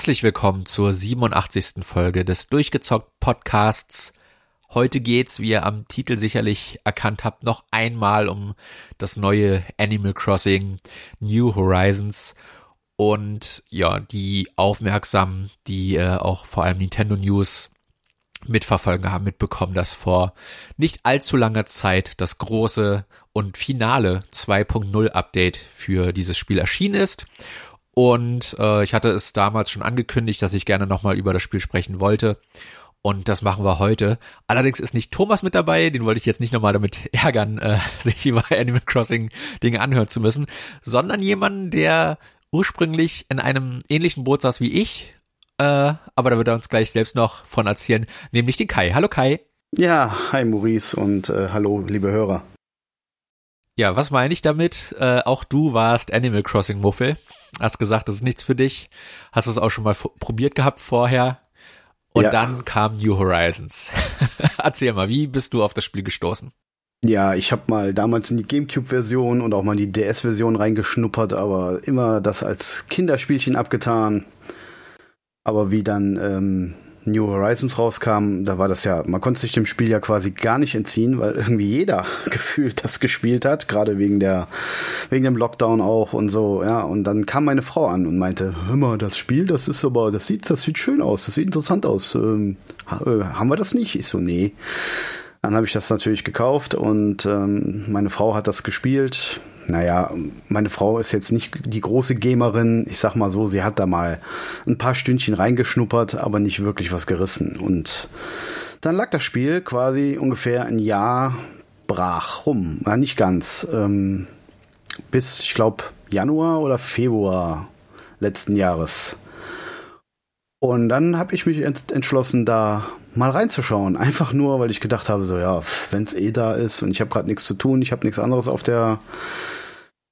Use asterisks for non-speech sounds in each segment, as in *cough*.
Herzlich willkommen zur 87. Folge des Durchgezockt Podcasts. Heute geht's, wie ihr am Titel sicherlich erkannt habt, noch einmal um das neue Animal Crossing New Horizons. Und ja, die Aufmerksamen, die äh, auch vor allem Nintendo News mitverfolgen haben, mitbekommen, dass vor nicht allzu langer Zeit das große und finale 2.0 Update für dieses Spiel erschienen ist. Und äh, ich hatte es damals schon angekündigt, dass ich gerne nochmal über das Spiel sprechen wollte. Und das machen wir heute. Allerdings ist nicht Thomas mit dabei, den wollte ich jetzt nicht nochmal damit *laughs* ärgern, äh, sich über Animal Crossing Dinge anhören zu müssen, sondern jemanden, der ursprünglich in einem ähnlichen Boot saß wie ich, äh, aber da wird er uns gleich selbst noch von erzählen, nämlich den Kai. Hallo Kai. Ja, hi Maurice und äh, hallo liebe Hörer. Ja, was meine ich damit? Äh, auch du warst Animal Crossing Muffel. Hast gesagt, das ist nichts für dich. Hast es auch schon mal probiert gehabt vorher. Und ja. dann kam New Horizons. *laughs* Erzähl mal, wie bist du auf das Spiel gestoßen? Ja, ich habe mal damals in die GameCube-Version und auch mal in die DS-Version reingeschnuppert, aber immer das als Kinderspielchen abgetan. Aber wie dann ähm, New Horizons rauskam, da war das ja, man konnte sich dem Spiel ja quasi gar nicht entziehen, weil irgendwie jeder *laughs* gefühlt das gespielt hat, gerade wegen der, wegen dem Lockdown auch und so, ja. Und dann kam meine Frau an und meinte, hör mal, das Spiel, das ist aber, das sieht, das sieht schön aus, das sieht interessant aus. Ähm, äh, haben wir das nicht? Ich so, nee. Dann habe ich das natürlich gekauft und ähm, meine Frau hat das gespielt naja, meine Frau ist jetzt nicht die große Gamerin. Ich sag mal so, sie hat da mal ein paar Stündchen reingeschnuppert, aber nicht wirklich was gerissen. Und dann lag das Spiel quasi ungefähr ein Jahr brach rum. Ja, nicht ganz. Ähm, bis, ich glaube, Januar oder Februar letzten Jahres. Und dann habe ich mich entschlossen, da mal reinzuschauen. Einfach nur, weil ich gedacht habe, so ja, wenn es eh da ist und ich habe gerade nichts zu tun, ich habe nichts anderes auf der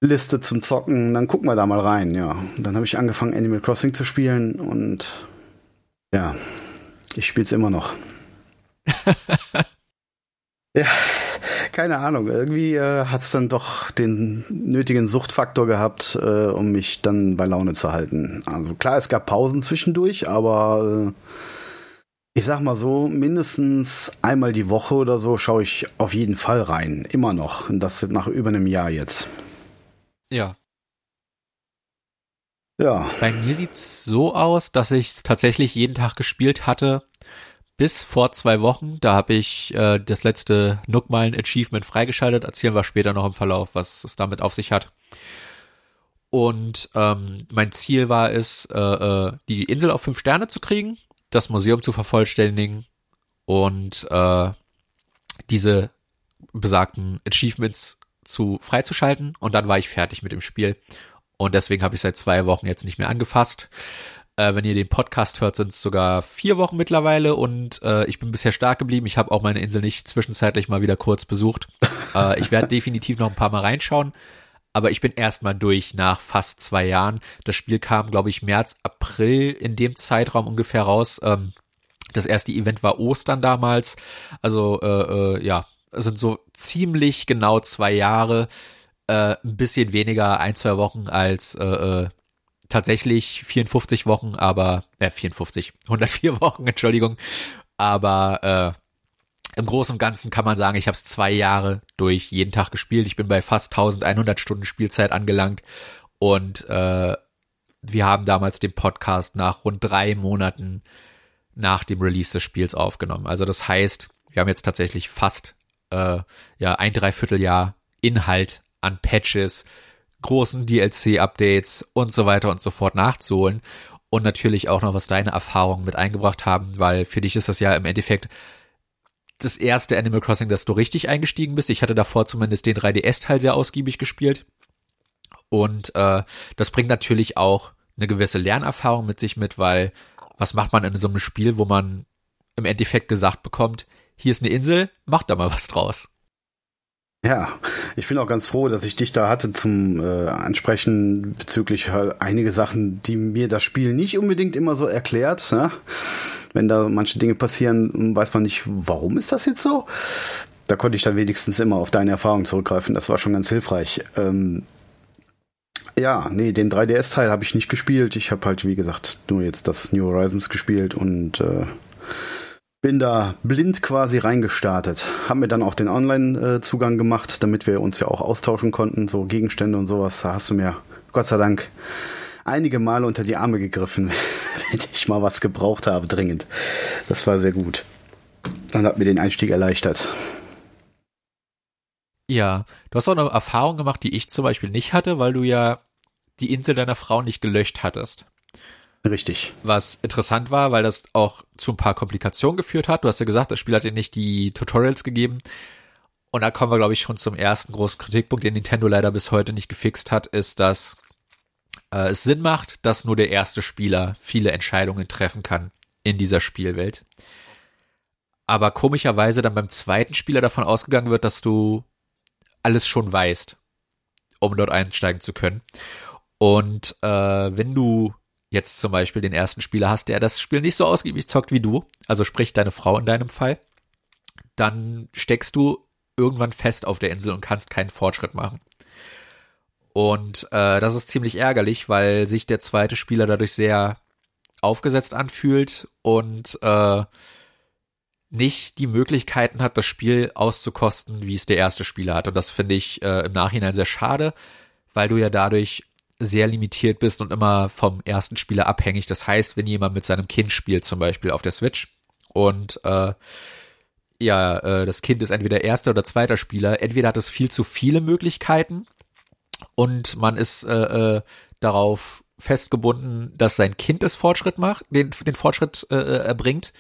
Liste zum Zocken, dann gucken wir da mal rein, ja. Und dann habe ich angefangen, Animal Crossing zu spielen und ja, ich spiele es immer noch. *laughs* ja, keine Ahnung. Irgendwie äh, hat es dann doch den nötigen Suchtfaktor gehabt, äh, um mich dann bei Laune zu halten. Also klar, es gab Pausen zwischendurch, aber äh, ich sag mal so, mindestens einmal die Woche oder so schaue ich auf jeden Fall rein. Immer noch. Und das nach über einem Jahr jetzt. Ja. Ja. Bei mir sieht's so aus, dass ich tatsächlich jeden Tag gespielt hatte. Bis vor zwei Wochen, da habe ich äh, das letzte Nookmalen Achievement freigeschaltet. Erzählen wir später noch im Verlauf, was es damit auf sich hat. Und ähm, mein Ziel war es, äh, äh, die Insel auf fünf Sterne zu kriegen, das Museum zu vervollständigen und äh, diese besagten Achievements zu freizuschalten und dann war ich fertig mit dem Spiel. Und deswegen habe ich seit zwei Wochen jetzt nicht mehr angefasst. Äh, wenn ihr den Podcast hört, sind es sogar vier Wochen mittlerweile und äh, ich bin bisher stark geblieben. Ich habe auch meine Insel nicht zwischenzeitlich mal wieder kurz besucht. Äh, ich werde *laughs* definitiv noch ein paar Mal reinschauen, aber ich bin erstmal durch nach fast zwei Jahren. Das Spiel kam, glaube ich, März, April in dem Zeitraum ungefähr raus. Ähm, das erste Event war Ostern damals. Also äh, äh, ja, sind so ziemlich genau zwei Jahre, äh, ein bisschen weniger, ein, zwei Wochen als äh, äh, tatsächlich 54 Wochen, aber, äh, 54, 104 *laughs* Wochen, Entschuldigung, aber äh, im Großen und Ganzen kann man sagen, ich habe es zwei Jahre durch jeden Tag gespielt. Ich bin bei fast 1100 Stunden Spielzeit angelangt und äh, wir haben damals den Podcast nach rund drei Monaten nach dem Release des Spiels aufgenommen. Also das heißt, wir haben jetzt tatsächlich fast äh, ja ein Dreivierteljahr Inhalt an Patches, großen DLC-Updates und so weiter und so fort nachzuholen und natürlich auch noch, was deine Erfahrungen mit eingebracht haben, weil für dich ist das ja im Endeffekt das erste Animal Crossing, dass du richtig eingestiegen bist. Ich hatte davor zumindest den 3DS-Teil sehr ausgiebig gespielt. Und äh, das bringt natürlich auch eine gewisse Lernerfahrung mit sich mit, weil was macht man in so einem Spiel, wo man im Endeffekt gesagt bekommt, hier ist eine Insel, mach da mal was draus. Ja, ich bin auch ganz froh, dass ich dich da hatte zum äh, Ansprechen bezüglich halt einige Sachen, die mir das Spiel nicht unbedingt immer so erklärt. Ne? Wenn da manche Dinge passieren, weiß man nicht, warum ist das jetzt so? Da konnte ich dann wenigstens immer auf deine Erfahrung zurückgreifen. Das war schon ganz hilfreich. Ähm, Ja, nee, den 3DS-Teil habe ich nicht gespielt. Ich habe halt, wie gesagt, nur jetzt das New Horizons gespielt und äh, bin da blind quasi reingestartet. Hab mir dann auch den Online-Zugang gemacht, damit wir uns ja auch austauschen konnten, so Gegenstände und sowas. Da hast du mir, Gott sei Dank, einige Male unter die Arme gegriffen, *laughs* wenn ich mal was gebraucht habe, dringend. Das war sehr gut. Dann hat mir den Einstieg erleichtert. Ja, du hast auch eine Erfahrung gemacht, die ich zum Beispiel nicht hatte, weil du ja die Insel deiner Frau nicht gelöscht hattest. Richtig. Was interessant war, weil das auch zu ein paar Komplikationen geführt hat. Du hast ja gesagt, das Spiel hat dir nicht die Tutorials gegeben. Und da kommen wir, glaube ich, schon zum ersten großen Kritikpunkt, den Nintendo leider bis heute nicht gefixt hat, ist, dass äh, es Sinn macht, dass nur der erste Spieler viele Entscheidungen treffen kann in dieser Spielwelt. Aber komischerweise dann beim zweiten Spieler davon ausgegangen wird, dass du alles schon weißt, um dort einsteigen zu können. Und äh, wenn du jetzt zum Beispiel den ersten Spieler hast, der das Spiel nicht so ausgiebig zockt wie du, also sprich deine Frau in deinem Fall, dann steckst du irgendwann fest auf der Insel und kannst keinen Fortschritt machen. Und äh, das ist ziemlich ärgerlich, weil sich der zweite Spieler dadurch sehr aufgesetzt anfühlt und äh, nicht die Möglichkeiten hat, das Spiel auszukosten, wie es der erste Spieler hat. Und das finde ich äh, im Nachhinein sehr schade, weil du ja dadurch sehr limitiert bist und immer vom ersten Spieler abhängig. Das heißt, wenn jemand mit seinem Kind spielt, zum Beispiel auf der Switch, und äh, ja, äh, das Kind ist entweder erster oder zweiter Spieler, entweder hat es viel zu viele Möglichkeiten und man ist äh, äh, darauf festgebunden, dass sein Kind das Fortschritt macht, den, den Fortschritt äh, äh erbringt.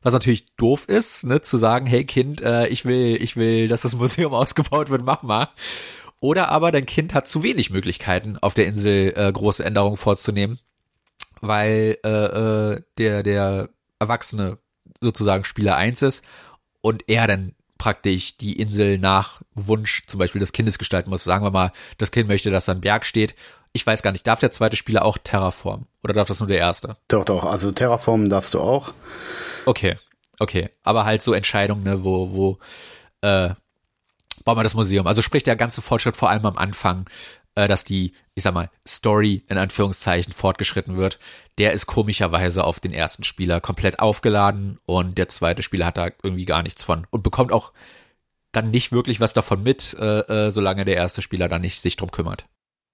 Was natürlich doof ist, ne, zu sagen, hey Kind, äh, ich will, ich will, dass das Museum *laughs* ausgebaut wird, mach mal. Oder aber dein Kind hat zu wenig Möglichkeiten, auf der Insel äh, große Änderungen vorzunehmen, weil äh, äh, der, der Erwachsene sozusagen Spieler eins ist und er dann praktisch die Insel nach Wunsch zum Beispiel des Kindes gestalten muss. Sagen wir mal, das Kind möchte, dass da ein Berg steht. Ich weiß gar nicht, darf der zweite Spieler auch Terraform oder darf das nur der erste? Doch, doch, also Terraform darfst du auch. Okay, okay. Aber halt so Entscheidungen, ne, wo, wo äh, bauen wir das Museum. Also sprich der ganze Fortschritt vor allem am Anfang, äh, dass die, ich sag mal, Story in Anführungszeichen fortgeschritten wird, der ist komischerweise auf den ersten Spieler komplett aufgeladen und der zweite Spieler hat da irgendwie gar nichts von und bekommt auch dann nicht wirklich was davon mit, äh, äh, solange der erste Spieler dann nicht sich drum kümmert.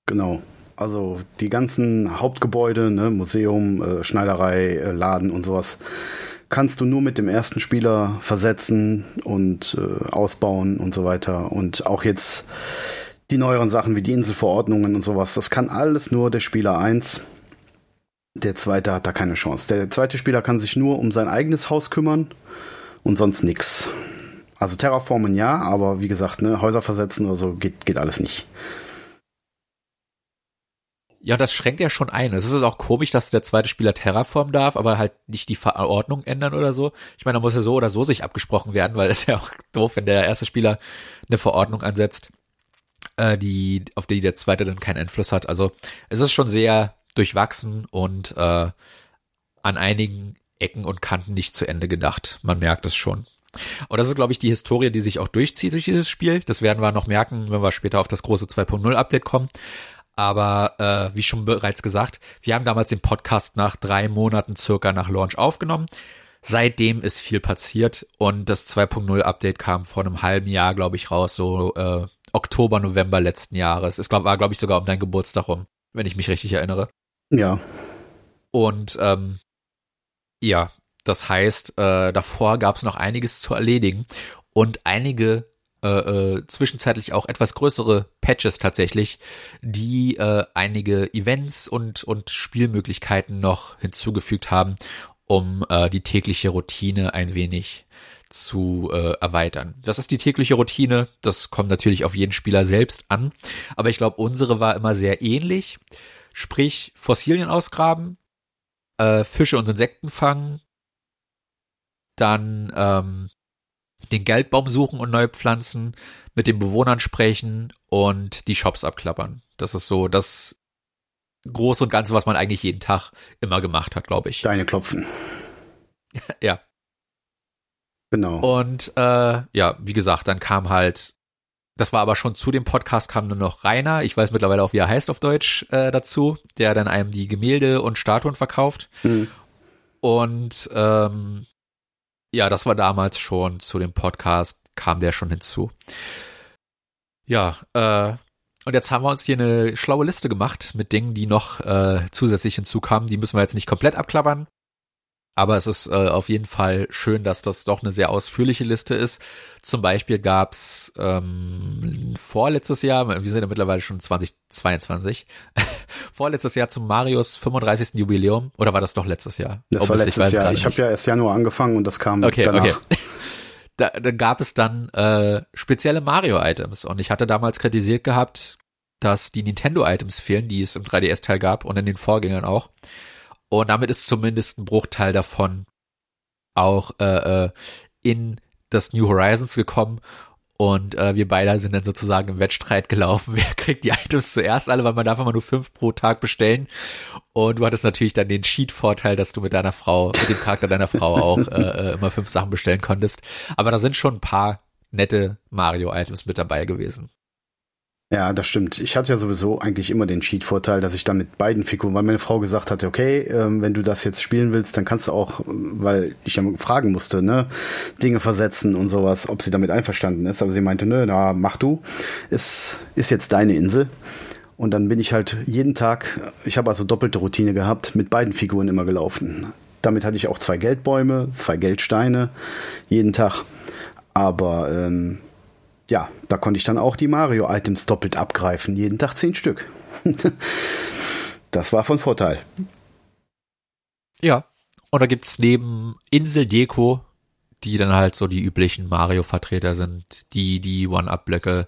Genau. Also die ganzen Hauptgebäude, ne, Museum, äh, Schneiderei, äh, Laden und sowas, kannst du nur mit dem ersten Spieler versetzen und äh, ausbauen und so weiter. Und auch jetzt die neueren Sachen wie die Inselverordnungen und sowas, das kann alles nur der Spieler 1. Der zweite hat da keine Chance. Der zweite Spieler kann sich nur um sein eigenes Haus kümmern und sonst nix. Also Terraformen ja, aber wie gesagt, ne, Häuser versetzen oder so geht, geht alles nicht. Ja, das schränkt ja schon ein. Es ist auch komisch, dass der zweite Spieler Terraform darf, aber halt nicht die Verordnung ändern oder so. Ich meine, da muss ja so oder so sich abgesprochen werden, weil *laughs* es ja auch doof, wenn der erste Spieler eine Verordnung ansetzt, äh, die, auf die der zweite dann keinen Einfluss hat. Also es ist schon sehr durchwachsen und äh, an einigen Ecken und Kanten nicht zu Ende gedacht. Man merkt es schon. Und das ist, glaube ich, die Historie, die sich auch durchzieht durch dieses Spiel. Das werden wir noch merken, wenn wir später auf das große 2.0 Update kommen. Aber äh, wie schon bereits gesagt, wir haben damals den Podcast nach drei Monaten circa nach Launch aufgenommen. Seitdem ist viel passiert und das 2.0 Update kam vor einem halben Jahr, glaube ich, raus, so äh, Oktober, November letzten Jahres. Es glaub, war, glaube ich, sogar um dein Geburtstag rum, wenn ich mich richtig erinnere. Ja. Und ähm, ja, das heißt, äh, davor gab es noch einiges zu erledigen und einige äh, äh, zwischenzeitlich auch etwas größere Patches tatsächlich, die äh, einige Events und, und Spielmöglichkeiten noch hinzugefügt haben, um äh, die tägliche Routine ein wenig zu äh, erweitern. Das ist die tägliche Routine, das kommt natürlich auf jeden Spieler selbst an, aber ich glaube, unsere war immer sehr ähnlich, sprich Fossilien ausgraben, äh, Fische und Insekten fangen, dann ähm, den Geldbaum suchen und neu pflanzen, mit den Bewohnern sprechen und die Shops abklappern. Das ist so das Große und Ganze, was man eigentlich jeden Tag immer gemacht hat, glaube ich. Deine klopfen. *laughs* ja. Genau. Und äh, ja, wie gesagt, dann kam halt das war aber schon zu dem Podcast kam nur noch Rainer, ich weiß mittlerweile auch, wie er heißt auf Deutsch, äh, dazu, der dann einem die Gemälde und Statuen verkauft. Mhm. Und ähm, ja, das war damals schon zu dem Podcast, kam der schon hinzu. Ja, äh, und jetzt haben wir uns hier eine schlaue Liste gemacht mit Dingen, die noch äh, zusätzlich hinzukamen. Die müssen wir jetzt nicht komplett abklappern. Aber es ist äh, auf jeden Fall schön, dass das doch eine sehr ausführliche Liste ist. Zum Beispiel gab's ähm, vorletztes Jahr, wir sind ja mittlerweile schon 2022, *laughs* vorletztes Jahr zum Marius 35. Jubiläum. Oder war das doch letztes Jahr? Das oh, war letztes ich Jahr. Ich habe ja erst Januar angefangen und das kam okay, danach. Okay. *laughs* Da, da gab es dann äh, spezielle Mario-Items und ich hatte damals kritisiert gehabt, dass die Nintendo-Items fehlen, die es im 3DS-Teil gab und in den Vorgängern auch. Und damit ist zumindest ein Bruchteil davon auch äh, äh, in das New Horizons gekommen. Und äh, wir beide sind dann sozusagen im Wettstreit gelaufen. *laughs* Wer kriegt die Items zuerst alle, weil man darf immer nur fünf pro Tag bestellen. Und du hattest natürlich dann den Cheat-Vorteil, dass du mit deiner Frau, mit dem Charakter deiner Frau auch äh, *laughs* äh immer fünf Sachen bestellen konntest. Aber da sind schon ein paar nette Mario-Items mit dabei gewesen. Ja, das stimmt. Ich hatte ja sowieso eigentlich immer den Cheat-Vorteil, dass ich da mit beiden Figuren, weil meine Frau gesagt hatte, okay, ähm, wenn du das jetzt spielen willst, dann kannst du auch, weil ich ja fragen musste, ne, Dinge versetzen und sowas, ob sie damit einverstanden ist. Aber sie meinte, nö, na, mach du. Es ist jetzt deine Insel. Und dann bin ich halt jeden Tag, ich habe also doppelte Routine gehabt, mit beiden Figuren immer gelaufen. Damit hatte ich auch zwei Geldbäume, zwei Geldsteine, jeden Tag. Aber ähm, ja, da konnte ich dann auch die Mario-Items doppelt abgreifen, jeden Tag zehn Stück. *laughs* das war von Vorteil. Ja, und da gibt's neben Insel Deko, die dann halt so die üblichen Mario-Vertreter sind, die die One-Up-Blöcke,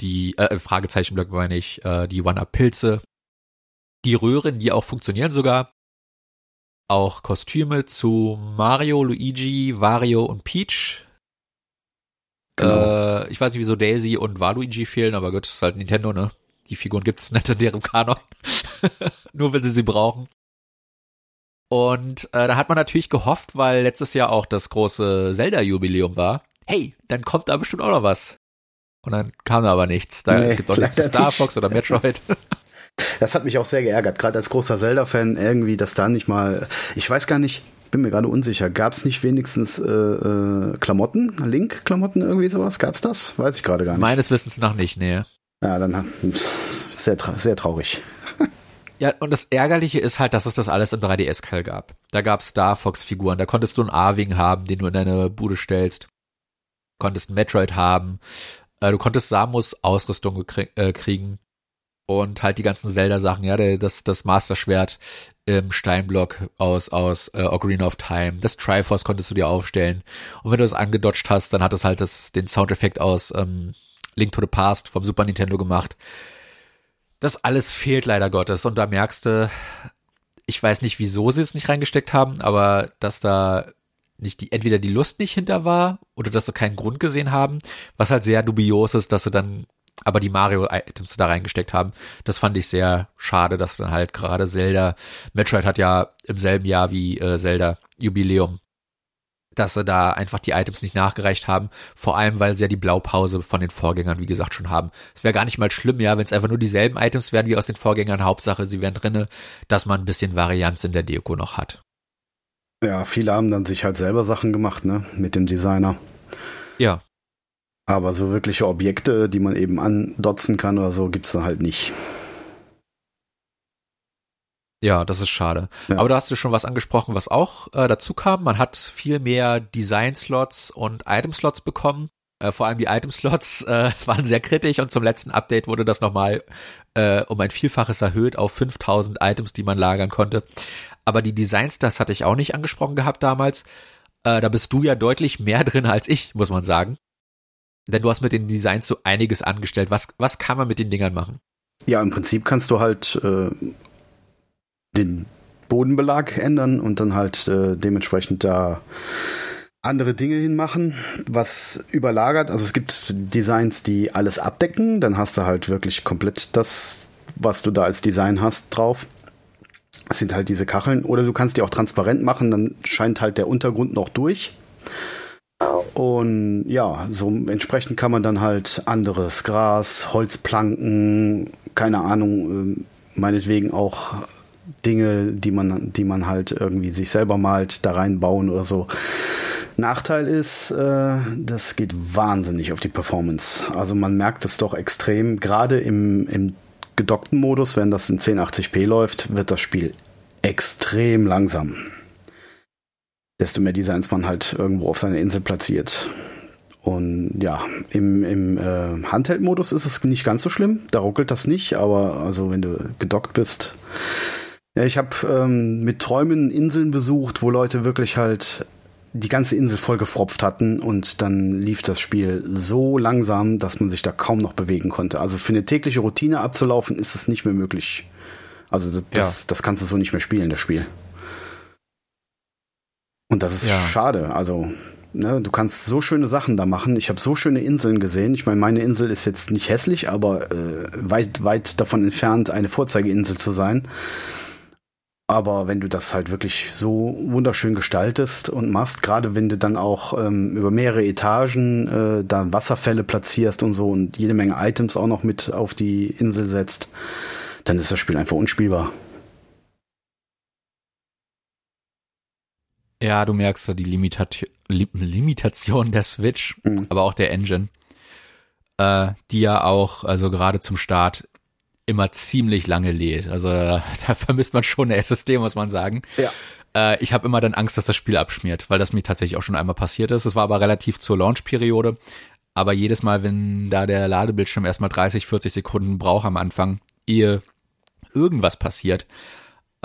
die äh, Fragezeichenblöcke meine ich, äh, die One-Up-Pilze, die Röhren, die auch funktionieren sogar, auch Kostüme zu Mario, Luigi, Wario und Peach, Genau. Äh, ich weiß nicht, wieso Daisy und Waluigi fehlen, aber gut, ist halt Nintendo, ne? Die Figuren gibt's *laughs* nicht in deren Kanon. *laughs* Nur wenn sie sie brauchen. Und äh, da hat man natürlich gehofft, weil letztes Jahr auch das große Zelda-Jubiläum war. Hey, dann kommt da bestimmt auch noch was. Und dann kam da aber nichts. Da, nee, es gibt auch nichts zu Star Fox oder Metroid. *laughs* Das hat mich auch sehr geärgert, gerade als großer Zelda-Fan irgendwie, dass da nicht mal, ich weiß gar nicht, bin mir gerade unsicher. Gab es nicht wenigstens äh, äh, Klamotten, Link-Klamotten, irgendwie sowas? Gab es das? Weiß ich gerade gar nicht. Meines Wissens nach nicht, nee. Ja, dann sehr, sehr traurig. *laughs* Ja, und das Ärgerliche ist halt, dass es das alles im 3DS-Kall gab. Da gab es Star Fox-Figuren, da konntest du einen Arwing haben, den du in deine Bude stellst. Konntest einen Metroid haben. Äh, du konntest Samus Ausrüstung äh, kriegen und halt die ganzen Zelda-Sachen, ja, das, das Master-Schwert im Steinblock aus, aus äh, Ocarina of Time, das Triforce konntest du dir aufstellen. Und wenn du das angedodged hast, dann hat es halt das, den Soundeffekt aus ähm, Link to the Past vom Super Nintendo gemacht. Das alles fehlt leider Gottes. Und da merkst du, ich weiß nicht, wieso sie es nicht reingesteckt haben, aber dass da nicht die, entweder die Lust nicht hinter war oder dass sie keinen Grund gesehen haben, was halt sehr dubios ist, dass sie dann aber die Mario-Items da reingesteckt haben. Das fand ich sehr schade, dass dann halt gerade Zelda, Metroid hat ja im selben Jahr wie äh, Zelda Jubiläum, dass sie da einfach die Items nicht nachgereicht haben. Vor allem, weil sie ja die Blaupause von den Vorgängern, wie gesagt, schon haben. Es wäre gar nicht mal schlimm, ja, wenn es einfach nur dieselben Items wären wie aus den Vorgängern. Hauptsache, sie wären drinne, dass man ein bisschen Varianz in der Deko noch hat. Ja, viele haben dann sich halt selber Sachen gemacht, ne, mit dem Designer. Ja. Aber so wirkliche Objekte, die man eben andotzen kann oder so, gibt's da halt nicht. Ja, das ist schade. Ja. Aber da hast du schon was angesprochen, was auch äh, dazu kam. Man hat viel mehr Design-Slots und Item-Slots bekommen. Äh, vor allem die Item-Slots *laughs* äh, waren sehr kritisch und zum letzten Update wurde das nochmal äh, um ein Vielfaches erhöht auf 5000 Items, die man lagern konnte. Aber die Designs, das hatte ich auch nicht angesprochen gehabt damals. Äh, da bist du ja deutlich mehr *laughs* drin als ich, muss man sagen. Denn du hast mit den Designs so einiges angestellt. Was, was kann man mit den Dingern machen? Ja, im Prinzip kannst du halt äh, den Bodenbelag ändern und dann halt äh, dementsprechend da andere Dinge hinmachen, was überlagert. Also es gibt Designs, die alles abdecken. Dann hast du halt wirklich komplett das, was du da als Design hast, drauf. Das sind halt diese Kacheln. Oder du kannst die auch transparent machen, dann scheint halt der Untergrund noch durch. Und ja, so entsprechend kann man dann halt anderes Gras, Holzplanken, keine Ahnung, äh, meinetwegen auch Dinge, die man, die man halt irgendwie sich selber malt, da reinbauen oder so. Nachteil ist, äh, das geht wahnsinnig auf die Performance. Also man merkt es doch extrem, gerade im, im gedockten Modus, wenn das in 1080p läuft, wird das Spiel extrem langsam desto mehr Designs man halt irgendwo auf seiner Insel platziert. Und ja, im, im äh, Handheld-Modus ist es nicht ganz so schlimm. Da ruckelt das nicht, aber also wenn du gedockt bist. Ja, ich habe ähm, mit Träumen Inseln besucht, wo Leute wirklich halt die ganze Insel voll gefropft hatten und dann lief das Spiel so langsam, dass man sich da kaum noch bewegen konnte. Also für eine tägliche Routine abzulaufen, ist es nicht mehr möglich. Also das, ja. das, das kannst du so nicht mehr spielen, das Spiel. Und das ist ja. schade. Also, ne, du kannst so schöne Sachen da machen. Ich habe so schöne Inseln gesehen. Ich meine, meine Insel ist jetzt nicht hässlich, aber äh, weit, weit davon entfernt, eine Vorzeigeinsel zu sein. Aber wenn du das halt wirklich so wunderschön gestaltest und machst, gerade wenn du dann auch ähm, über mehrere Etagen äh, da Wasserfälle platzierst und so und jede Menge Items auch noch mit auf die Insel setzt, dann ist das Spiel einfach unspielbar. Ja, du merkst da die Limitat Limitation der Switch, mhm. aber auch der Engine, äh, die ja auch, also gerade zum Start, immer ziemlich lange lädt. Also da, *laughs* da vermisst man schon eine SSD, muss man sagen. Ja. Äh, ich habe immer dann Angst, dass das Spiel abschmiert, weil das mir tatsächlich auch schon einmal passiert ist. Es war aber relativ zur Launch-Periode. Aber jedes Mal, wenn da der Ladebildschirm erstmal 30, 40 Sekunden braucht am Anfang, ehe irgendwas passiert,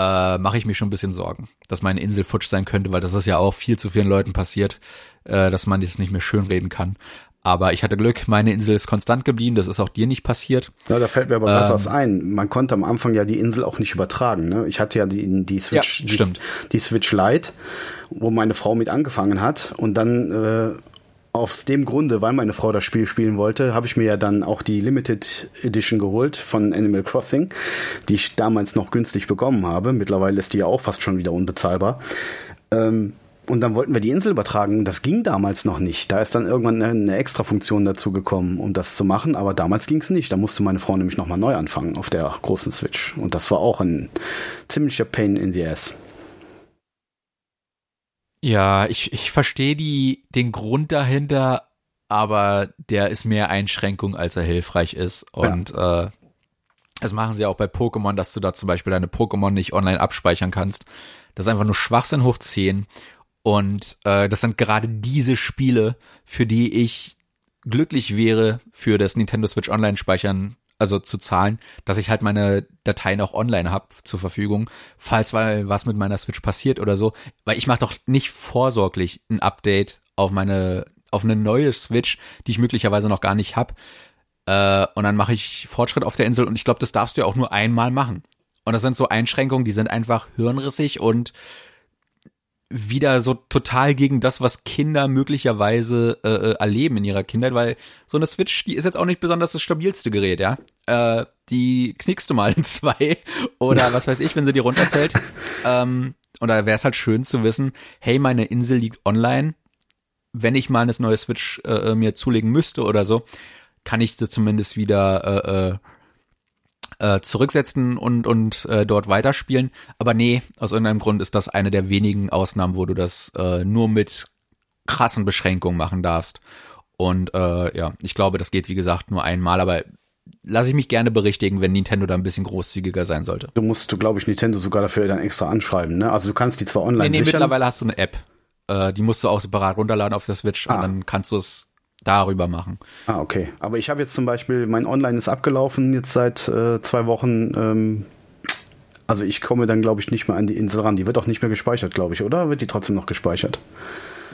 äh, mache ich mich schon ein bisschen Sorgen, dass meine Insel futsch sein könnte, weil das ist ja auch viel zu vielen Leuten passiert, äh, dass man das nicht mehr schönreden kann. Aber ich hatte Glück, meine Insel ist konstant geblieben, das ist auch dir nicht passiert. Ja, da fällt mir aber ähm, was ein. Man konnte am Anfang ja die Insel auch nicht übertragen. Ne? Ich hatte ja die, die Switch, ja, die, die, Switch Lite, wo meine Frau mit angefangen hat und dann äh, aus dem Grunde, weil meine Frau das Spiel spielen wollte, habe ich mir ja dann auch die Limited Edition geholt von Animal Crossing, die ich damals noch günstig bekommen habe. Mittlerweile ist die ja auch fast schon wieder unbezahlbar. Ähm, und dann wollten wir die Insel übertragen. Das ging damals noch nicht. Da ist dann irgendwann eine, extra Funktion dazu gekommen, um das zu machen. Aber damals ging es nicht. Da musste meine Frau nämlich nochmal neu anfangen auf der großen Switch. Und das war auch ein ziemlicher Pain in the Ass. Ja, ich, ich verstehe die, den Grund dahinter, aber der ist mehr Einschränkung, als er hilfreich ist. Und ja. äh, das machen sie auch bei Pokémon, dass du da zum Beispiel deine Pokémon nicht online abspeichern kannst. Das ist einfach nur Schwachsinn hoch 10. Und äh, das sind gerade diese Spiele, für die ich glücklich wäre, für das Nintendo Switch Online speichern also zu zahlen, dass ich halt meine Dateien auch online habe zur Verfügung, falls mal was mit meiner Switch passiert oder so, weil ich mache doch nicht vorsorglich ein Update auf meine auf eine neue Switch, die ich möglicherweise noch gar nicht habe. Äh, und dann mache ich Fortschritt auf der Insel und ich glaube, das darfst du ja auch nur einmal machen. Und das sind so Einschränkungen, die sind einfach hirnrissig und wieder so total gegen das, was Kinder möglicherweise äh, äh, erleben in ihrer Kindheit, weil so eine Switch, die ist jetzt auch nicht besonders das stabilste Gerät, ja. Äh, die knickst du mal in zwei oder was weiß ich, wenn sie dir runterfällt. *laughs* ähm, und da wäre es halt schön zu wissen, hey, meine Insel liegt online. Wenn ich mal eine neue Switch äh, äh, mir zulegen müsste oder so, kann ich sie zumindest wieder äh, zurücksetzen und, und äh, dort weiterspielen. Aber nee, aus irgendeinem Grund ist das eine der wenigen Ausnahmen, wo du das äh, nur mit krassen Beschränkungen machen darfst. Und äh, ja, ich glaube, das geht wie gesagt nur einmal, aber lasse ich mich gerne berichtigen, wenn Nintendo da ein bisschen großzügiger sein sollte. Du musst du, glaube ich, Nintendo sogar dafür dann extra anschreiben, ne? Also du kannst die zwar online Nee, nee, sichern. mittlerweile hast du eine App. Äh, die musst du auch separat runterladen auf der Switch ah. und dann kannst du es darüber machen. Ah, okay. Aber ich habe jetzt zum Beispiel, mein Online ist abgelaufen jetzt seit äh, zwei Wochen. Ähm, also ich komme dann, glaube ich, nicht mehr an die Insel ran. Die wird auch nicht mehr gespeichert, glaube ich, oder? Wird die trotzdem noch gespeichert?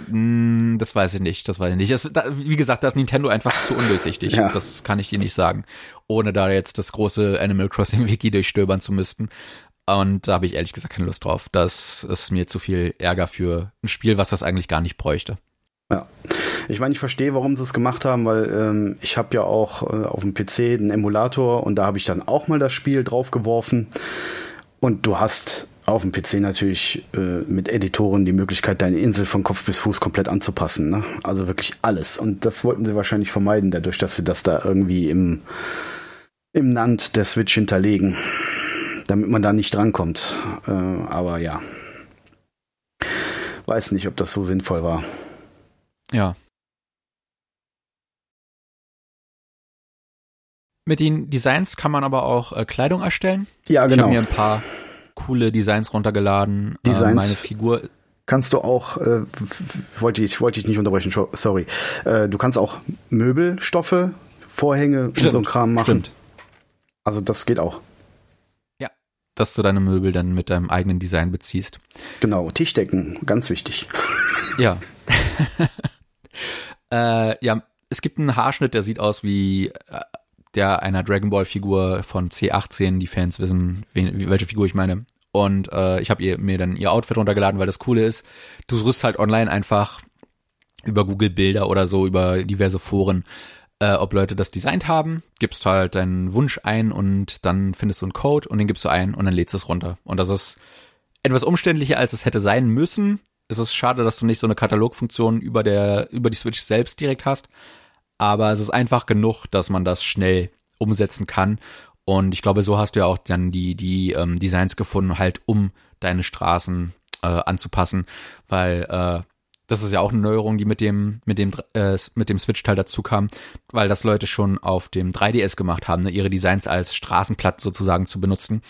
Mm, das weiß ich nicht, das weiß ich nicht. Das, da, wie gesagt, da ist Nintendo einfach zu undurchsichtig. ja. Das kann ich dir nicht sagen, ohne da jetzt das große Animal Crossing *laughs* Wiki durchstöbern zu müssten. Und da habe ich ehrlich gesagt keine Lust drauf. Das ist mir zu viel Ärger für ein Spiel, was das eigentlich gar nicht bräuchte. Ja. Ich meine, ich verstehe, warum sie es gemacht haben, weil ähm, ich habe ja auch äh, auf dem PC einen Emulator und da habe ich dann auch mal das Spiel draufgeworfen. Und du hast auf dem PC natürlich äh, mit Editoren die Möglichkeit, deine Insel von Kopf bis Fuß komplett anzupassen. Ne? Also wirklich alles. Und das wollten sie wahrscheinlich vermeiden, dadurch, dass sie das da irgendwie im, im NAND der Switch hinterlegen, damit man da nicht drankommt. Äh, aber ja. Weiß nicht, ob das so sinnvoll war. Ja. Mit den Designs kann man aber auch äh, Kleidung erstellen. Ja, genau. Ich habe mir ein paar coole Designs runtergeladen. Designs. Äh, meine Figur. Kannst du auch, äh, wollte ich, wollte ich nicht unterbrechen, sorry. Äh, du kannst auch Möbelstoffe, Vorhänge Stimmt. und so ein Kram machen. Stimmt. Also das geht auch. Ja. Dass du deine Möbel dann mit deinem eigenen Design beziehst. Genau, Tischdecken, ganz wichtig. Ja. *laughs* äh, ja, es gibt einen Haarschnitt, der sieht aus wie äh, der einer Dragon Ball Figur von C18. Die Fans wissen, wen, welche Figur ich meine. Und äh, ich habe mir dann ihr Outfit runtergeladen, weil das Coole ist, du suchst halt online einfach über Google Bilder oder so, über diverse Foren, äh, ob Leute das designt haben, gibst halt deinen Wunsch ein und dann findest du einen Code und den gibst du ein und dann lädst du es runter. Und das ist etwas umständlicher, als es hätte sein müssen. Es ist schade, dass du nicht so eine Katalogfunktion über der, über die Switch selbst direkt hast. Aber es ist einfach genug, dass man das schnell umsetzen kann. Und ich glaube, so hast du ja auch dann die, die ähm, Designs gefunden, halt um deine Straßen äh, anzupassen, weil äh, das ist ja auch eine Neuerung, die mit dem mit dem äh, mit dem Switch-Teil dazu kam, weil das Leute schon auf dem 3DS gemacht haben, ne, ihre Designs als Straßenplatt sozusagen zu benutzen.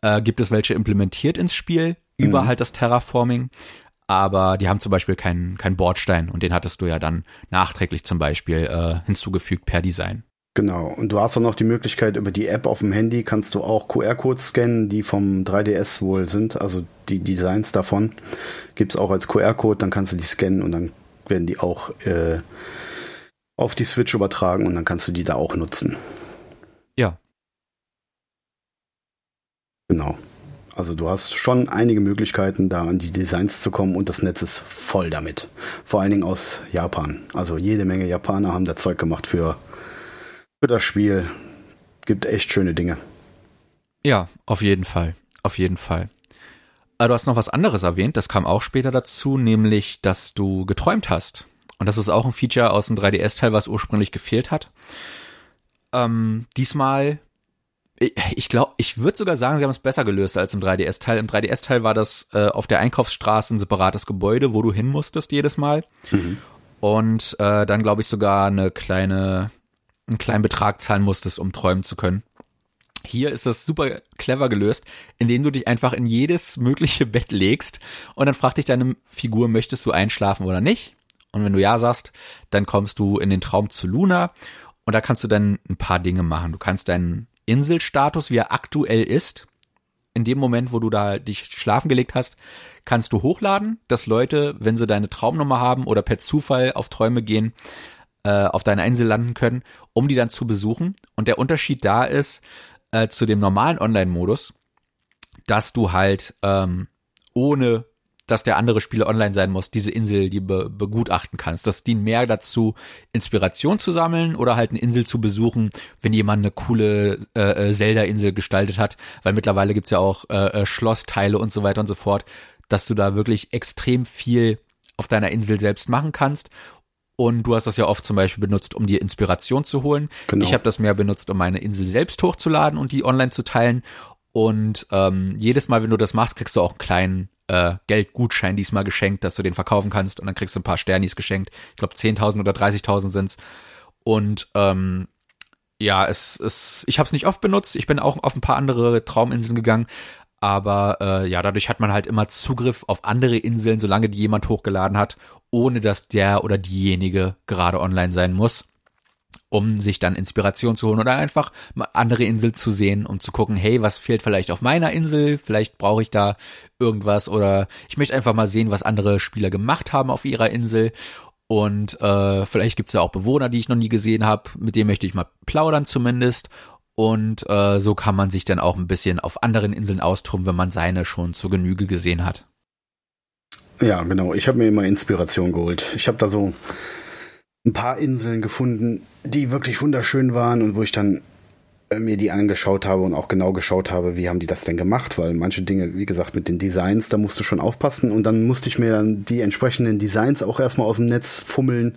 Äh, gibt es welche implementiert ins Spiel über Mhm. halt das Terraforming, aber die haben zum Beispiel keinen keinen Bordstein und den hattest du ja dann nachträglich zum Beispiel äh, hinzugefügt per Design. Genau. Und du hast auch noch die Möglichkeit, über die App auf dem Handy kannst du auch QR-Codes scannen, die vom 3DS wohl sind. Also die Designs davon gibt's auch als QR-Code. Dann kannst du die scannen und dann werden die auch äh, auf die Switch übertragen und dann kannst du die da auch nutzen. Ja. Genau. Also du hast schon einige Möglichkeiten, da an die Designs zu kommen und das Netz ist voll damit. Vor allen Dingen aus Japan. Also jede Menge Japaner haben da Zeug gemacht für, für das Spiel. Gibt echt schöne Dinge. Ja, auf jeden Fall. Auf jeden Fall. Aber du hast noch was anderes erwähnt, das kam auch später dazu, nämlich, dass du geträumt hast. Und das ist auch ein Feature aus dem 3DS-Teil, was ursprünglich gefehlt hat. Ähm, diesmal, ich- glaube, ich würde sogar sagen, sie haben es besser gelöst als im 3DS-Teil. Im 3DS-Teil war das äh, auf der Einkaufsstraße ein separates Gebäude, wo du hin musstest jedes Mal. Und äh, dann, glaube ich, sogar eine kleine, einen kleinen Betrag zahlen musstest, um träumen zu können. Hier ist das super clever gelöst, indem du dich einfach in jedes mögliche Bett legst und dann fragt dich deine Figur, möchtest du einschlafen oder nicht? Und wenn du ja sagst, dann kommst du in den Traum zu Luna und da kannst du dann ein paar Dinge machen. Du kannst deinen Inselstatus, wie er aktuell ist, in dem Moment, wo du da dich schlafen gelegt hast, kannst du hochladen, dass Leute, wenn sie deine Traumnummer haben oder per Zufall auf Träume gehen, äh, auf deiner Insel landen können, um die dann zu besuchen. Und der Unterschied da ist äh, zu dem normalen Online-Modus, dass du halt ähm, ohne dass der andere Spieler online sein muss, diese Insel, die be begutachten kannst. Das dient mehr dazu, Inspiration zu sammeln oder halt eine Insel zu besuchen, wenn jemand eine coole äh, äh, Zelda-Insel gestaltet hat, weil mittlerweile gibt's ja auch äh, äh, Schlossteile und so weiter und so fort, dass du da wirklich extrem viel auf deiner Insel selbst machen kannst. Und du hast das ja oft zum Beispiel benutzt, um dir Inspiration zu holen. Genau. Ich habe das mehr benutzt, um meine Insel selbst hochzuladen und die online zu teilen. Und ähm, jedes Mal, wenn du das machst, kriegst du auch einen kleinen äh, Geldgutschein diesmal geschenkt, dass du den verkaufen kannst und dann kriegst du ein paar Sternis geschenkt. Ich glaube 10.000 oder 30.000 sind's. Und ähm, ja, es, es, ich habe es nicht oft benutzt. Ich bin auch auf ein paar andere Trauminseln gegangen. Aber äh, ja, dadurch hat man halt immer Zugriff auf andere Inseln, solange die jemand hochgeladen hat, ohne dass der oder diejenige gerade online sein muss, um sich dann Inspiration zu holen oder einfach andere Inseln zu sehen, um zu gucken, hey, was fehlt vielleicht auf meiner Insel? Vielleicht brauche ich da irgendwas oder ich möchte einfach mal sehen, was andere Spieler gemacht haben auf ihrer Insel. Und äh, vielleicht gibt's ja auch Bewohner, die ich noch nie gesehen habe, mit denen möchte ich mal plaudern zumindest. Und äh, so kann man sich dann auch ein bisschen auf anderen Inseln austoben, wenn man seine schon zur Genüge gesehen hat. Ja, genau. Ich habe mir immer Inspiration geholt. Ich habe da so ein paar Inseln gefunden, die wirklich wunderschön waren und wo ich dann äh, mir die angeschaut habe und auch genau geschaut habe, wie haben die das denn gemacht, weil manche Dinge, wie gesagt, mit den Designs, da musst du schon aufpassen und dann musste ich mir dann die entsprechenden Designs auch erstmal aus dem Netz fummeln,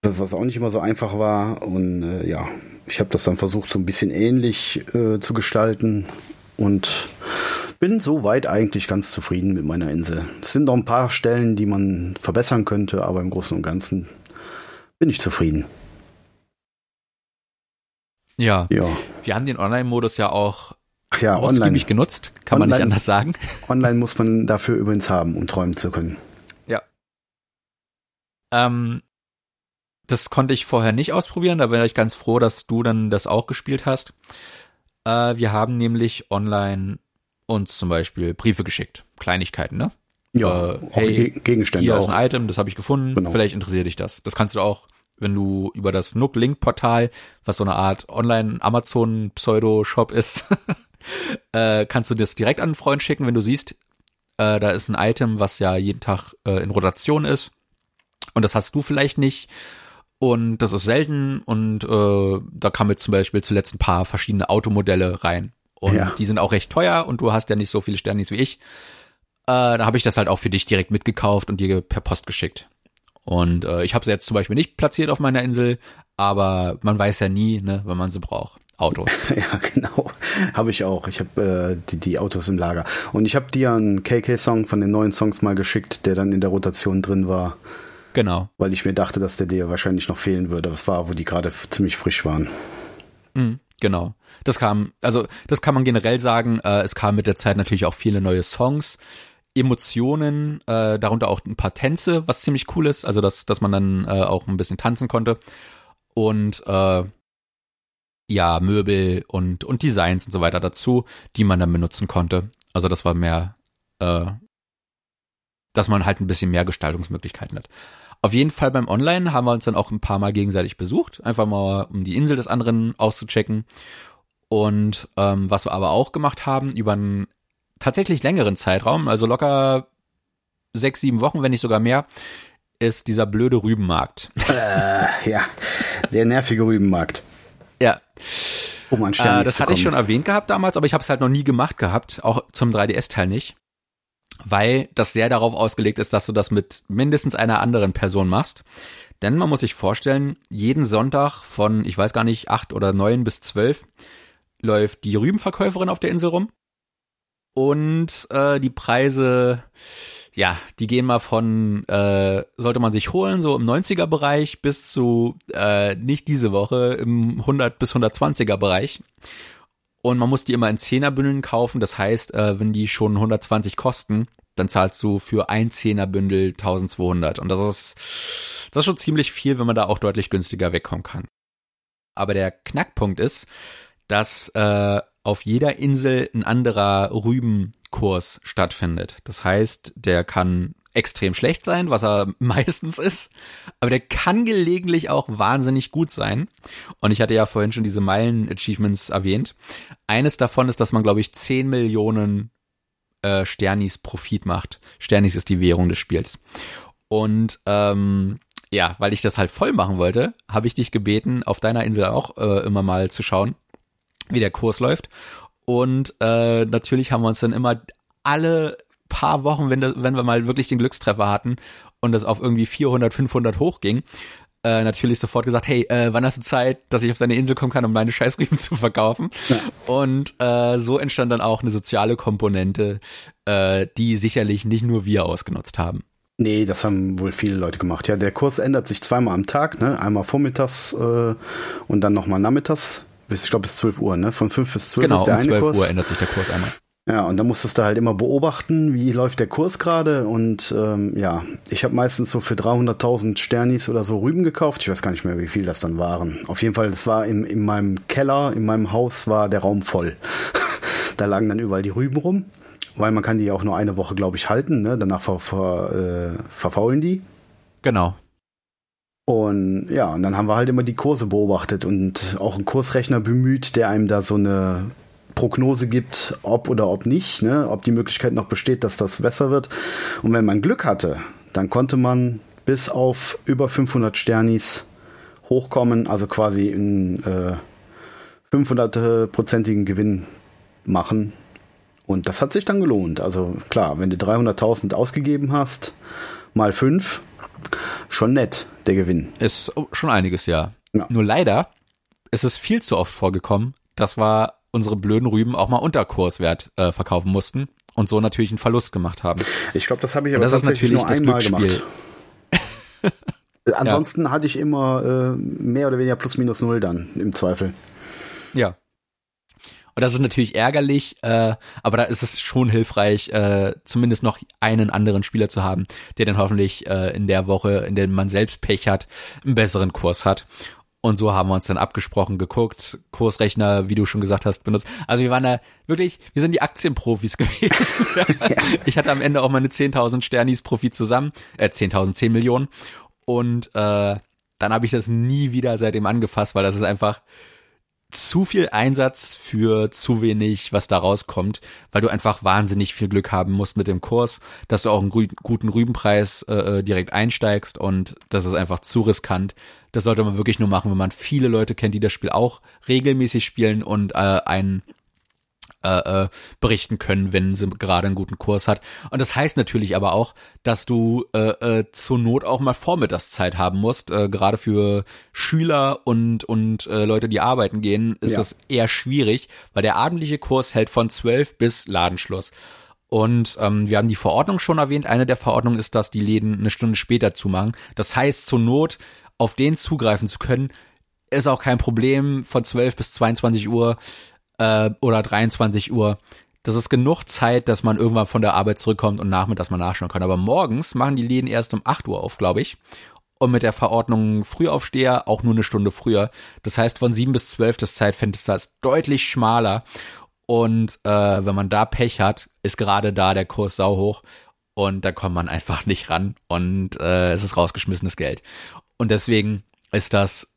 das, was auch nicht immer so einfach war und äh, ja, ich habe das dann versucht, so ein bisschen ähnlich äh, zu gestalten und bin soweit eigentlich ganz zufrieden mit meiner Insel. Es sind noch ein paar Stellen, die man verbessern könnte, aber im Großen und Ganzen bin ich zufrieden. Ja. ja. Wir haben den Online-Modus ja auch ja, ausgiebig online. genutzt, kann online, man nicht anders sagen. *laughs* Online muss man dafür übrigens haben, um träumen zu können. Ja. Ähm, das konnte ich vorher nicht ausprobieren, da wäre ich ganz froh, dass du dann das auch gespielt hast. Äh, wir haben nämlich online uns zum Beispiel Briefe geschickt, Kleinigkeiten, ne? Ja, äh, hey, Gegenstände hier auch. ist ein Item, das habe ich gefunden, genau. vielleicht interessiert dich das. Das kannst du auch wenn du über das Nook Link Portal, was so eine Art Online Amazon Pseudo Shop ist, *laughs* äh, kannst du das direkt an einen Freund schicken, wenn du siehst, äh, da ist ein Item, was ja jeden Tag äh, in Rotation ist und das hast du vielleicht nicht und das ist selten und äh, da kamen jetzt zum Beispiel zuletzt ein paar verschiedene Automodelle rein und ja. die sind auch recht teuer und du hast ja nicht so viele Sternis wie ich. Äh, da habe ich das halt auch für dich direkt mitgekauft und dir per Post geschickt. Und äh, ich habe sie jetzt zum Beispiel nicht platziert auf meiner Insel, aber man weiß ja nie, ne, wenn man sie braucht. Autos. *laughs* ja, genau. Habe ich auch. Ich habe äh, die, die Autos im Lager. Und ich habe dir einen KK-Song von den neuen Songs mal geschickt, der dann in der Rotation drin war. Genau. Weil ich mir dachte, dass der dir wahrscheinlich noch fehlen würde. Das war, wo die gerade ziemlich frisch waren. Mhm, genau. Das kam, also das kann man generell sagen. Äh, es kam mit der Zeit natürlich auch viele neue Songs. Emotionen, äh, darunter auch ein paar Tänze, was ziemlich cool ist, also dass, dass man dann äh, auch ein bisschen tanzen konnte. Und äh, ja, Möbel und, und Designs und so weiter dazu, die man dann benutzen konnte. Also das war mehr, äh, dass man halt ein bisschen mehr Gestaltungsmöglichkeiten hat. Auf jeden Fall beim Online haben wir uns dann auch ein paar Mal gegenseitig besucht, einfach mal um die Insel des anderen auszuchecken. Und ähm, was wir aber auch gemacht haben, über einen tatsächlich längeren Zeitraum, also locker sechs, sieben Wochen, wenn nicht sogar mehr, ist dieser blöde Rübenmarkt. Äh, ja, der nervige Rübenmarkt. Ja. Um an äh, Das hatte ich schon erwähnt gehabt damals, aber ich habe es halt noch nie gemacht gehabt, auch zum 3DS-Teil nicht, weil das sehr darauf ausgelegt ist, dass du das mit mindestens einer anderen Person machst. Denn man muss sich vorstellen, jeden Sonntag von, ich weiß gar nicht, acht oder neun bis zwölf läuft die Rübenverkäuferin auf der Insel rum und äh, die Preise, ja, die gehen mal von, äh, sollte man sich holen, so im 90er Bereich bis zu äh, nicht diese Woche im 100 bis 120er Bereich. Und man muss die immer in Zehnerbündeln kaufen. Das heißt, äh, wenn die schon 120 kosten, dann zahlst du für ein Zehnerbündel 1200. Und das ist, das ist schon ziemlich viel, wenn man da auch deutlich günstiger wegkommen kann. Aber der Knackpunkt ist, dass äh, auf jeder Insel ein anderer Rübenkurs stattfindet. Das heißt, der kann extrem schlecht sein, was er *laughs* meistens ist, aber der kann gelegentlich auch wahnsinnig gut sein. Und ich hatte ja vorhin schon diese Meilen-Achievements erwähnt. Eines davon ist, dass man, glaube ich, 10 Millionen äh, Sternis Profit macht. Sternis ist die Währung des Spiels. Und ähm, ja, weil ich das halt voll machen wollte, habe ich dich gebeten, auf deiner Insel auch äh, immer mal zu schauen, wie der Kurs läuft. Und äh, natürlich haben wir uns dann immer alle paar Wochen, wenn, das, wenn wir mal wirklich den Glückstreffer hatten und das auf irgendwie 400, 500 hochging, äh, natürlich sofort gesagt, hey, äh, wann hast du Zeit, dass ich auf deine Insel kommen kann, um meine Scheißrüben *laughs* zu verkaufen? Ja. Und äh, so entstand dann auch eine soziale Komponente, äh, die sicherlich nicht nur wir ausgenutzt haben. Nee, das haben wohl viele Leute gemacht. Ja, der Kurs ändert sich zweimal am Tag, ne? Einmal vormittags äh, und dann nochmal nachmittags bis, ich glaube, bis 12 Uhr, ne? Von 5 bis 12 genau, ist der um eine 12 Kurs. Uhr ändert sich der Kurs einmal. Ja, und da musstest du halt immer beobachten, wie läuft der Kurs gerade. Und ähm, ja, ich habe meistens so für 300.000 Sternis oder so Rüben gekauft. Ich weiß gar nicht mehr, wie viel das dann waren. Auf jeden Fall, das war in, in meinem Keller, in meinem Haus war der Raum voll. *laughs* da lagen dann überall die Rüben rum, weil man kann die auch nur eine Woche, glaube ich, halten. Ne? Danach ver, ver, äh, verfaulen die. Genau. Und ja, und dann haben wir halt immer die Kurse beobachtet und auch einen Kursrechner bemüht, der einem da so eine Prognose gibt, ob oder ob nicht, ne? ob die Möglichkeit noch besteht, dass das besser wird. Und wenn man Glück hatte, dann konnte man bis auf über 500 Sternis hochkommen, also quasi in äh, 500-prozentigen Gewinn machen. Und das hat sich dann gelohnt. Also klar, wenn du 300.000 ausgegeben hast, mal fünf, schon nett, der Gewinn. Ist schon einiges, ja. ja. Nur leider ist es viel zu oft vorgekommen, dass wir unsere blöden Rüben auch mal unter Kurswert äh, verkaufen mussten und so natürlich einen Verlust gemacht haben. Ich glaube, das habe ich aber das tatsächlich ist natürlich nur einmal gemacht. *laughs* Ansonsten ja. hatte ich immer äh, mehr oder weniger plus minus null dann im Zweifel. Ja. Und das ist natürlich ärgerlich, äh, aber da ist es schon hilfreich, äh, zumindest noch einen anderen Spieler zu haben, der dann hoffentlich äh, in der Woche, in der man selbst Pech hat, einen besseren Kurs hat. Und so haben wir uns dann abgesprochen, geguckt, Kursrechner, wie du schon gesagt hast, benutzt. Also wir waren da wirklich, wir sind die Aktienprofis *laughs* gewesen. ich hatte am Ende auch meine 10.000 Sternis Profit zusammen, äh 10.000, 10 Millionen. Und äh, dann habe ich das nie wieder seitdem angefasst, weil das ist einfach, zu viel Einsatz für zu wenig, was da rauskommt, weil du einfach wahnsinnig viel Glück haben musst mit dem Kurs, dass du auch einen guten Rübenpreis äh, äh, direkt einsteigst und das ist einfach zu riskant. Das sollte man wirklich nur machen, wenn man viele Leute kennt, die das Spiel auch regelmäßig spielen und äh, einen äh, äh, berichten können, wenn sie gerade einen guten Kurs hat. Und das heißt natürlich aber auch, dass du äh, äh, zur Not auch mal Vormittagszeit haben musst. Äh, gerade für Schüler und und äh, Leute, die arbeiten gehen, ist ja. das eher schwierig, weil der abendliche Kurs hält von zwölf bis Ladenschluss. Und ähm, wir haben die Verordnung schon erwähnt. Eine der Verordnungen ist, dass die Läden eine Stunde später zumachen. Das heißt, zur Not auf den zugreifen zu können, ist auch kein Problem. Von 12 bis 22 Uhr äh, oder 23 Uhr. Das ist genug Zeit, dass man irgendwann von der Arbeit zurückkommt und nachmittags mal nachschauen kann. Aber morgens machen die Läden erst um 8 Uhr auf, glaube ich. Und mit der Verordnung Frühaufsteher auch nur eine Stunde früher. Das heißt, von 7 bis 12 das Zeitfenster ist deutlich schmaler. Und äh, wenn man da Pech hat, ist gerade da der Kurs sau hoch und da kommt man *laughs* einfach nicht ran und äh, es ist rausgeschmissenes Geld. Und deswegen ist das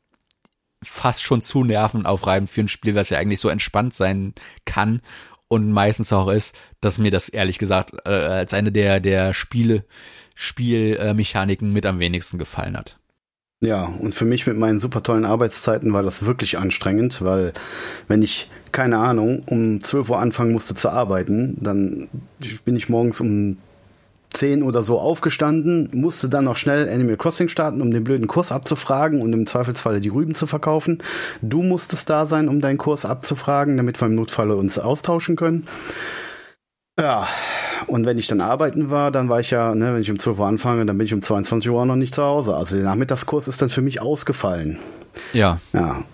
fast schon zu nervenaufreibend für ein Spiel, was ja eigentlich so entspannt sein kann und meistens auch ist, dass mir das ehrlich gesagt äh, als eine der der Spiele Spielmechaniken mit am wenigsten gefallen hat. Ja, und für mich mit meinen super tollen Arbeitszeiten war das wirklich anstrengend, weil wenn ich, keine Ahnung, um 12 Uhr anfangen musste zu arbeiten, dann bin ich morgens um 10 oder so aufgestanden, musste dann noch schnell Animal Crossing starten, um den blöden Kurs abzufragen und im Zweifelsfalle die Rüben zu verkaufen. Du musstest da sein, um deinen Kurs abzufragen, damit wir im Notfalle uns austauschen können. Ja, und wenn ich dann arbeiten war, dann war ich ja, ne, wenn ich um 12 Uhr anfange, dann bin ich um 22 Uhr noch nicht zu Hause. Also der Nachmittagskurs ist dann für mich ausgefallen. Ja. Ja,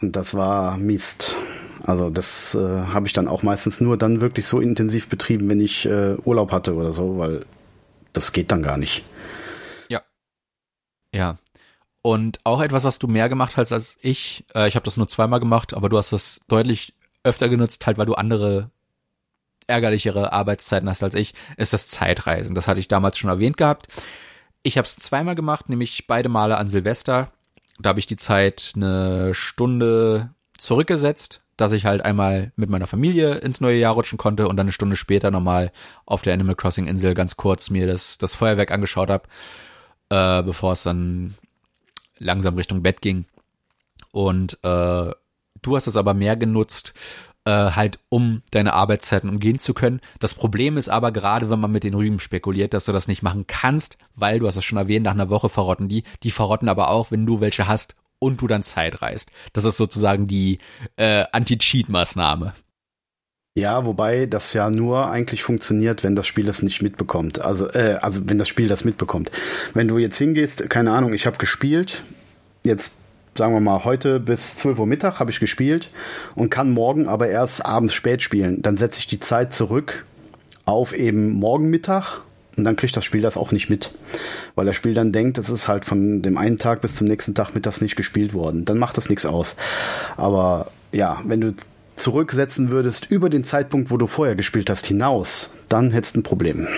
und das war Mist. Also das äh, habe ich dann auch meistens nur dann wirklich so intensiv betrieben, wenn ich äh, Urlaub hatte oder so, weil das geht dann gar nicht. Ja. Ja. Und auch etwas, was du mehr gemacht hast als ich. Äh, ich habe das nur zweimal gemacht, aber du hast das deutlich öfter genutzt, halt weil du andere ärgerlichere Arbeitszeiten hast als ich, ist das Zeitreisen. Das hatte ich damals schon erwähnt gehabt. Ich habe es zweimal gemacht, nämlich beide Male an Silvester. Da habe ich die Zeit eine Stunde zurückgesetzt dass ich halt einmal mit meiner Familie ins neue Jahr rutschen konnte und dann eine Stunde später nochmal auf der Animal Crossing Insel ganz kurz mir das, das Feuerwerk angeschaut habe, äh, bevor es dann langsam Richtung Bett ging. Und äh, du hast es aber mehr genutzt, äh, halt um deine Arbeitszeiten umgehen zu können. Das Problem ist aber gerade, wenn man mit den Rüben spekuliert, dass du das nicht machen kannst, weil du hast es schon erwähnt, nach einer Woche verrotten die. Die verrotten aber auch, wenn du welche hast und du dann Zeit reist. Das ist sozusagen die äh, Anti-Cheat-Maßnahme. Ja, wobei das ja nur eigentlich funktioniert, wenn das Spiel es nicht mitbekommt. Also, äh, also wenn das Spiel das mitbekommt. Wenn du jetzt hingehst, keine Ahnung, ich habe gespielt, jetzt sagen wir mal heute bis 12 Uhr Mittag habe ich gespielt und kann morgen aber erst abends spät spielen. Dann setze ich die Zeit zurück auf eben morgen Mittag und dann kriegt das Spiel das auch nicht mit. Weil das Spiel dann denkt, es ist halt von dem einen Tag bis zum nächsten Tag mittags nicht gespielt worden. Dann macht das nichts aus. Aber ja, wenn du zurücksetzen würdest über den Zeitpunkt, wo du vorher gespielt hast, hinaus, dann hättest du ein Problem.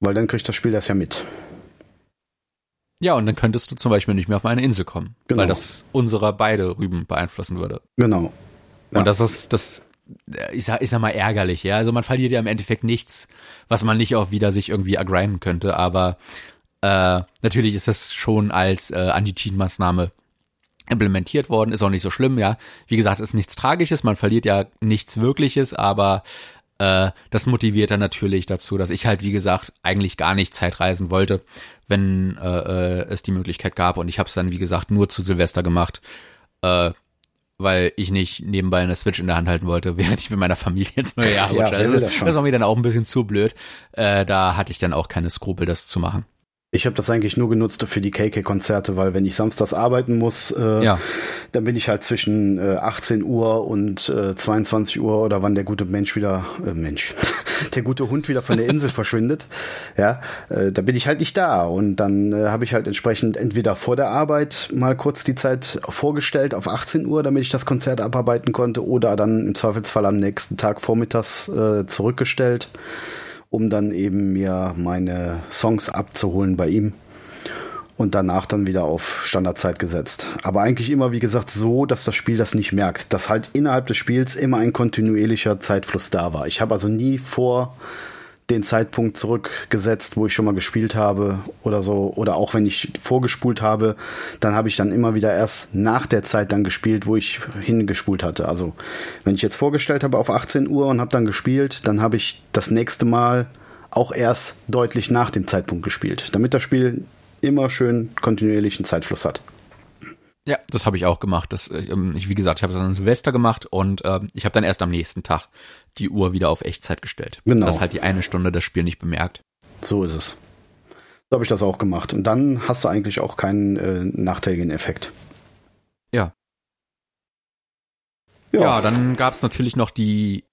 Weil dann kriegt das Spiel das ja mit. Ja, und dann könntest du zum Beispiel nicht mehr auf eine Insel kommen, genau. weil das unsere beide Rüben beeinflussen würde. Genau. Ja. Und das ist, das ich sag, ich sag mal ärgerlich, ja. Also man verliert ja im Endeffekt nichts, was man nicht auch wieder sich irgendwie ergrinden könnte, aber äh, natürlich ist das schon als äh, Anti-Cheat-Maßnahme implementiert worden, ist auch nicht so schlimm, ja. Wie gesagt, ist nichts Tragisches, man verliert ja nichts Wirkliches, aber äh, das motiviert dann natürlich dazu, dass ich halt, wie gesagt, eigentlich gar nicht Zeitreisen wollte, wenn äh, äh, es die Möglichkeit gab. Und ich habe es dann, wie gesagt, nur zu Silvester gemacht, äh, weil ich nicht nebenbei eine Switch in der Hand halten wollte, *laughs* während ich mit meiner Familie ins neue Jahr rutsche. Ja, also, das, das war mir dann auch ein bisschen zu blöd. Äh, da hatte ich dann auch keine Skrupel, das zu machen. Ich habe das eigentlich nur genutzt für die KK-Konzerte, weil wenn ich samstags arbeiten muss, äh, ja. dann bin ich halt zwischen äh, 18 Uhr und äh, 22 Uhr oder wann der gute Mensch wieder, äh, Mensch, *laughs* der gute Hund wieder von der Insel *laughs* verschwindet. Ja, äh, da bin ich halt nicht da und dann äh, habe ich halt entsprechend entweder vor der Arbeit mal kurz die Zeit vorgestellt auf 18 Uhr, damit ich das Konzert abarbeiten konnte oder dann im Zweifelsfall am nächsten Tag vormittags äh, zurückgestellt um dann eben mir meine Songs abzuholen bei ihm und danach dann wieder auf Standardzeit gesetzt. Aber eigentlich immer, wie gesagt, so, dass das Spiel das nicht merkt, dass halt innerhalb des Spiels immer ein kontinuierlicher Zeitfluss da war. Ich habe also nie vor den Zeitpunkt zurückgesetzt, wo ich schon mal gespielt habe oder so. Oder auch wenn ich vorgespult habe, dann habe ich dann immer wieder erst nach der Zeit dann gespielt, wo ich hingespult hatte. Also wenn ich jetzt vorgestellt habe auf 18 Uhr und habe dann gespielt, dann habe ich das nächste Mal auch erst deutlich nach dem Zeitpunkt gespielt, damit das Spiel immer schön kontinuierlichen Zeitfluss hat. Ja, das habe ich auch gemacht. Das, ähm, ich, wie gesagt, ich habe es an Silvester gemacht und äh, ich habe dann erst am nächsten Tag die Uhr wieder auf Echtzeit gestellt. Genau. Dass halt die eine Stunde das Spiel nicht bemerkt. So ist es. So habe ich das auch gemacht. Und dann hast du eigentlich auch keinen äh, nachteiligen Effekt. Ja. Ja, ja dann gab es natürlich noch die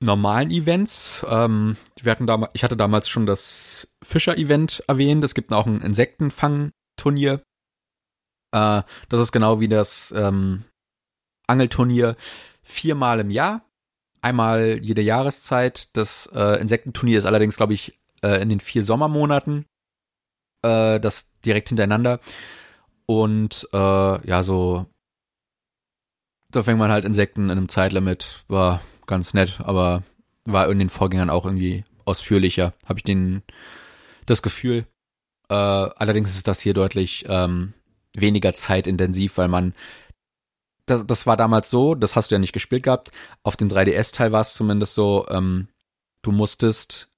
normalen Events. Ähm, wir hatten ich hatte damals schon das Fischer-Event erwähnt. Es gibt auch ein Insektenfang-Turnier äh, das ist genau wie das ähm, Angelturnier viermal im Jahr. Einmal jede Jahreszeit. Das äh, Insektenturnier ist allerdings, glaube ich, äh, in den vier Sommermonaten. Äh, das direkt hintereinander. Und äh, ja, so da fängt man halt Insekten in einem Zeitlimit. War ganz nett, aber war in den Vorgängern auch irgendwie ausführlicher, habe ich den das Gefühl. Äh, allerdings ist das hier deutlich ähm, weniger zeitintensiv, weil man das, das war damals so, das hast du ja nicht gespielt gehabt. Auf dem 3DS-Teil war es zumindest so, ähm, du musstest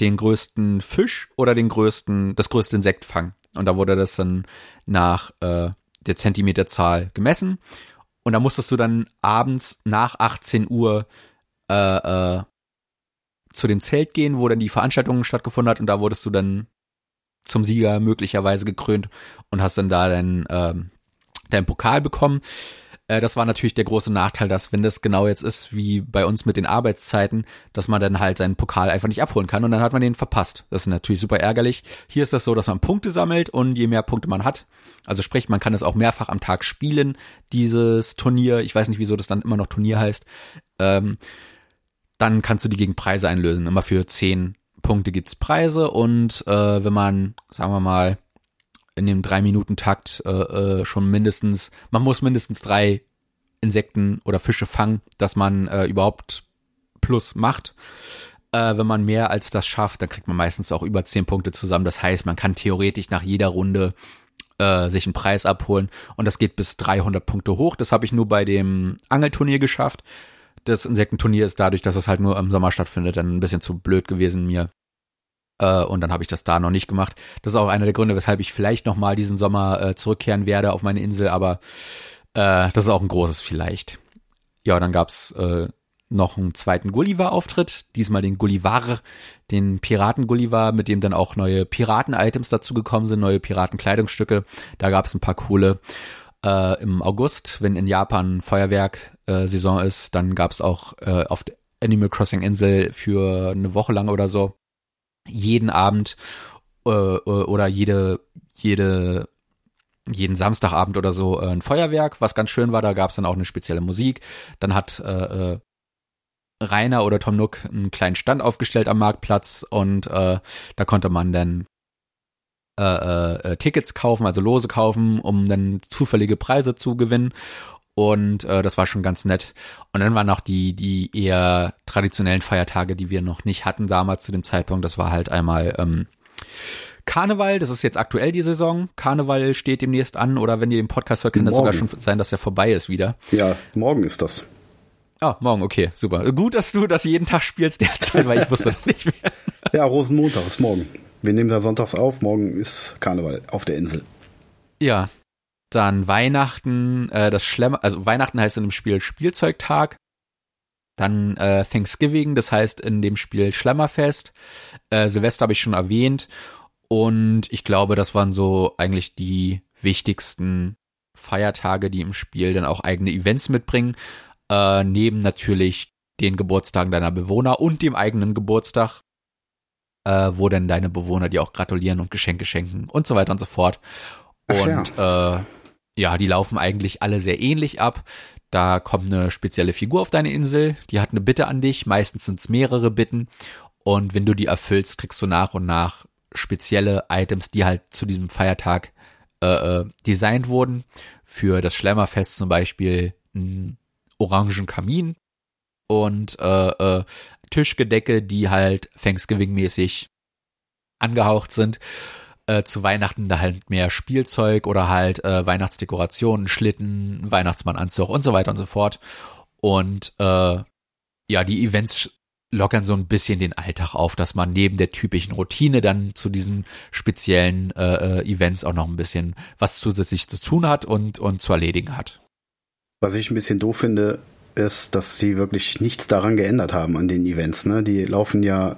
den größten Fisch oder den größten, das größte Insekt fangen. Und da wurde das dann nach äh, der Zentimeterzahl gemessen. Und da musstest du dann abends nach 18 Uhr äh, äh, zu dem Zelt gehen, wo dann die Veranstaltung stattgefunden hat und da wurdest du dann zum Sieger möglicherweise gekrönt und hast dann da deinen, ähm, deinen Pokal bekommen. Äh, das war natürlich der große Nachteil, dass wenn das genau jetzt ist wie bei uns mit den Arbeitszeiten, dass man dann halt seinen Pokal einfach nicht abholen kann und dann hat man den verpasst. Das ist natürlich super ärgerlich. Hier ist das so, dass man Punkte sammelt und je mehr Punkte man hat, also sprich, man kann es auch mehrfach am Tag spielen, dieses Turnier. Ich weiß nicht, wieso das dann immer noch Turnier heißt. Ähm, dann kannst du die gegen Preise einlösen, immer für zehn Punkte gibt's Preise und äh, wenn man, sagen wir mal, in dem drei Minuten Takt äh, äh, schon mindestens, man muss mindestens drei Insekten oder Fische fangen, dass man äh, überhaupt Plus macht. Äh, wenn man mehr als das schafft, dann kriegt man meistens auch über zehn Punkte zusammen. Das heißt, man kann theoretisch nach jeder Runde äh, sich einen Preis abholen und das geht bis 300 Punkte hoch. Das habe ich nur bei dem Angelturnier geschafft das Insektenturnier ist dadurch, dass es halt nur im Sommer stattfindet, dann ein bisschen zu blöd gewesen mir. Äh, und dann habe ich das da noch nicht gemacht. Das ist auch einer der Gründe, weshalb ich vielleicht noch mal diesen Sommer äh, zurückkehren werde auf meine Insel, aber äh, das ist auch ein großes vielleicht. Ja, dann gab's äh, noch einen zweiten Gulliver-Auftritt, diesmal den Gullivar, den Piraten-Gullivar, mit dem dann auch neue Piraten-Items dazu gekommen sind, neue Piraten-Kleidungsstücke. Da gab's ein paar coole äh, im August, wenn in Japan Feuerwerk-Saison äh, ist, dann gab es auch äh, auf der Animal Crossing Insel für eine Woche lang oder so jeden Abend äh, äh, oder jede jede jeden Samstagabend oder so äh, ein Feuerwerk, was ganz schön war. Da gab es dann auch eine spezielle Musik. Dann hat äh, äh, Rainer oder Tom Nook einen kleinen Stand aufgestellt am Marktplatz und äh, da konnte man dann äh, äh, Tickets kaufen, also Lose kaufen, um dann zufällige Preise zu gewinnen. Und äh, das war schon ganz nett. Und dann waren noch die, die eher traditionellen Feiertage, die wir noch nicht hatten damals zu dem Zeitpunkt. Das war halt einmal ähm, Karneval, das ist jetzt aktuell die Saison. Karneval steht demnächst an oder wenn ihr den Podcast hört, kann das sogar schon sein, dass er vorbei ist wieder. Ja, morgen ist das. Ah, morgen, okay, super. Gut, dass du das jeden Tag spielst derzeit, weil ich wusste das nicht mehr. *laughs* Ja, Rosenmontag ist morgen. Wir nehmen da sonntags auf, morgen ist Karneval auf der Insel. Ja, dann Weihnachten, äh, das Schlemmer, also Weihnachten heißt in dem Spiel Spielzeugtag. Dann äh, Thanksgiving, das heißt in dem Spiel Schlemmerfest. Äh, Silvester habe ich schon erwähnt. Und ich glaube, das waren so eigentlich die wichtigsten Feiertage, die im Spiel dann auch eigene Events mitbringen. Äh, neben natürlich den Geburtstagen deiner Bewohner und dem eigenen Geburtstag, äh, wo dann deine Bewohner dir auch gratulieren und Geschenke schenken und so weiter und so fort. Und ja. Äh, ja, die laufen eigentlich alle sehr ähnlich ab. Da kommt eine spezielle Figur auf deine Insel, die hat eine Bitte an dich, meistens sind es mehrere Bitten. Und wenn du die erfüllst, kriegst du nach und nach spezielle Items, die halt zu diesem Feiertag äh, äh, designt wurden. Für das Schlemmerfest zum Beispiel einen orangen Kamin und äh, äh, Tischgedecke, die halt Thanksgiving-mäßig angehaucht sind äh, zu Weihnachten da halt mehr Spielzeug oder halt äh, Weihnachtsdekorationen, Schlitten, Weihnachtsmannanzug und so weiter und so fort. Und äh, ja, die Events lockern so ein bisschen den Alltag auf, dass man neben der typischen Routine dann zu diesen speziellen äh, äh Events auch noch ein bisschen was zusätzlich zu tun hat und, und zu erledigen hat. Was ich ein bisschen doof finde, ist, dass sie wirklich nichts daran geändert haben an den Events. Ne? Die laufen ja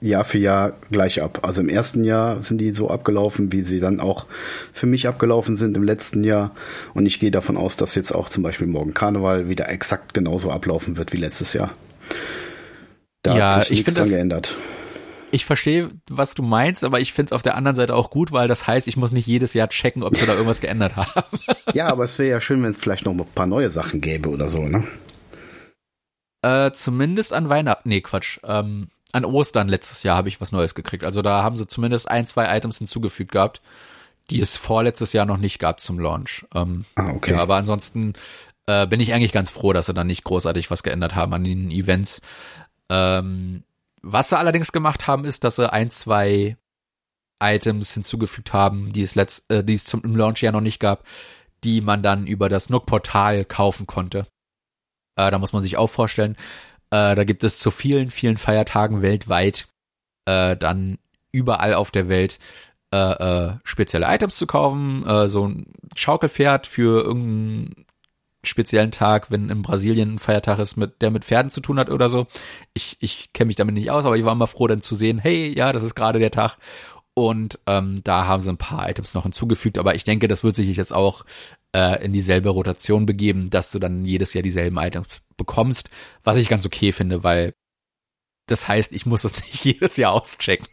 Jahr für Jahr gleich ab. Also im ersten Jahr sind die so abgelaufen, wie sie dann auch für mich abgelaufen sind im letzten Jahr. Und ich gehe davon aus, dass jetzt auch zum Beispiel morgen Karneval wieder exakt genauso ablaufen wird wie letztes Jahr. Da ja, hat sich nichts dran geändert. Ich verstehe, was du meinst, aber ich finde es auf der anderen Seite auch gut, weil das heißt, ich muss nicht jedes Jahr checken, ob sie da irgendwas geändert *laughs* haben. ja, aber es wäre ja schön, wenn es vielleicht noch ein paar neue Sachen gäbe oder so, ne? Äh, zumindest an Weihnachten. Nee, Quatsch. Ähm, an Ostern letztes Jahr habe ich was Neues gekriegt. Also da haben sie zumindest ein, zwei Items hinzugefügt gehabt, die es vorletztes Jahr noch nicht gab zum Launch. Ähm, ah, okay. Ja, aber ansonsten äh, bin ich eigentlich ganz froh, dass sie dann nicht großartig was geändert haben an den Events. Ähm, was sie allerdings gemacht haben, ist, dass sie ein, zwei Items hinzugefügt haben, die es letzt, äh, die es zum im Launch ja noch nicht gab, die man dann über das Nook-Portal kaufen konnte. Äh, da muss man sich auch vorstellen, äh, da gibt es zu vielen, vielen Feiertagen weltweit äh, dann überall auf der Welt äh, äh, spezielle Items zu kaufen. Äh, so ein Schaukelpferd für irgendeinen speziellen Tag, wenn in Brasilien ein Feiertag ist, mit, der mit Pferden zu tun hat oder so. Ich, ich kenne mich damit nicht aus, aber ich war immer froh, dann zu sehen, hey, ja, das ist gerade der Tag. Und ähm, da haben sie ein paar Items noch hinzugefügt, aber ich denke, das wird sich jetzt auch äh, in dieselbe Rotation begeben, dass du dann jedes Jahr dieselben Items bekommst, was ich ganz okay finde, weil das heißt, ich muss das *laughs* nicht jedes Jahr auschecken.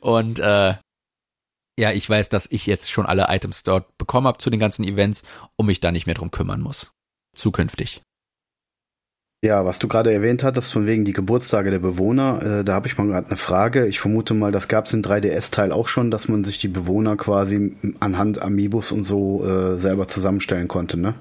Und äh, ja, ich weiß, dass ich jetzt schon alle Items dort bekommen habe zu den ganzen Events und mich da nicht mehr drum kümmern muss. Zukünftig. Ja, was du gerade erwähnt hattest, von wegen die Geburtstage der Bewohner, äh, da habe ich mal gerade eine Frage. Ich vermute mal, das gab es im 3DS-Teil auch schon, dass man sich die Bewohner quasi anhand Amiibos und so äh, selber zusammenstellen konnte, ne?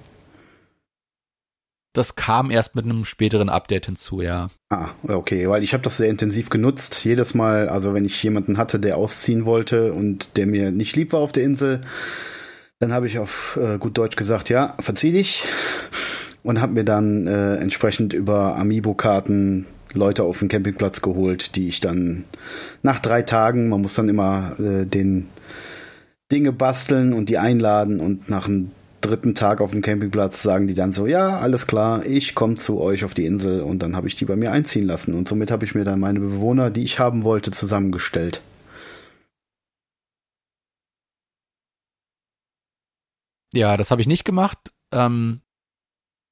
Das kam erst mit einem späteren Update hinzu, ja. Ah, okay, weil ich habe das sehr intensiv genutzt. Jedes Mal, also wenn ich jemanden hatte, der ausziehen wollte und der mir nicht lieb war auf der Insel, dann habe ich auf äh, gut Deutsch gesagt, ja, verzieh dich und habe mir dann äh, entsprechend über Amiibo-Karten Leute auf den Campingplatz geholt, die ich dann nach drei Tagen, man muss dann immer äh, den Dinge basteln und die einladen und nach einem dritten Tag auf dem Campingplatz sagen die dann so, ja, alles klar, ich komme zu euch auf die Insel und dann habe ich die bei mir einziehen lassen und somit habe ich mir dann meine Bewohner, die ich haben wollte, zusammengestellt. Ja, das habe ich nicht gemacht. Ähm,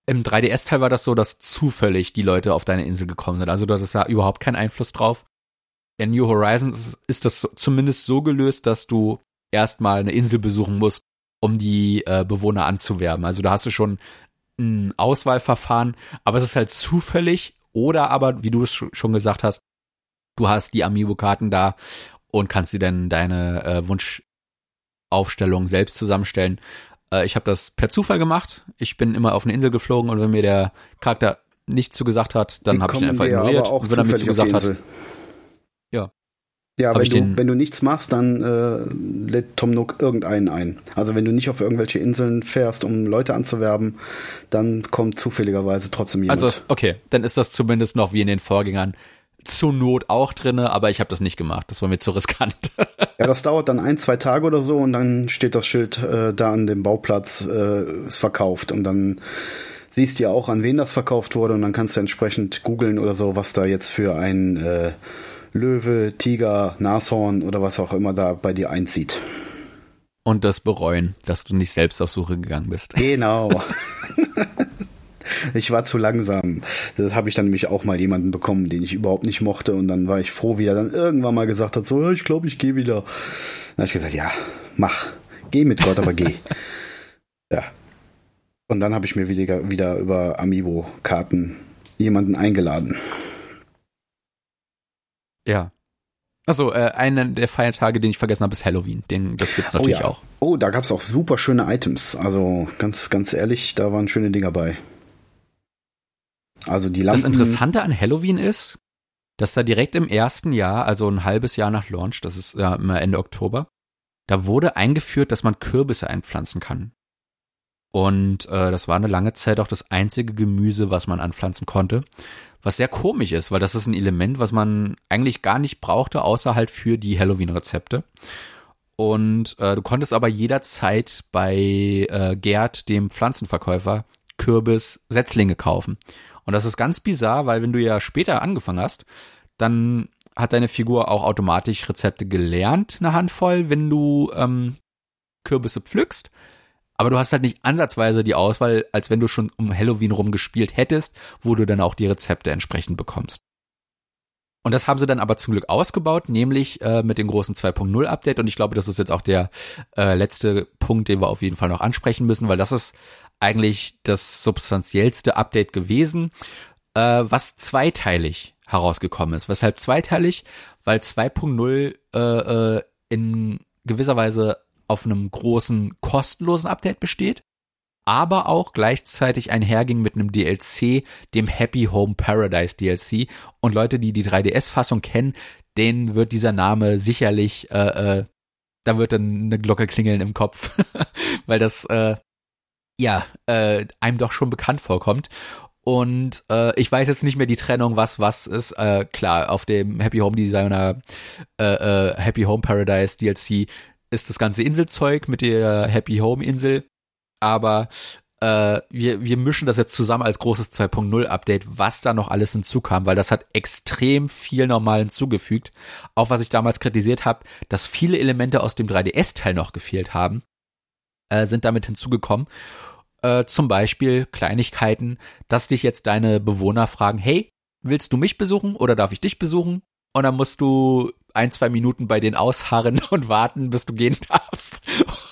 im 3DS-Teil war das so, dass zufällig die Leute auf deine Insel gekommen sind. Also du hast ja überhaupt keinen Einfluss drauf. In New Horizons ist das zumindest so gelöst, dass du erstmal eine Insel besuchen musst, um die äh, Bewohner anzuwerben. Also da hast du schon ein Auswahlverfahren, aber es ist halt zufällig oder aber, wie du es schon gesagt hast, du hast die Amiibo-Karten da und kannst dir dann deine äh, Wunschaufstellung selbst zusammenstellen. Äh, ich habe das per Zufall gemacht. Ich bin immer auf eine Insel geflogen und wenn mir der Charakter nicht zugesagt hat, dann habe ich ihn einfach ignoriert. Und wenn er mir zugesagt hat, ja. Wenn du, wenn du nichts machst, dann äh, lädt Tom Nook irgendeinen ein. Also wenn du nicht auf irgendwelche Inseln fährst, um Leute anzuwerben, dann kommt zufälligerweise trotzdem jemand. Also okay, dann ist das zumindest noch wie in den Vorgängern zur Not auch drinne, aber ich habe das nicht gemacht. Das war mir zu riskant. *laughs* ja, das dauert dann ein, zwei Tage oder so und dann steht das Schild äh, da an dem Bauplatz, äh, ist verkauft und dann siehst du ja auch, an wen das verkauft wurde und dann kannst du entsprechend googeln oder so, was da jetzt für ein äh, Löwe, Tiger, Nashorn oder was auch immer da bei dir einzieht. Und das bereuen, dass du nicht selbst auf Suche gegangen bist. *laughs* Genau. ich war zu langsam. Das habe ich dann nämlich auch mal jemanden bekommen, den ich überhaupt nicht mochte. Und dann war ich froh, wie er dann irgendwann mal gesagt hat, so, ich glaube, ich gehe wieder. Dann habe ich gesagt, ja, mach. Geh mit Gott, aber geh. *laughs* ja. Und dann habe ich mir wieder, wieder über Amiibo-Karten jemanden eingeladen. Ja. Also äh, einer der Feiertage, den ich vergessen habe, ist Halloween. Den, das gibt's natürlich oh ja. auch. Oh, da gab's auch super schöne Items. Also ganz, ganz ehrlich, da waren schöne Dinger bei. Also die Lampen. Das Interessante an Halloween ist, dass da direkt im ersten Jahr, also ein halbes Jahr nach Launch, das ist ja immer Ende Oktober, da wurde eingeführt, dass man Kürbisse einpflanzen kann. Und äh, das war eine lange Zeit auch das einzige Gemüse, was man anpflanzen konnte. Was sehr komisch ist, weil das ist ein Element, was man eigentlich gar nicht brauchte, außer halt für die Halloween-Rezepte. Und äh, du konntest aber jederzeit bei äh, Gerd, dem Pflanzenverkäufer, Kürbis-Setzlinge kaufen. Und das ist ganz bizarr, weil wenn du ja später angefangen hast, dann hat deine Figur auch automatisch Rezepte gelernt, eine Handvoll, wenn du ähm, Kürbisse pflückst aber du hast halt nicht ansatzweise die Auswahl, als wenn du schon um Halloween rum gespielt hättest, wo du dann auch die Rezepte entsprechend bekommst. Und das haben sie dann aber zum Glück ausgebaut, nämlich äh, mit dem großen 2.0 Update. Und ich glaube, das ist jetzt auch der äh, letzte Punkt, den wir auf jeden Fall noch ansprechen müssen, weil das ist eigentlich das substanziellste Update gewesen, äh, was zweiteilig herausgekommen ist. Weshalb zweiteilig? Weil 2.0 äh, äh, in gewisser Weise auf einem großen kostenlosen Update besteht, aber auch gleichzeitig einherging mit einem DLC, dem Happy Home Paradise DLC. Und Leute, die die 3DS-Fassung kennen, denen wird dieser Name sicherlich, äh, äh, da wird dann eine Glocke klingeln im Kopf, *laughs* weil das äh, ja äh, einem doch schon bekannt vorkommt. Und äh, ich weiß jetzt nicht mehr die Trennung, was was ist. Äh, klar, auf dem Happy Home Designer äh, äh, Happy Home Paradise DLC ist das ganze Inselzeug mit der Happy Home Insel, aber äh, wir, wir mischen das jetzt zusammen als großes 2.0 Update, was da noch alles hinzukam, weil das hat extrem viel normal hinzugefügt. Auch was ich damals kritisiert habe, dass viele Elemente aus dem 3DS-Teil noch gefehlt haben, äh, sind damit hinzugekommen. Äh, zum Beispiel Kleinigkeiten, dass dich jetzt deine Bewohner fragen, hey, willst du mich besuchen oder darf ich dich besuchen? Und dann musst du ein, zwei Minuten bei denen ausharren *laughs* und warten, bis du gehen darfst.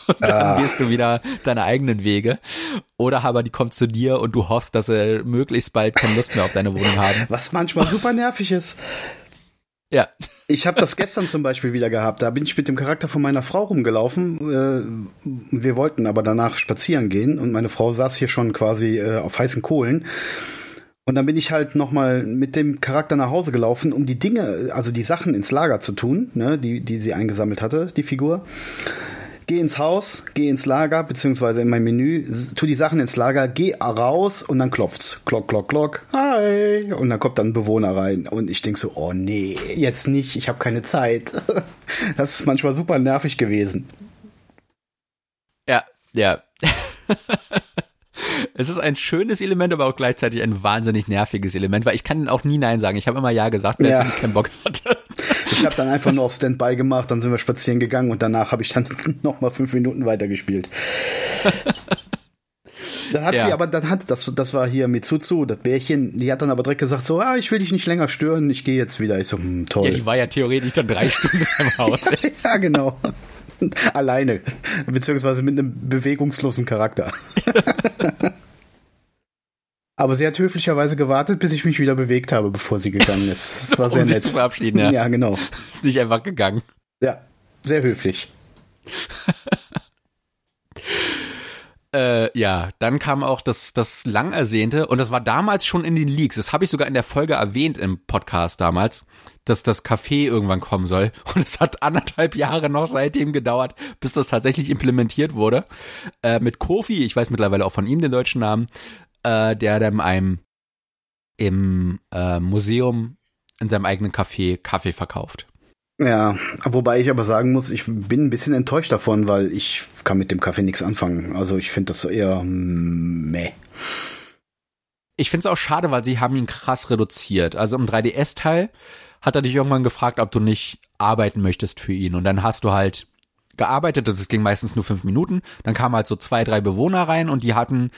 Und dann ah. gehst du wieder deine eigenen Wege. Oder aber die kommt zu dir und du hoffst, dass sie möglichst bald keine Lust mehr auf deine Wohnung haben. Was manchmal super nervig ist. *laughs* Ja. Ich habe das gestern zum Beispiel wieder gehabt. Da bin ich mit dem Charakter von meiner Frau rumgelaufen. Äh, wir wollten aber danach spazieren gehen und meine Frau saß hier schon quasi äh, auf heißen Kohlen. Und dann bin ich halt nochmal mit dem Charakter nach Hause gelaufen, um die Dinge, also die Sachen ins Lager zu tun, ne, die, die sie eingesammelt hatte, die Figur. Geh ins Haus, geh ins Lager, beziehungsweise in mein Menü, tu die Sachen ins Lager, geh raus und dann klopft's. Klock, klock, klock, hi. Und dann kommt dann ein Bewohner rein. Und ich denk so, oh nee, jetzt nicht, ich habe keine Zeit. *laughs* Das ist manchmal super nervig gewesen. Ja, ja. *laughs* Es ist ein schönes Element, aber auch gleichzeitig ein wahnsinnig nerviges Element, weil ich kann auch nie Nein sagen. Ich habe immer Ja gesagt, selbst ja. wenn ich keinen Bock hatte. Ich habe dann einfach nur auf Standby gemacht, dann sind wir spazieren gegangen und danach habe ich dann *laughs* noch mal fünf Minuten weitergespielt. *laughs* Dann hat ja. sie aber, dann hat, das, das war hier Mitsuzu, das Bärchen, die hat dann aber direkt gesagt so, ah, ich will dich nicht länger stören, ich gehe jetzt wieder. Ich so, hm, toll. Ja, die war ja theoretisch dann drei *laughs* Stunden im Haus. ja, genau. *laughs* Alleine. Beziehungsweise mit einem bewegungslosen Charakter. *laughs* Aber sie hat höflicherweise gewartet, bis ich mich wieder bewegt habe, bevor sie gegangen ist. Das war *laughs* sehr um nett. Sich zu verabschieden, ja. Ja, genau. Ist nicht einfach gegangen. Ja, sehr höflich. Äh, ja, dann kam auch das, das lang ersehnte, und das war damals schon in den Leaks, das habe ich sogar in der Folge erwähnt im Podcast damals, dass das Café irgendwann kommen soll. *laughs* Und es hat anderthalb Jahre noch seitdem gedauert, bis das tatsächlich implementiert wurde. Äh, mit Kofi, ich weiß mittlerweile auch von ihm den deutschen Namen, äh, der dann einem im äh, Museum in seinem eigenen Café Kaffee verkauft. Ja, wobei ich aber sagen muss, ich bin ein bisschen enttäuscht davon, weil ich kann mit dem Kaffee nichts anfangen. Also ich finde das eher meh. Ich finde es auch schade, weil sie haben ihn krass reduziert. Also im 3DS-Teil hat er dich irgendwann gefragt, ob du nicht arbeiten möchtest für ihn. Und dann hast du halt gearbeitet, das ging meistens nur fünf Minuten. Dann kamen halt so zwei, drei Bewohner rein und die hatten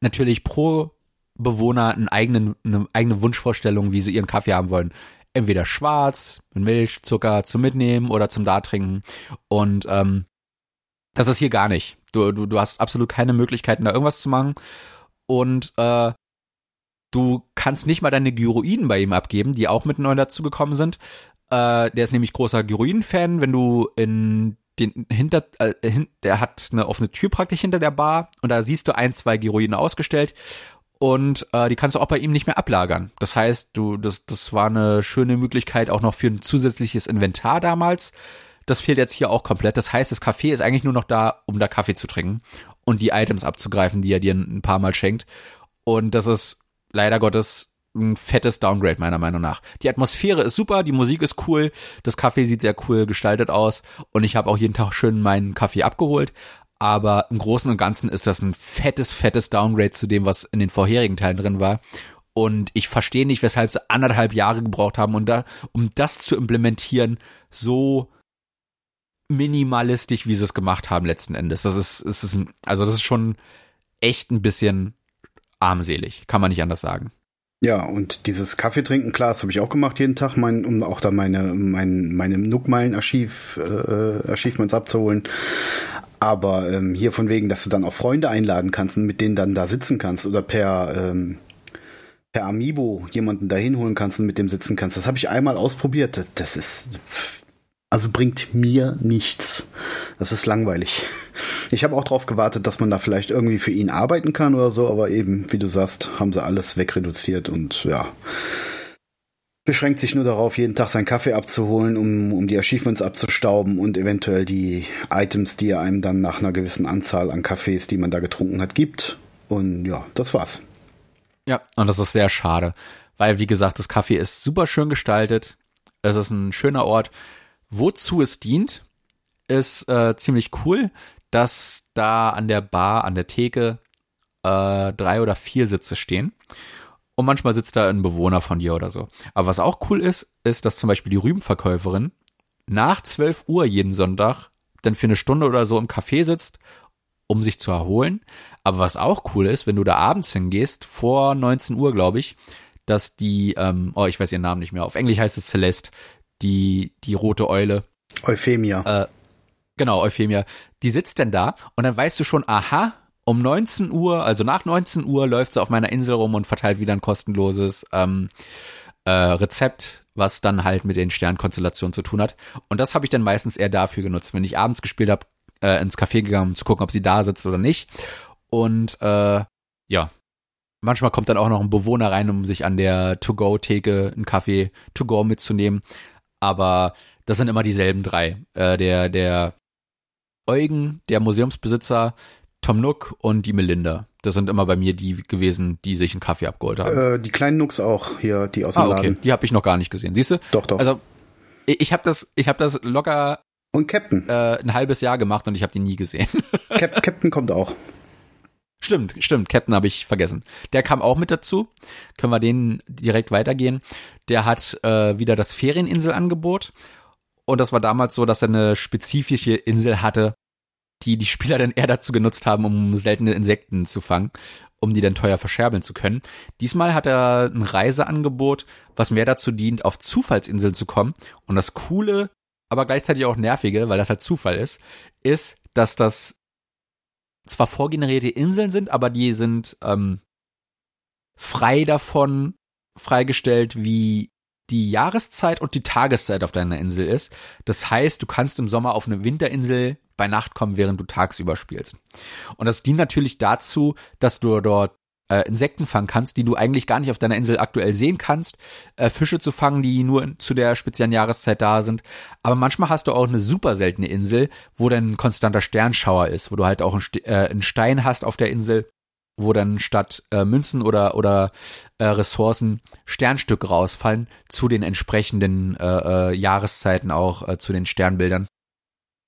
natürlich pro Bewohner einen eigenen, eine eigene Wunschvorstellung, wie sie ihren Kaffee haben wollen. Entweder schwarz, mit Milch, Zucker zum Mitnehmen oder zum Dartrinken. Und ähm, das ist hier gar nicht. Du, du, du hast absolut keine Möglichkeiten, da irgendwas zu machen. Und äh, du kannst nicht mal deine Gyroiden bei ihm abgeben, die auch mit neu dazugekommen sind. Äh, der ist nämlich großer Gyroiden-Fan. Wenn du in den hinter, äh, hin, der hat eine offene Tür praktisch hinter der Bar und da siehst du ein, zwei Gyroiden ausgestellt und äh, die kannst du auch bei ihm nicht mehr ablagern. Das heißt, du, das, das war eine schöne Möglichkeit auch noch für ein zusätzliches Inventar damals. Das fehlt jetzt hier auch komplett. Das heißt, das Café ist eigentlich nur noch da, um da Kaffee zu trinken und die Items abzugreifen, die er dir ein paar Mal schenkt. Und das ist leider Gottes ein fettes Downgrade meiner Meinung nach. Die Atmosphäre ist super, die Musik ist cool, das Kaffee sieht sehr cool gestaltet aus und ich habe auch jeden Tag schön meinen Kaffee abgeholt aber im Großen und Ganzen ist das ein fettes, fettes Downgrade zu dem, was in den vorherigen Teilen drin war. Und ich verstehe nicht, weshalb sie anderthalb Jahre gebraucht haben, um, da, um das zu implementieren, so minimalistisch, wie sie es gemacht haben letzten Endes. Das ist, ist, ist ein, also das ist schon echt ein bisschen armselig, kann man nicht anders sagen. Ja, und dieses Kaffee trinken, klar, das habe ich auch gemacht jeden Tag, mein, um auch da meine, mein, meine Nuckmeilen-Archiv, äh, Achievements abzuholen. Aber ähm, hier von wegen, dass du dann auch Freunde einladen kannst und mit denen dann da sitzen kannst oder per, ähm, per Amiibo jemanden da hinholen kannst und mit dem sitzen kannst. Das habe ich einmal ausprobiert. Das ist also bringt mir nichts. Das ist langweilig. Ich habe auch darauf gewartet, dass man da vielleicht irgendwie für ihn arbeiten kann oder so, aber eben, wie du sagst, haben sie alles wegreduziert und ja beschränkt sich nur darauf, jeden Tag seinen Kaffee abzuholen, um, um die Achievements abzustauben und eventuell die Items, die er einem dann nach einer gewissen Anzahl an Kaffees, die man da getrunken hat, gibt. Und ja, das war's. Ja, und das ist sehr schade, weil wie gesagt, das Kaffee ist super schön gestaltet. Es ist ein schöner Ort. Wozu es dient, ist äh, ziemlich cool, dass da an der Bar, an der Theke äh, drei oder vier Sitze stehen und manchmal sitzt da ein Bewohner von dir oder so. Aber was auch cool ist, ist, dass zum Beispiel die Rübenverkäuferin nach 12 Uhr jeden Sonntag dann für eine Stunde oder so im Café sitzt, um sich zu erholen. Aber was auch cool ist, wenn du da abends hingehst, vor 19 Uhr, glaube ich, dass die, ähm, oh, ich weiß ihren Namen nicht mehr, auf Englisch heißt es Celeste, die, die rote Eule. Euphemia. Äh, genau, Euphemia. Die sitzt denn da und dann weißt du schon, aha, um 19 Uhr, also nach 19 Uhr, läuft sie auf meiner Insel rum und verteilt wieder ein kostenloses ähm, äh, Rezept, was dann halt mit den Sternkonstellationen zu tun hat. Und das habe ich dann meistens eher dafür genutzt, wenn ich abends gespielt habe, äh, ins Café gegangen, um zu gucken, ob sie da sitzt oder nicht. Und äh, ja, manchmal kommt dann auch noch ein Bewohner rein, um sich an der To-Go-Theke einen Kaffee To-Go mitzunehmen. Aber das sind immer dieselben drei. Äh, der, der Eugen, der Museumsbesitzer, Tom Nook und die Melinda. Das sind immer bei mir die gewesen, die sich einen Kaffee abgeholt haben. Äh, die kleinen Nooks auch hier, die aus dem ah, okay. Laden. Die habe ich noch gar nicht gesehen. Siehst du? Doch, doch. Also ich, ich habe das, ich habe das locker und Captain äh, ein halbes Jahr gemacht und ich habe die nie gesehen. *laughs* Cap Captain kommt auch. Stimmt, stimmt. Captain habe ich vergessen. Der kam auch mit dazu. Können wir den direkt weitergehen? Der hat äh, wieder das Ferieninselangebot. Und das war damals so, dass er eine spezifische Insel hatte, die die Spieler dann eher dazu genutzt haben, um seltene Insekten zu fangen, um die dann teuer verscherbeln zu können. Diesmal hat er ein Reiseangebot, was mehr dazu dient, auf Zufallsinseln zu kommen. Und das Coole, aber gleichzeitig auch nervige, weil das halt Zufall ist, ist, dass das zwar vorgenerierte Inseln sind, aber die sind ähm, frei davon freigestellt, wie die Jahreszeit und die Tageszeit auf deiner Insel ist. Das heißt, du kannst im Sommer auf eine Winterinsel bei Nacht kommen, während du tagsüber spielst. Und das dient natürlich dazu, dass du dort äh, Insekten fangen kannst, die du eigentlich gar nicht auf deiner Insel aktuell sehen kannst, äh, Fische zu fangen, die nur zu der speziellen Jahreszeit da sind. Aber manchmal hast du auch eine super seltene Insel, wo dann ein konstanter Sternschauer ist, wo du halt auch einen, St äh, einen Stein hast auf der Insel, wo dann statt äh, Münzen oder oder äh, Ressourcen Sternstücke rausfallen zu den entsprechenden äh, äh, Jahreszeiten auch äh, zu den Sternbildern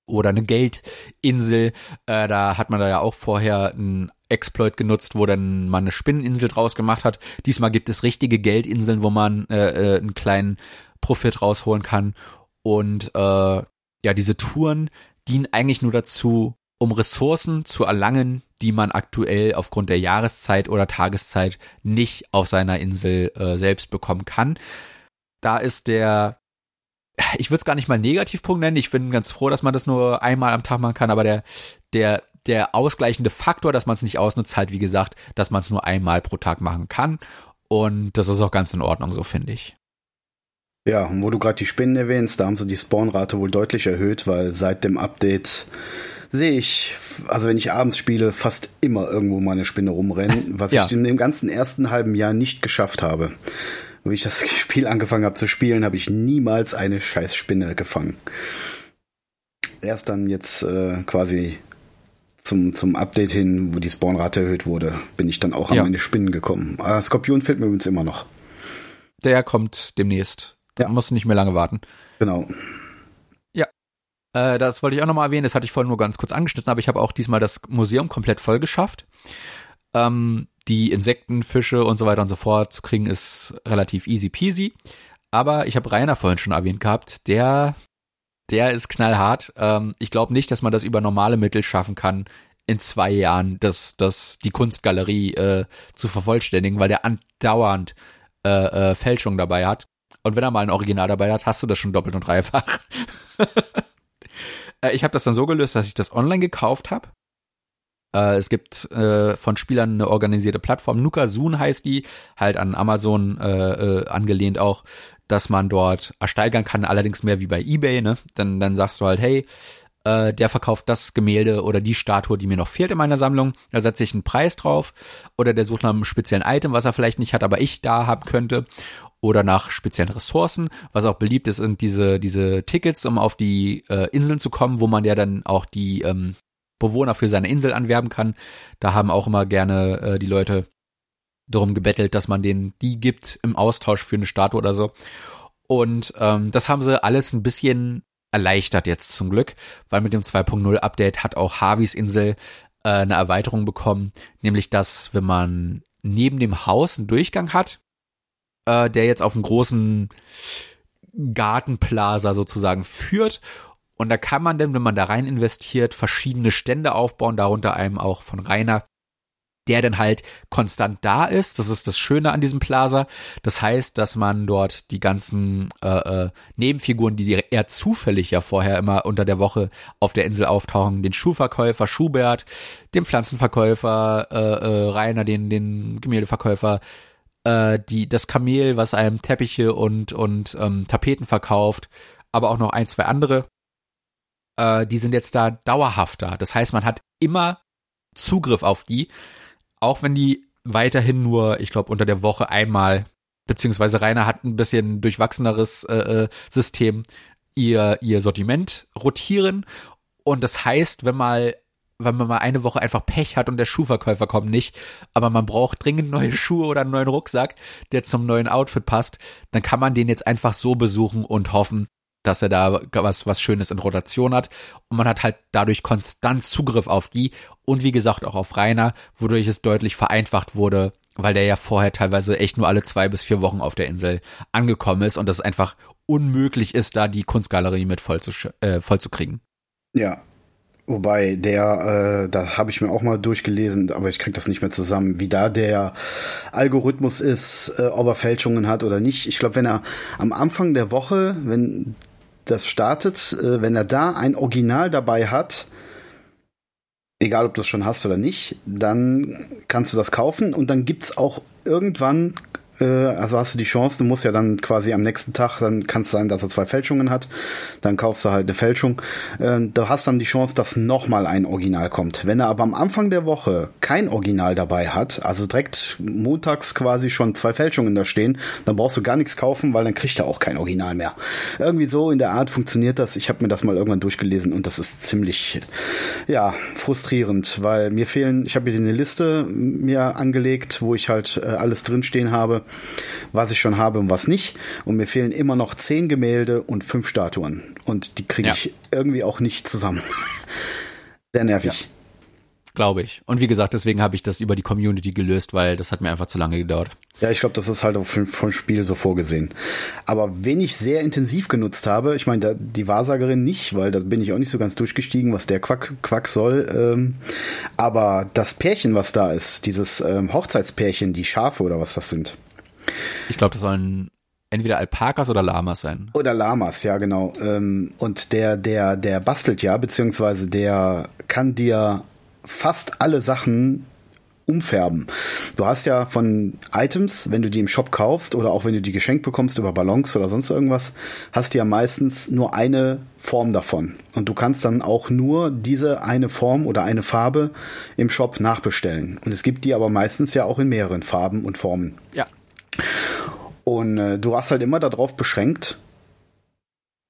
oder eine Geldinsel. Äh, da hat man da ja auch vorher ein Exploit genutzt, wo dann man eine Spinneninsel draus gemacht hat. Diesmal gibt es richtige Geldinseln, wo man äh, äh, einen kleinen Profit rausholen kann. Und äh, ja, diese Touren dienen eigentlich nur dazu, um Ressourcen zu erlangen, die man aktuell aufgrund der Jahreszeit oder Tageszeit nicht auf seiner Insel äh, selbst bekommen kann. Da ist der ich würde es gar nicht mal Negativpunkt nennen. Ich bin ganz froh, dass man das nur einmal am Tag machen kann, aber der, der, der ausgleichende Faktor, dass man es nicht ausnutzt, halt wie gesagt, dass man es nur einmal pro Tag machen kann. Und das ist auch ganz in Ordnung, so finde ich. Ja, und wo du gerade die Spinnen erwähnst, da haben sie die Spawnrate wohl deutlich erhöht, weil seit dem Update sehe ich, also wenn ich abends spiele, fast immer irgendwo meine Spinne rumrennen, was ja. ich in dem ganzen ersten halben Jahr nicht geschafft habe wo ich das *laughs* Spiel angefangen habe zu spielen, habe ich niemals eine scheiß Spinne gefangen. Erst dann jetzt äh, quasi zum, zum Update hin, wo die Spawnrate erhöht wurde, bin ich dann auch ja. an meine Spinnen gekommen. Aber ah, Skorpion fehlt mir übrigens immer noch. Der kommt demnächst. Da ja. musst du nicht mehr lange warten. Genau. Ja. Äh, das wollte ich auch nochmal erwähnen, das hatte ich vorhin nur ganz kurz angeschnitten, aber ich habe auch diesmal das Museum komplett voll geschafft. Ähm, die Insekten, Fische und so weiter und so fort zu kriegen, ist relativ easy peasy. Aber ich habe Rainer vorhin schon erwähnt gehabt, der, der ist knallhart. Ähm, ich glaube nicht, dass man das über normale Mittel schaffen kann, in zwei Jahren das, das, die Kunstgalerie äh, zu vervollständigen, weil der andauernd äh, äh, Fälschung dabei hat. Und wenn er mal ein Original dabei hat, hast du das schon doppelt und dreifach. *laughs* äh, ich habe das dann so gelöst, dass ich das online gekauft habe äh, es gibt äh, von Spielern eine organisierte Plattform, Nukasun heißt die, halt an Amazon äh, äh, angelehnt auch, dass man dort ersteigern kann, allerdings mehr wie bei eBay, ne? Dann, dann sagst du halt, hey, äh, der verkauft das Gemälde oder die Statue, die mir noch fehlt in meiner Sammlung. Da setze ich einen Preis drauf. Oder der sucht nach einem speziellen Item, was er vielleicht nicht hat, aber ich da haben könnte. Oder nach speziellen Ressourcen. Was auch beliebt ist, sind diese, diese Tickets, um auf die äh, Inseln zu kommen, wo man ja dann auch die ähm, Bewohner für seine Insel anwerben kann. Da haben auch immer gerne äh, die Leute darum gebettelt, dass man denen die gibt im Austausch für eine Statue oder so. Und ähm, das haben sie alles ein bisschen erleichtert jetzt zum Glück, weil mit dem 2.0 Update hat auch Harveys Insel äh, eine Erweiterung bekommen, nämlich dass wenn man neben dem Haus einen Durchgang hat, äh, der jetzt auf einen großen Gartenplaza sozusagen führt und da kann man dann, wenn man da rein investiert, verschiedene Stände aufbauen, darunter einem auch von Rainer, der dann halt konstant da ist. Das ist das Schöne an diesem Plaza. Das heißt, dass man dort die ganzen äh, äh, Nebenfiguren, die eher zufällig ja vorher immer unter der Woche auf der Insel auftauchen, den Schuhverkäufer Schubert, den Pflanzenverkäufer äh, äh, Rainer, den den Gemäldeverkäufer, äh, die das Kamel, was einem Teppiche und und ähm, Tapeten verkauft, aber auch noch ein zwei andere äh, die sind jetzt da dauerhaft da. Das heißt, man hat immer Zugriff auf die, auch wenn die weiterhin nur, ich glaube, unter der Woche einmal, beziehungsweise Rainer hat ein bisschen durchwachseneres äh, äh, System, ihr, ihr Sortiment rotieren. Und das heißt, wenn mal wenn man mal eine Woche einfach Pech hat und der Schuhverkäufer kommt nicht, aber man braucht dringend neue *laughs* Schuhe oder einen neuen Rucksack, der zum neuen Outfit passt, dann kann man den jetzt einfach so besuchen und hoffen, dass er da was, was Schönes in Rotation hat. Und man hat halt dadurch konstant Zugriff auf die und wie gesagt auch auf Rainer, wodurch es deutlich vereinfacht wurde, weil der ja vorher teilweise echt nur alle zwei bis vier Wochen auf der Insel angekommen ist und das einfach unmöglich ist, da die Kunstgalerie mit voll zu, äh, voll zu kriegen. Ja, Wobei der, äh, da habe ich mir auch mal durchgelesen, aber ich kriege das nicht mehr zusammen, wie da der Algorithmus ist, äh, ob er Fälschungen hat oder nicht. Ich glaube, wenn er am Anfang der Woche, wenn das startet, äh, wenn er da ein Original dabei hat, egal ob du es schon hast oder nicht, dann kannst du das kaufen und dann gibt es auch irgendwann äh, also hast du die Chance, du musst ja dann quasi am nächsten Tag, dann kann es sein, dass er zwei Fälschungen hat, dann kaufst du halt eine Fälschung. Äh, du hast dann die Chance, dass nochmal ein Original kommt. Wenn er aber am Anfang der Woche kein Original dabei hat, also direkt montags quasi schon zwei Fälschungen da stehen, dann brauchst du gar nichts kaufen, weil dann kriegt er auch kein Original mehr. Irgendwie so in der Art funktioniert das. Ich habe mir das mal irgendwann durchgelesen und das ist ziemlich, ja, frustrierend, weil mir fehlen, ich habe hier eine Liste mir angelegt, wo ich halt äh, alles drinstehen habe, was ich schon habe und was nicht. Und mir fehlen immer noch zehn Gemälde und fünf Statuen. Und die kriege ja. ich irgendwie auch nicht zusammen. *laughs* Sehr nervig. Ja. Glaube ich. Und wie gesagt, deswegen habe ich das über die Community gelöst, weil das hat mir einfach zu lange gedauert. Ja, ich glaube, das ist halt vom Spiel so vorgesehen. Aber wen ich sehr intensiv genutzt habe, ich meine, die Wahrsagerin nicht, weil da bin ich auch nicht so ganz durchgestiegen, was der Quack, Quack soll. Ähm, aber das Pärchen, was da ist, dieses ähm, Hochzeitspärchen, die Schafe oder was das sind. Ich glaube, das sollen entweder Alpakas oder Lamas sein. Oder Lamas, ja genau. Ähm, und der, der, der bastelt ja, beziehungsweise der kann dir fast alle Sachen umfärben. Du hast ja von Items, wenn du die im Shop kaufst oder auch wenn du die geschenkt bekommst über Ballons oder sonst irgendwas, hast du ja meistens nur eine Form davon. Und du kannst dann auch nur diese eine Form oder eine Farbe im Shop nachbestellen. Und es gibt die aber meistens ja auch in mehreren Farben und Formen. Ja. Und äh, du hast halt immer darauf beschränkt,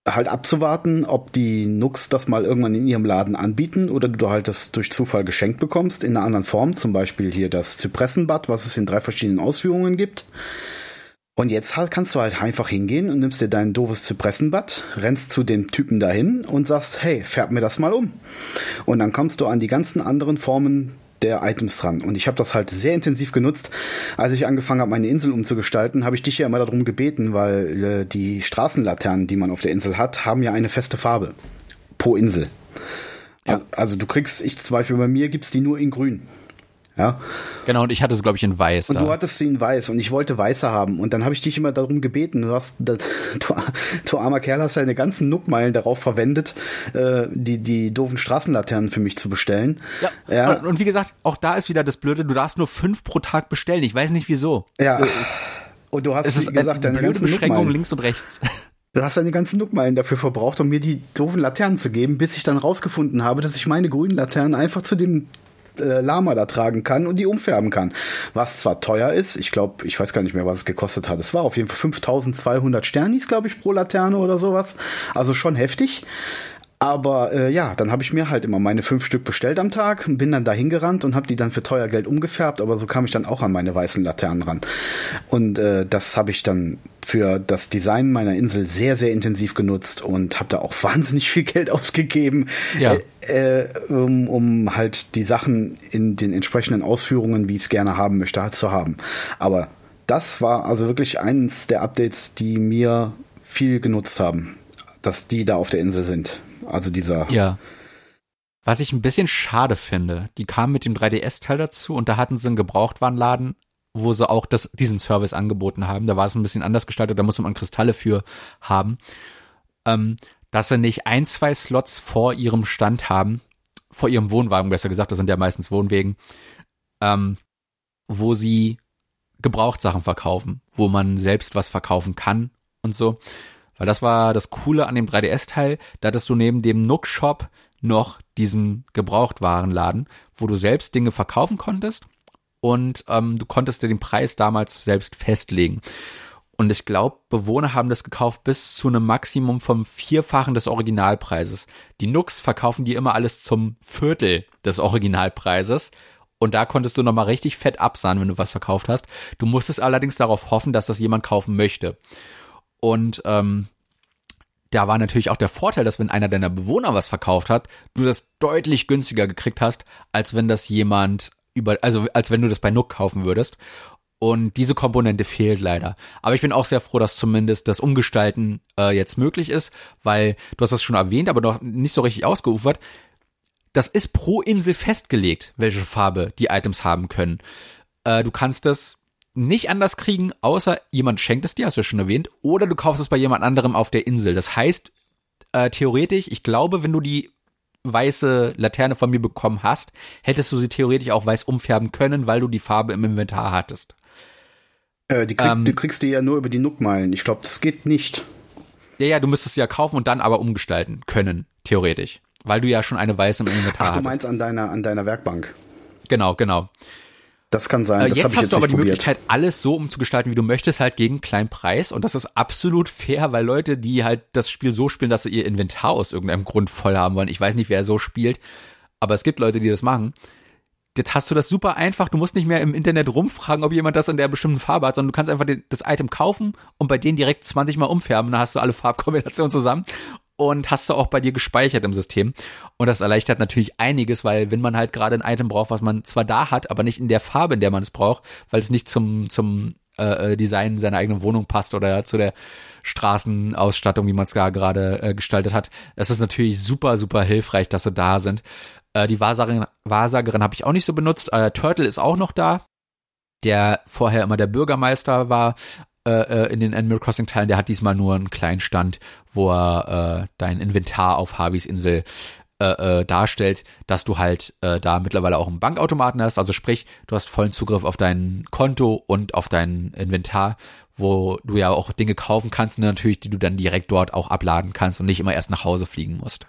halt abzuwarten, ob die Nux das mal irgendwann in ihrem Laden anbieten oder du halt das durch Zufall geschenkt bekommst in einer anderen Form. Zum Beispiel hier das Zypressenbad, was es in drei verschiedenen Ausführungen gibt. Und jetzt halt kannst du halt einfach hingehen und nimmst dir dein doofes Zypressenbad, rennst zu dem Typen dahin und sagst, hey, färb mir das mal um. Und dann kommst du an die ganzen anderen Formen der Items dran. Und ich habe das halt sehr intensiv genutzt. Als ich angefangen habe, meine Insel umzugestalten, habe ich dich ja immer darum gebeten, weil äh, die Straßenlaternen, die man auf der Insel hat, haben ja eine feste Farbe pro Insel. Ja. Also du kriegst, ich zum Beispiel bei mir gibt's die nur in grün. Ja. Genau, und ich hatte es, glaube ich, in weiß. Und da. du hattest sie in weiß und ich wollte weiße haben. Und dann habe ich dich immer darum gebeten. Du hast, das, du, du armer Kerl, hast deine ganzen Nuckmeilen darauf verwendet, äh, die, die doofen Straßenlaternen für mich zu bestellen. Ja. ja. Und, und, wie gesagt, auch da ist wieder das Blöde, du darfst nur fünf pro Tag bestellen. Ich weiß nicht wieso. Ja. Äh, und du hast, es ist gesagt, deine blöde Beschränkung links und rechts. Du hast deine ganzen Nuckmeilen dafür verbraucht, um mir die doofen Laternen zu geben, bis ich dann rausgefunden habe, dass ich meine grünen Laternen einfach zu dem äh, Lama da tragen kann und die umfärben kann. Was zwar teuer ist, ich glaube, ich weiß gar nicht mehr, was es gekostet hat. Es war auf jeden Fall 5200 Sternis, glaube ich, pro Laterne oder sowas. Also schon heftig. Aber äh, ja, dann habe ich mir halt immer meine fünf Stück bestellt am Tag, bin dann dahin gerannt und habe die dann für teuer Geld umgefärbt, aber so kam ich dann auch an meine weißen Laternen ran. Und äh, das habe ich dann für das Design meiner Insel sehr, sehr intensiv genutzt und habe da auch *laughs* wahnsinnig viel Geld ausgegeben, ja. äh, um, um halt die Sachen in den entsprechenden Ausführungen, wie ich es gerne haben möchte, halt zu haben. Aber das war also wirklich eines der Updates, die mir viel genutzt haben, dass die da auf der Insel sind. Also dieser. Ja. Was ich ein bisschen schade finde, die kamen mit dem 3DS-Teil dazu und da hatten sie einen Gebrauchtwarenladen, wo sie auch das, diesen Service angeboten haben. Da war es ein bisschen anders gestaltet, da musste man Kristalle für haben. Ähm, dass sie nicht ein, zwei Slots vor ihrem Stand haben, vor ihrem Wohnwagen besser gesagt, das sind ja meistens Wohnwegen, ähm, wo sie Gebrauchtsachen verkaufen, wo man selbst was verkaufen kann und so. Weil das war das Coole an dem 3DS-Teil, da hattest du neben dem Nook-Shop noch diesen Gebrauchtwarenladen, wo du selbst Dinge verkaufen konntest und ähm, du konntest dir den Preis damals selbst festlegen. Und ich glaube, Bewohner haben das gekauft bis zu einem Maximum vom Vierfachen des Originalpreises. Die Nux verkaufen die immer alles zum Viertel des Originalpreises. Und da konntest du nochmal richtig fett absahen, wenn du was verkauft hast. Du musstest allerdings darauf hoffen, dass das jemand kaufen möchte. Und ähm, da war natürlich auch der Vorteil, dass wenn einer deiner Bewohner was verkauft hat, du das deutlich günstiger gekriegt hast, als wenn das jemand über, also als wenn du das bei Nook kaufen würdest. Und diese Komponente fehlt leider. Aber ich bin auch sehr froh, dass zumindest das Umgestalten äh, jetzt möglich ist, weil du hast das schon erwähnt, aber noch nicht so richtig ausgeufert. Das ist pro Insel festgelegt, welche Farbe die Items haben können. Äh, du kannst das nicht anders kriegen, außer jemand schenkt es dir, hast du schon erwähnt, oder du kaufst es bei jemand anderem auf der Insel. Das heißt, äh, theoretisch, ich glaube, wenn du die weiße Laterne von mir bekommen hast, hättest du sie theoretisch auch weiß umfärben können, weil du die Farbe im Inventar hattest. Äh, die krieg, ähm, du kriegst die ja nur über die Nook-Meilen. Ich glaube, das geht nicht. Ja, ja, du müsstest sie ja kaufen und dann aber umgestalten können, theoretisch. Weil du ja schon eine weiße im Inventar hast. Du meinst an deiner, an deiner Werkbank. Genau, genau. Das kann sein. Äh, das jetzt hast jetzt du aber die probiert. Möglichkeit, alles so umzugestalten, wie du möchtest, halt gegen einen kleinen Preis. Und das ist absolut fair, weil Leute, die halt das Spiel so spielen, dass sie ihr Inventar aus irgendeinem Grund voll haben wollen. Ich weiß nicht, wer so spielt, aber es gibt Leute, die das machen. Jetzt hast du das super einfach. Du musst nicht mehr im Internet rumfragen, ob jemand das in der bestimmten Farbe hat, sondern du kannst einfach das Item kaufen und bei denen direkt 20 Mal umfärben. Dann hast du alle Farbkombinationen zusammen und hast du auch bei dir gespeichert im System. Und das erleichtert natürlich einiges, weil wenn man halt gerade ein Item braucht, was man zwar da hat, aber nicht in der Farbe, in der man es braucht, weil es nicht zum, zum äh, äh Design seiner eigenen Wohnung passt oder zu der Straßenausstattung, wie man es gerade äh, gestaltet hat. Es ist natürlich super, super hilfreich, dass sie da sind. Äh, die Wahrsagerin, Wahrsagerin habe ich auch nicht so benutzt. Äh, Turtle ist auch noch da der vorher immer der Bürgermeister war äh, äh, in den Animal Crossing Teilen, der hat diesmal nur einen kleinen Stand, wo er äh, dein Inventar auf Harveys Insel äh, äh, darstellt, dass du halt äh, da mittlerweile auch einen Bankautomaten hast. Also sprich, du hast vollen Zugriff auf dein Konto und auf dein Inventar, wo du ja auch Dinge kaufen kannst, natürlich, die du dann direkt dort auch abladen kannst und nicht immer erst nach Hause fliegen musst.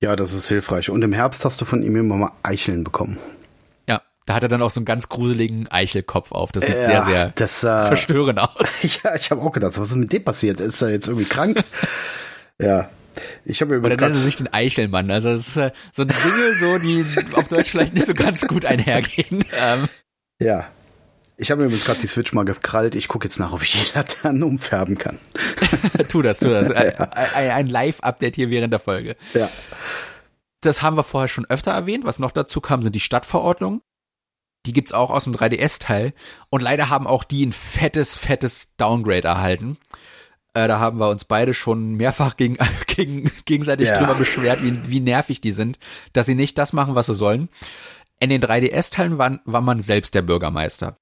Ja, das ist hilfreich. Und im Herbst hast du von ihm immer mal Eicheln bekommen. Da hat er dann auch so einen ganz gruseligen Eichelkopf auf. Das sieht ja, sehr, sehr das, äh, verstörend aus. *laughs* Ja, ich habe auch gedacht, was ist mit dem passiert? Ist er jetzt irgendwie krank? *laughs* ja. Ich habe übrigens. Oder nennen sie sich den Eichelmann. Also das ist äh, so Dinge, so die auf Deutsch vielleicht nicht so ganz gut einhergehen. *laughs* Ähm. Ja. Ich habe mir übrigens gerade die Switch mal gekrallt. Ich gucke jetzt nach, ob ich die Laternen umfärben kann. tu das, tu das. ja. Ein, ein Live-Update hier während der Folge. Ja. Das haben wir vorher schon öfter erwähnt. Was noch dazu kam, sind die Stadtverordnungen. Die gibt's auch aus dem 3DS-Teil. Und leider haben auch die ein fettes, fettes Downgrade erhalten. Äh, da haben wir uns beide schon mehrfach gegen, *laughs* gegen, gegenseitig ja. drüber beschwert, wie, wie nervig die sind, dass sie nicht das machen, was sie sollen. In den 3DS-Teilen war, war man selbst der Bürgermeister.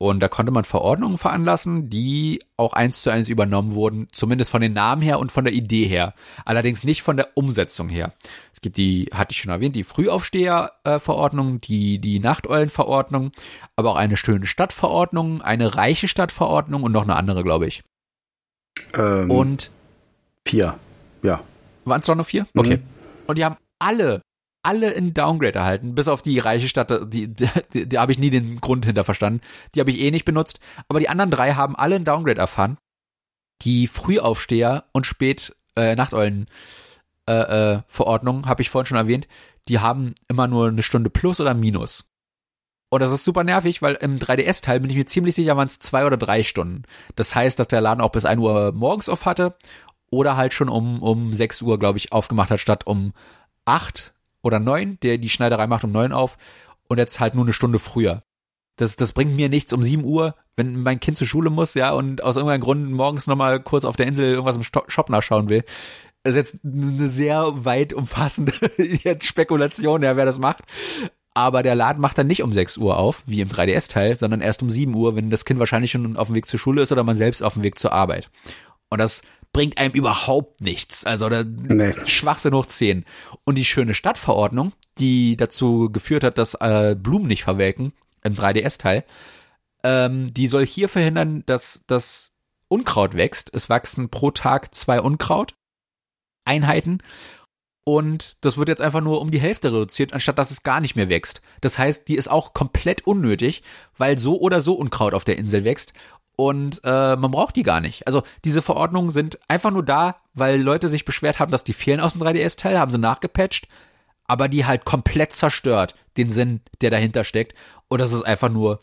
Und da konnte man Verordnungen veranlassen, die auch eins zu eins übernommen wurden, zumindest von den Namen her und von der Idee her. Allerdings nicht von der Umsetzung her. Es gibt die, hatte ich schon erwähnt, die Frühaufsteher-Verordnung, die, die Nachteulen-Verordnung, aber auch eine schöne Stadtverordnung, eine reiche Stadtverordnung und noch eine andere, glaube ich. Ähm, und vier, ja. Waren es doch noch vier? Okay. Mhm. Und die haben alle alle in Downgrade erhalten, bis auf die reiche Stadt, die, die, die, die habe ich nie den Grund hinter verstanden. Die habe ich eh nicht benutzt. Aber die anderen drei haben alle in Downgrade erfahren. Die Frühaufsteher und spät äh, Nachteulen äh, äh, Verordnung, habe ich vorhin schon erwähnt, die haben immer nur eine Stunde plus oder minus. Und das ist super nervig, weil im 3DS-Teil bin ich mir ziemlich sicher, waren es zwei oder drei Stunden. Das heißt, dass der Laden auch bis 1 Uhr morgens auf hatte oder halt schon um, um 6 Uhr, glaube ich, aufgemacht hat, statt um 8 oder neun, der die Schneiderei macht um neun auf und jetzt halt nur eine Stunde früher. Das, das bringt mir nichts um sieben Uhr, wenn mein Kind zur Schule muss, ja, und aus irgendeinem Grund morgens nochmal kurz auf der Insel irgendwas im Shop nachschauen will. Das ist jetzt eine sehr weit umfassende *laughs* jetzt Spekulation, ja, wer das macht. Aber der Laden macht dann nicht um 6 Uhr auf, wie im 3DS-Teil, sondern erst um 7 Uhr, wenn das Kind wahrscheinlich schon auf dem Weg zur Schule ist oder man selbst auf dem Weg zur Arbeit. Und das bringt einem überhaupt nichts. Also der nee. Schwachsinn hoch 10. Und die schöne Stadtverordnung, die dazu geführt hat, dass äh, Blumen nicht verwelken im 3DS-Teil, ähm, die soll hier verhindern, dass das Unkraut wächst. Es wachsen pro Tag zwei Unkraut. Einheiten. Und das wird jetzt einfach nur um die Hälfte reduziert, anstatt dass es gar nicht mehr wächst. Das heißt, die ist auch komplett unnötig, weil so oder so Unkraut auf der Insel wächst und äh, man braucht die gar nicht. Also diese Verordnungen sind einfach nur da, weil Leute sich beschwert haben, dass die fehlen aus dem 3DS-Teil, haben sie nachgepatcht, aber die halt komplett zerstört, den Sinn, der dahinter steckt. Und das ist einfach nur,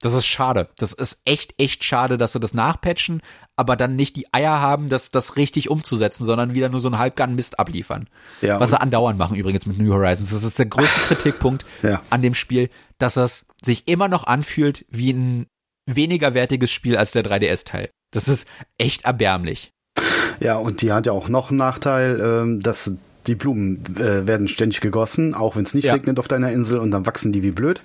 das ist schade. Das ist echt, echt schade, dass sie das nachpatchen, aber dann nicht die Eier haben, das, das richtig umzusetzen, sondern wieder nur so einen halbgarn Mist abliefern. Ja, Was sie andauernd machen übrigens mit New Horizons. Das ist der größte *laughs* Kritikpunkt ja. an dem Spiel, dass es sich immer noch anfühlt wie ein weniger wertiges Spiel als der 3DS-Teil. Das ist echt erbärmlich. Ja, und die hat ja auch noch einen Nachteil, ähm, dass die Blumen äh, werden ständig gegossen, auch wenn es nicht ja. regnet auf deiner Insel und dann wachsen die wie blöd.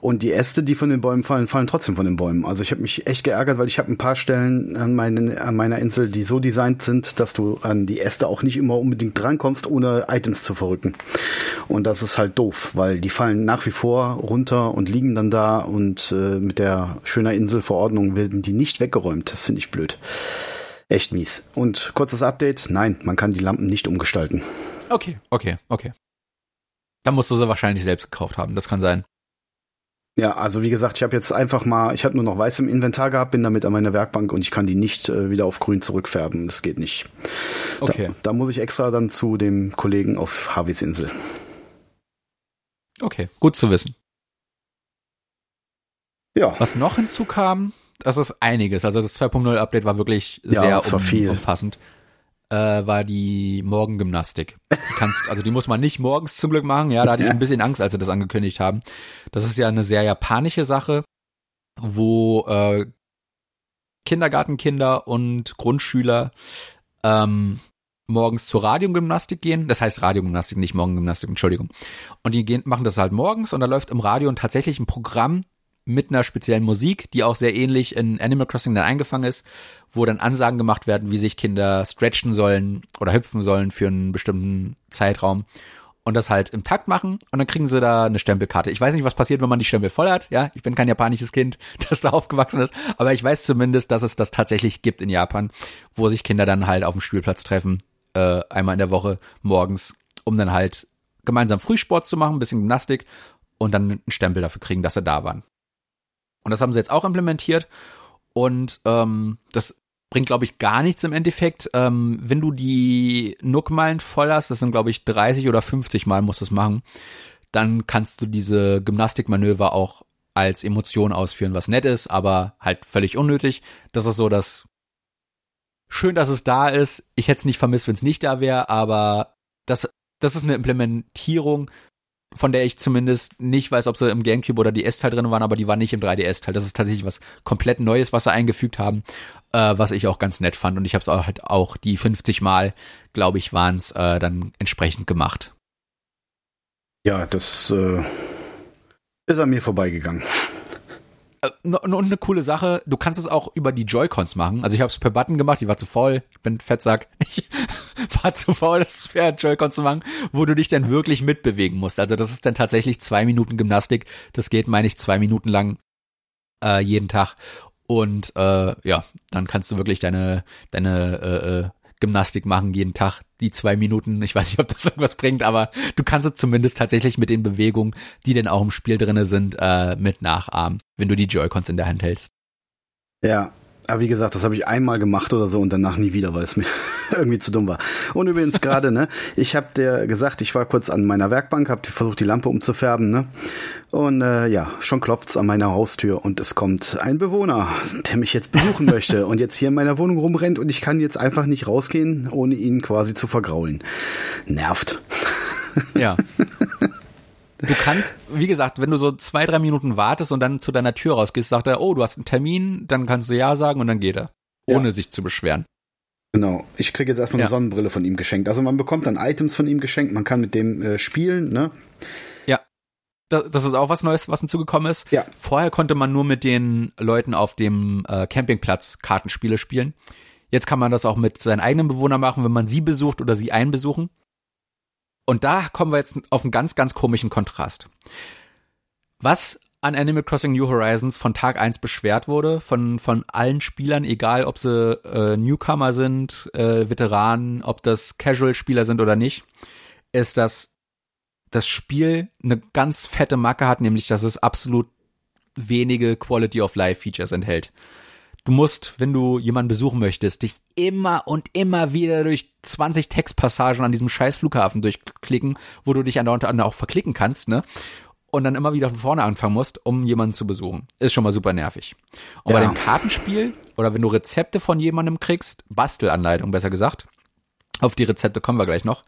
Und die Äste, die von den Bäumen fallen, fallen trotzdem von den Bäumen. Also ich habe mich echt geärgert, weil ich habe ein paar Stellen an, meinen, an meiner Insel, die so designt sind, dass du an die Äste auch nicht immer unbedingt drankommst, ohne Items zu verrücken. Und das ist halt doof, weil die fallen nach wie vor runter und liegen dann da und äh, mit der schöner Inselverordnung werden die nicht weggeräumt. Das finde ich blöd. Echt mies. Und kurzes Update, nein, man kann die Lampen nicht umgestalten. Okay, okay, okay. Dann musst du sie wahrscheinlich selbst gekauft haben, das kann sein. Ja, also wie gesagt, ich habe jetzt einfach mal, ich hatte nur noch weiß im Inventar gehabt, bin damit an meiner Werkbank und ich kann die nicht äh, wieder auf grün zurückfärben. Das geht nicht. Okay. Da, da, muss ich extra dann zu dem Kollegen auf Harveys Insel. Okay, gut zu wissen. Ja. Was noch hinzukam, das ist einiges. Also das 2.0 Update war wirklich ja, sehr um, war umfassend. Äh, war die Morgengymnastik. Die kannst, also die muss man nicht morgens zum Glück machen. Ja, da hatte ich ein bisschen Angst, als sie das angekündigt haben. Das ist ja eine sehr japanische Sache, wo äh, Kindergartenkinder und Grundschüler ähm, morgens zur Radiogymnastik gehen. Das heißt Radiogymnastik, nicht Morgengymnastik, Entschuldigung. Und die gehen, machen das halt morgens und da läuft im Radio tatsächlich ein Programm, mit einer speziellen Musik, die auch sehr ähnlich in Animal Crossing dann eingefangen ist, wo dann Ansagen gemacht werden, wie sich Kinder stretchen sollen oder hüpfen sollen für einen bestimmten Zeitraum und das halt im Takt machen und dann kriegen sie da eine Stempelkarte. Ich weiß nicht, was passiert, wenn man die Stempel voll hat. Ja, ich bin kein japanisches Kind, *laughs* das da aufgewachsen ist, aber ich weiß zumindest, dass es das tatsächlich gibt in Japan, wo sich Kinder dann halt auf dem Spielplatz treffen, äh, einmal in der Woche morgens, um dann halt gemeinsam Frühsport zu machen, bisschen Gymnastik und dann einen Stempel dafür kriegen, dass sie da waren. Und das haben sie jetzt auch implementiert. Und ähm, das bringt, glaube ich, gar nichts im Endeffekt. Ähm, wenn du die Nook-Meilen voll hast, das sind, glaube ich, 30 oder 50 Mal musst du es machen, dann kannst du diese Gymnastikmanöver auch als Emotion ausführen, was nett ist, aber halt völlig unnötig. Das ist so das schön, dass es da ist. Ich hätte es nicht vermisst, wenn es nicht da wäre, aber das, das ist eine Implementierung, von der ich zumindest nicht weiß, ob sie im Gamecube oder die S-Teil drin waren, aber die waren nicht im 3DS-Teil. Das ist tatsächlich was komplett Neues, was sie eingefügt haben, äh, was ich auch ganz nett fand. Und ich habe es halt auch die 50 Mal, glaube ich, waren es äh, dann entsprechend gemacht. Ja, das äh, ist an mir vorbeigegangen. Äh, und eine coole Sache, du kannst es auch über die Joy-Cons machen. Also ich habe es per Button gemacht, *laughs* ich war zu faul, ich bin Fettsack. Ich war zu faul, das per Joy-Cons zu machen, wo du dich dann wirklich mitbewegen musst. Also das ist dann tatsächlich zwei Minuten Gymnastik. Das geht, meine ich, zwei Minuten lang äh, jeden Tag. Und äh, ja, dann kannst du wirklich deine, deine äh, äh Gymnastik machen jeden Tag, die zwei Minuten. Ich weiß nicht, ob das *laughs* irgendwas bringt, aber du kannst es zumindest tatsächlich mit den Bewegungen, die denn auch im Spiel drinne sind, äh, mit nachahmen, wenn du die Joy-Cons in der Hand hältst. Ja, aber wie gesagt, das habe ich einmal gemacht oder so und danach nie wieder, weil es mir *laughs* irgendwie zu dumm war. Und übrigens gerade, ne, ich habe dir gesagt, ich war kurz an meiner Werkbank, habe versucht, die Lampe umzufärben, ne? Und äh, ja, schon klopft's an meiner Haustür und es kommt ein Bewohner, der mich jetzt besuchen *laughs* möchte und jetzt hier in meiner Wohnung rumrennt und ich kann jetzt einfach nicht rausgehen, ohne ihn quasi zu vergraulen. Nervt. Ja. *laughs* Du kannst, wie gesagt, wenn du so zwei, drei Minuten wartest und dann zu deiner Tür rausgehst, sagt er, oh, du hast einen Termin, dann kannst du Ja sagen und dann geht er. Ohne ja. sich zu beschweren. Genau. Ich kriege jetzt erstmal ja. eine Sonnenbrille von ihm geschenkt. Also man bekommt dann Items von ihm geschenkt, man kann mit dem äh, spielen, ne? Ja. Das, ist auch was Neues, was hinzugekommen ist. Ja. Vorher konnte man nur mit den Leuten auf dem äh, Campingplatz Kartenspiele spielen. Jetzt kann man das auch mit seinen eigenen Bewohnern machen, wenn man sie besucht oder sie einbesuchen. Und da kommen wir jetzt auf einen ganz, ganz komischen Kontrast. Was an Animal Crossing New Horizons von Tag 1 beschwert wurde, von, von allen Spielern, egal ob sie äh, Newcomer sind, äh, Veteranen, ob das Casual-Spieler sind oder nicht, ist, dass das Spiel eine ganz fette Macke hat, nämlich dass es absolut wenige Quality of Life Features enthält. Du musst, wenn du jemanden besuchen möchtest, dich immer und immer wieder durch 20 Textpassagen an diesem scheiß Flughafen durchklicken, wo du dich andauernd auch verklicken kannst, ne? Und dann immer wieder von vorne anfangen musst, um jemanden zu besuchen. Ist schon mal super nervig. Und ja. bei dem Kartenspiel oder wenn du Rezepte von jemandem kriegst, Bastelanleitung besser gesagt, auf die Rezepte kommen wir gleich noch,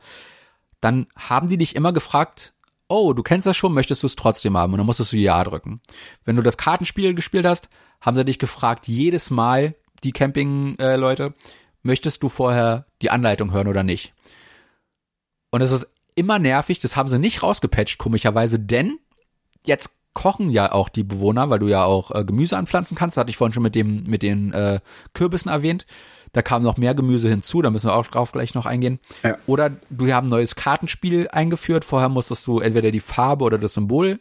dann haben die dich immer gefragt, oh, du kennst das schon, möchtest du es trotzdem haben? Und dann musstest du Ja drücken. Wenn du das Kartenspiel gespielt hast, haben sie dich gefragt, jedes Mal, die Camping-Leute, möchtest du vorher die Anleitung hören oder nicht? Und es ist immer nervig, das haben sie nicht rausgepatcht, komischerweise, denn jetzt kochen ja auch die Bewohner, weil du ja auch äh, Gemüse anpflanzen kannst. Das hatte ich vorhin schon mit dem mit den äh, Kürbissen erwähnt. Da kam noch mehr Gemüse hinzu, da müssen wir auch drauf gleich noch eingehen. Ja. Oder du haben ein neues Kartenspiel eingeführt. Vorher musstest du entweder die Farbe oder das Symbol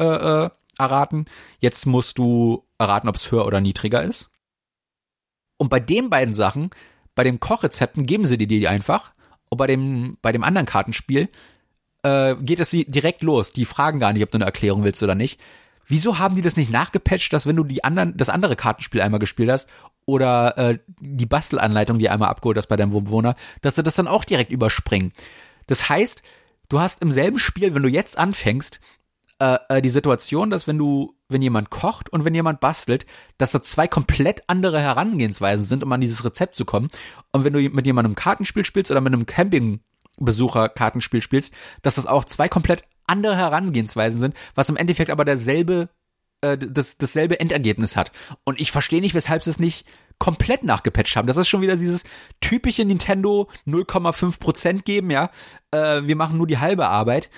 äh, äh, erraten. Jetzt musst du erraten, ob es höher oder niedriger ist. Und bei den beiden Sachen, bei den Kochrezepten geben sie dir die einfach. Und bei dem, bei dem anderen Kartenspiel äh, geht es direkt los. Die fragen gar nicht, ob du eine Erklärung willst oder nicht. Wieso haben die das nicht nachgepatcht, dass wenn du die anderen, das andere Kartenspiel einmal gespielt hast oder äh, die Bastelanleitung, die einmal abgeholt hast bei deinem Bewohner, dass sie das dann auch direkt überspringen? Das heißt, du hast im selben Spiel, wenn du jetzt anfängst, äh, äh, die Situation, dass wenn du, wenn jemand kocht und wenn jemand bastelt, dass da zwei komplett andere Herangehensweisen sind, um an dieses Rezept zu kommen. Und wenn du mit jemandem Kartenspiel spielst oder mit einem Campingbesucher Kartenspiel spielst, dass das auch zwei komplett andere Herangehensweisen sind, was im Endeffekt aber derselbe, äh, das, dasselbe Endergebnis hat. Und ich verstehe nicht, weshalb sie es nicht komplett nachgepatcht haben. Das ist schon wieder dieses typische Nintendo 0,5% geben, ja. Äh, wir machen nur die halbe Arbeit.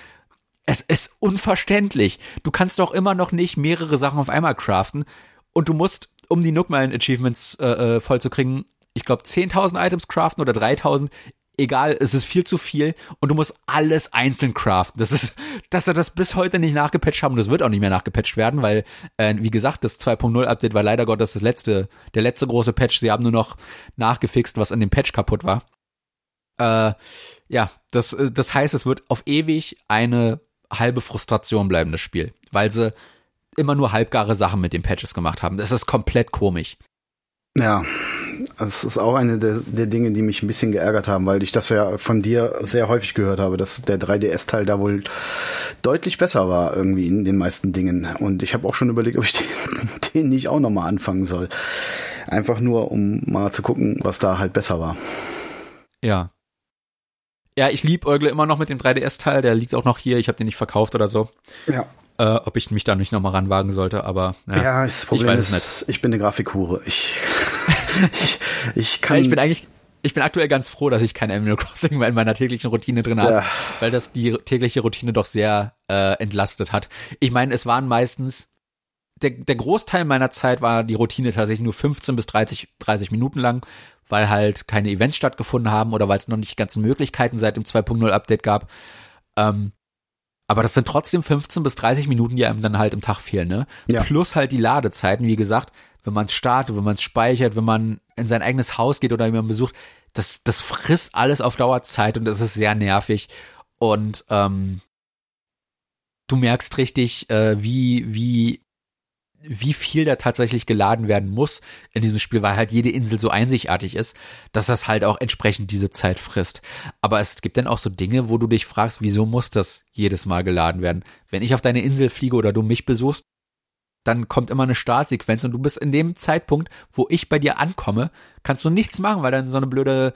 Es ist unverständlich. Du kannst doch immer noch nicht mehrere Sachen auf einmal craften und du musst, um die Nookmalen-Achievements äh, äh, vollzukriegen, ich glaube 10.000 Items craften oder 3.000 egal, es ist viel zu viel und du musst alles einzeln craften. Das ist, *laughs* dass sie das bis heute nicht nachgepatcht haben das wird auch nicht mehr nachgepatcht werden, weil, äh, wie gesagt, das 2.0 Update war leider Gottes das letzte, der letzte große Patch. Sie haben nur noch nachgefixt, was an dem Patch kaputt war. Äh, ja, das, das heißt, es wird auf ewig eine halbe Frustration bleiben, das Spiel, weil sie immer nur halbgare Sachen mit den Patches gemacht haben. Das ist komplett komisch. Ja, das ist auch eine der, der, Dinge, die mich ein bisschen geärgert haben, weil ich das ja von dir sehr häufig gehört habe, dass der 3DS-Teil da wohl deutlich besser war irgendwie in den meisten Dingen. Und ich habe auch schon überlegt, ob ich *laughs* den, den nicht auch nochmal anfangen soll. Einfach nur, um mal zu gucken, was da halt besser war. Ja. Ja, ich lieb Eugle immer noch mit dem 3DS-Teil, der liegt auch noch hier, ich habe den nicht verkauft oder so. Ja. Äh, ob ich mich da nicht nochmal ranwagen sollte, aber ja, ja das Problem ich weiß ist, es nicht. Ich bin eine Grafikhure. Ich *laughs* ich, ich kann. Ja, ich bin eigentlich, ich bin aktuell ganz froh, dass ich kein Animal Crossing mehr in meiner täglichen Routine drin habe, ja. weil das die tägliche Routine doch sehr äh, entlastet hat. Ich meine, es waren meistens der, der Großteil meiner Zeit war die Routine tatsächlich nur 15 bis 30, 30 Minuten lang, weil halt keine Events stattgefunden haben oder weil es noch nicht die ganzen Möglichkeiten seit dem 2.0 Update gab. Ähm, aber das sind trotzdem 15 bis 30 Minuten, die einem dann halt im Tag fehlen, ne? Ja. Plus halt die Ladezeiten, wie gesagt, wenn man es startet, wenn man es speichert, wenn man in sein eigenes Haus geht oder jemanden besucht, das, das frisst alles auf Dauerzeit und das ist sehr nervig. Und ähm, du merkst richtig, äh, wie, wie, wie viel da tatsächlich geladen werden muss in diesem Spiel, weil halt jede Insel so einzigartig ist, dass das halt auch entsprechend diese Zeit frisst. Aber es gibt dann auch so Dinge, wo du dich fragst, wieso muss das jedes Mal geladen werden? Wenn ich auf deine Insel fliege oder du mich besuchst, dann kommt immer eine Startsequenz und du bist in dem Zeitpunkt, wo ich bei dir ankomme, kannst du nichts machen, weil dann so eine blöde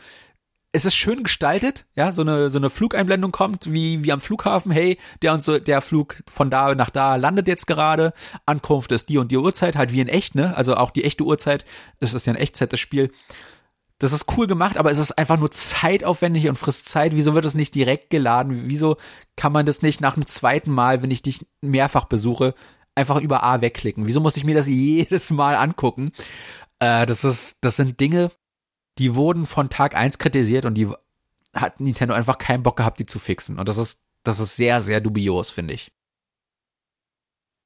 es ist schön gestaltet, ja, so eine so eine Flugeinblendung kommt wie wie am Flughafen, hey, der und so der Flug von da nach da landet jetzt gerade, Ankunft ist die und die Uhrzeit, halt wie in echt, ne? Also auch die echte Uhrzeit, das ist ja ein Echtzeit das Spiel. Das ist cool gemacht, aber es ist einfach nur zeitaufwendig und frisst Zeit. Wieso wird es nicht direkt geladen? Wieso kann man das nicht nach dem zweiten Mal, wenn ich dich mehrfach besuche, einfach über A wegklicken. Wieso muss ich mir das *laughs* jedes Mal angucken? Äh, das ist, das sind Dinge, die wurden von Tag eins kritisiert und die hat Nintendo einfach keinen Bock gehabt, die zu fixen. Und das ist, das ist sehr, sehr dubios, finde ich.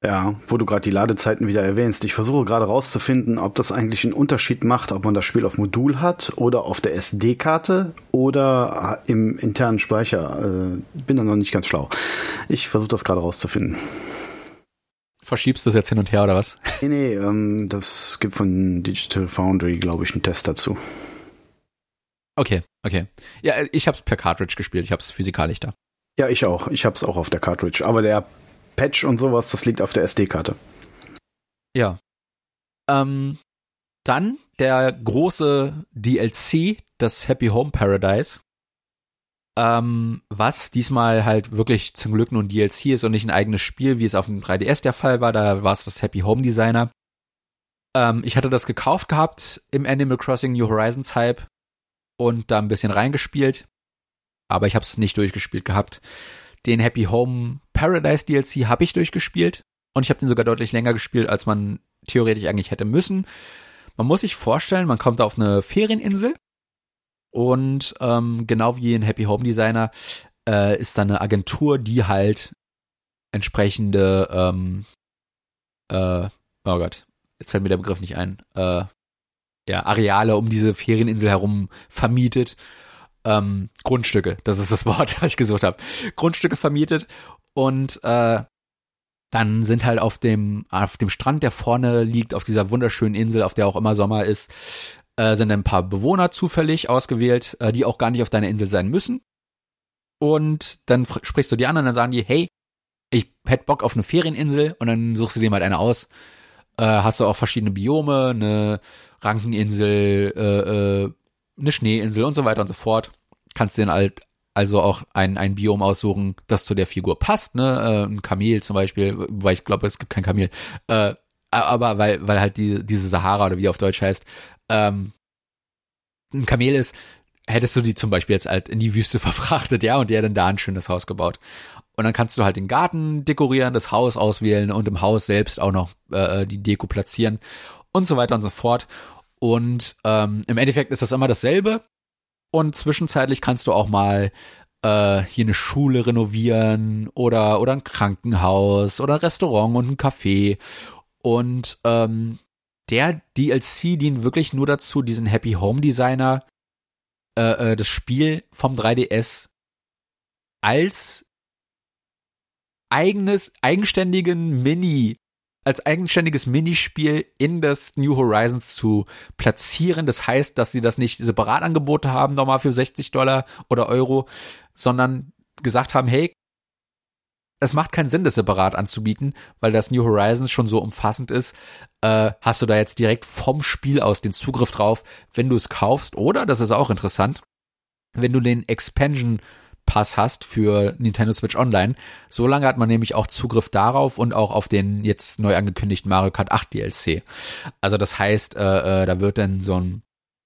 Ja, wo du gerade die Ladezeiten wieder erwähnst. Ich versuche gerade rauszufinden, ob das eigentlich einen Unterschied macht, ob man das Spiel auf Modul hat oder auf der SD-Karte oder im internen Speicher. Äh, bin da noch nicht ganz schlau. Ich versuche das gerade rauszufinden. Verschiebst du es jetzt hin und her oder was? Nee, nee, ähm, das gibt von Digital Foundry, glaube ich, einen Test dazu. Okay, okay. Ja, ich habe es per Cartridge gespielt, ich habe es physikalisch da. Ja, ich auch. Ich habe es auch auf der Cartridge. Aber der Patch und sowas, das liegt auf der SD-Karte. Ja. Ähm, dann der große DLC, das Happy Home Paradise ähm, was diesmal halt wirklich zum Glück nur ein DLC ist und nicht ein eigenes Spiel, wie es auf dem 3DS der Fall war. Da war es das Happy Home Designer. Ähm, ich hatte das gekauft gehabt im Animal Crossing New Horizons Hype und da ein bisschen reingespielt. aber ich habe es nicht durchgespielt gehabt. Den Happy Home Paradise DLC habe ich durchgespielt und ich habe den sogar deutlich länger gespielt, als man theoretisch eigentlich hätte müssen. Man muss sich vorstellen, man kommt auf eine Ferieninsel und ähm, genau wie ein Happy Home Designer äh, ist da eine Agentur, die halt entsprechende ähm, äh, oh Gott, jetzt fällt mir der Begriff nicht ein, äh, ja, Areale um diese Ferieninsel herum vermietet. Ähm, Grundstücke, das ist das *laughs* Wort, das ich gesucht habe. Grundstücke vermietet und äh, dann sind halt auf dem auf dem Strand, der vorne liegt, auf dieser wunderschönen Insel, auf der auch immer Sommer ist, äh, sind ein paar Bewohner zufällig ausgewählt, äh, die auch gar nicht auf deiner Insel sein müssen. Und dann sprichst du die an und dann sagen die, hey, ich hätte Bock auf eine Ferieninsel und dann suchst du dir mal eine aus. Äh, hast du auch verschiedene Biome, eine Rankeninsel, äh, äh, eine Schneeinsel und so weiter und so fort. Kannst dir halt also auch ein, ein Biom aussuchen, das zu der Figur passt, ne? Äh, ein Kamel zum Beispiel, weil ich glaube, es gibt kein Kamel. Äh, aber weil, weil halt die, diese Sahara oder wie auf Deutsch heißt, ähm, ein Kamel ist, hättest du die zum Beispiel jetzt halt in die Wüste *laughs* verfrachtet, ja, und der dann da ein schönes Haus gebaut. Und dann kannst du halt den Garten dekorieren, das Haus auswählen und im Haus selbst auch noch äh, die Deko platzieren und so weiter und so fort. Und ähm, im Endeffekt ist das immer dasselbe. Und zwischenzeitlich kannst du auch mal äh, hier eine Schule renovieren oder oder ein Krankenhaus oder ein Restaurant und ein Café. Und ähm, der DLC dient wirklich nur dazu, diesen Happy Home Designer äh, äh das Spiel vom 3DS als eigenes, eigenständigen Mini, als eigenständiges Minispiel in das New Horizons zu platzieren. Das heißt, dass sie das nicht separat Angebote haben, nochmal für 60 Dollar oder Euro, sondern gesagt haben, hey, es macht keinen Sinn, das separat anzubieten, weil das New Horizons schon so umfassend ist. Äh, hast du da jetzt direkt vom Spiel aus den Zugriff drauf, wenn du es kaufst? Oder, das ist auch interessant, wenn du den Expansion Pass hast für Nintendo Switch Online. So lange hat man nämlich auch Zugriff darauf und auch auf den jetzt neu angekündigten Mario Kart 8 DLC. Also das heißt, äh, äh, da wird dann so ein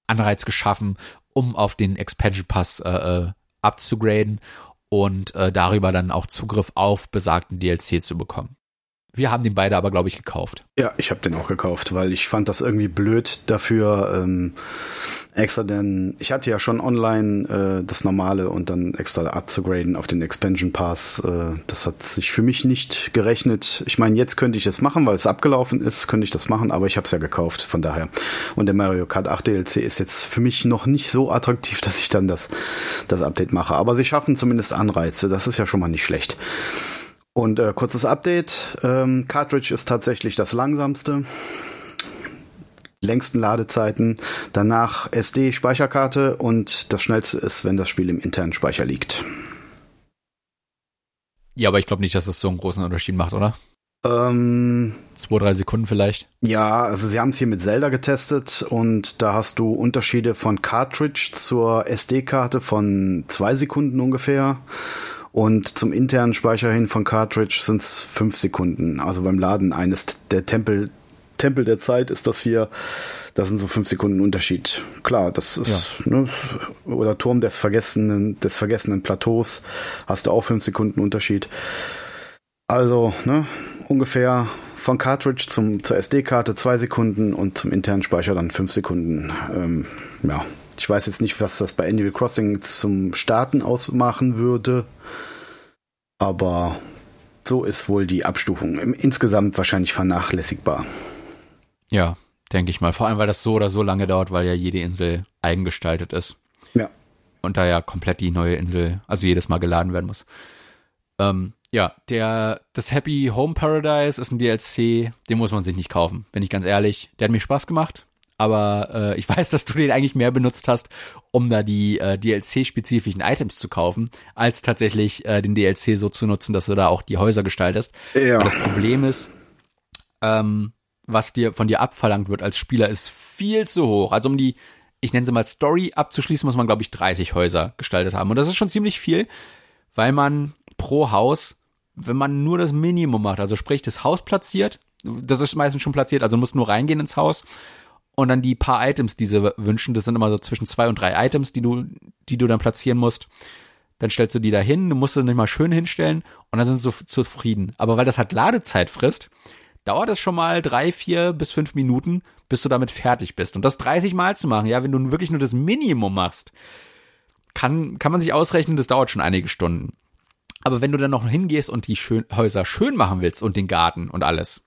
Anreiz geschaffen, um auf den Expansion Pass äh, äh, abzugraden und äh, darüber dann auch Zugriff auf besagten DLC zu bekommen. Wir haben den beide aber, glaube ich, gekauft. Ja, ich habe den auch gekauft, weil ich fand das irgendwie blöd dafür ähm, extra denn ich hatte ja schon online äh, das normale und dann extra abzugraden auf den Expansion Pass. Äh, das hat sich für mich nicht gerechnet. Ich meine, jetzt könnte ich es machen, weil es abgelaufen ist, könnte ich das machen, aber ich habe es ja gekauft, von daher. Und der Mario Kart 8 DLC ist jetzt für mich noch nicht so attraktiv, *laughs* dass ich dann das, das Update mache. Aber sie schaffen zumindest Anreize, das ist ja schon mal nicht schlecht. Und äh, kurzes Update. Ähm, Cartridge ist tatsächlich das langsamste. Längsten Ladezeiten. Danach SD-Speicherkarte und das schnellste ist, wenn das Spiel im internen Speicher liegt. Ja, aber ich glaube nicht, dass es so einen großen Unterschied macht, oder? Ähm, Zwei, drei Sekunden vielleicht. Ja, also sie haben es hier mit Zelda getestet und da hast du Unterschiede von Cartridge zur SD-Karte von zwei Sekunden ungefähr. Und zum internen Speicher hin von Cartridge sind es fünf Sekunden. Also beim Laden eines der Tempel, Tempel der Zeit ist das hier. Das sind so fünf Sekunden Unterschied. Klar, das ist, ja. ne, oder Turm der vergessenen, des vergessenen Plateaus hast du auch fünf Sekunden Unterschied. Also, ne, ungefähr von Cartridge zum, zur SD-Karte zwei Sekunden und zum internen Speicher dann fünf Sekunden. Ähm, ja, ich weiß jetzt nicht, was das bei Animal Crossing zum Starten ausmachen würde. Aber so ist wohl die Abstufung insgesamt wahrscheinlich vernachlässigbar. Ja, denke ich mal. Vor allem, weil das so oder so lange dauert, weil ja jede Insel eigengestaltet ist. Ja. Und da ja komplett die neue Insel, also jedes Mal geladen werden muss. Ähm, ja, der, das Happy Home Paradise ist ein DLC, den muss man sich nicht kaufen, bin ich ganz ehrlich. Der hat mir Spaß gemacht aber äh, ich *laughs* weiß, dass du den eigentlich mehr benutzt hast, um da die äh, DLC-spezifischen Items zu kaufen, als tatsächlich äh, den DLC so zu nutzen, dass du da auch die Häuser gestaltest. Ja. Aber das Problem ist, ähm, was dir von dir abverlangt wird als Spieler, ist viel zu hoch. Also um die, ich nenne sie mal Story abzuschließen, muss man, glaube ich, 30 Häuser gestaltet haben. Und das ist schon ziemlich viel, weil man pro Haus, wenn man nur das Minimum macht, also sprich das Haus platziert, das ist meistens schon platziert, also musst nur reingehen ins Haus und dann die paar Items, die sie wünschen, das sind immer so zwischen zwei und drei Items, die du, die du dann platzieren musst. dann stellst du die da hin, du musst sie nicht mal schön hinstellen und dann sind sie zufrieden. Aber weil das halt Ladezeit frisst, dauert es schon mal drei, vier bis fünf Minuten, bis du damit fertig bist. Und das 30 Mal zu machen, ja, wenn du wirklich nur das Minimum machst, kann, kann man sich ausrechnen, das dauert schon einige Stunden. Aber wenn du dann noch hingehst und die schön, Häuser schön machen willst und den Garten und alles,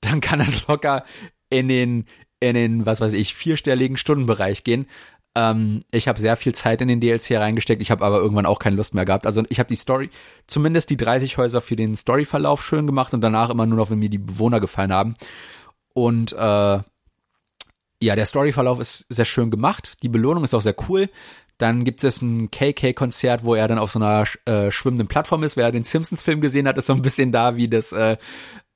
dann kann das locker in den, in den, was weiß ich, vierstelligen Stundenbereich gehen. Ähm, ich habe sehr viel Zeit in den DLC reingesteckt, ich habe aber irgendwann auch keine Lust mehr gehabt. Also ich habe die Story, zumindest die 30 Häuser für den Storyverlauf schön gemacht und danach immer nur noch, wenn mir die Bewohner gefallen haben. Und äh, ja, der Storyverlauf ist sehr schön gemacht. Die Belohnung ist auch sehr cool. Dann gibt es ein KK-Konzert, wo er dann auf so einer äh, schwimmenden Plattform ist. Wer den Simpsons-Film gesehen hat, ist so ein bisschen da wie das äh,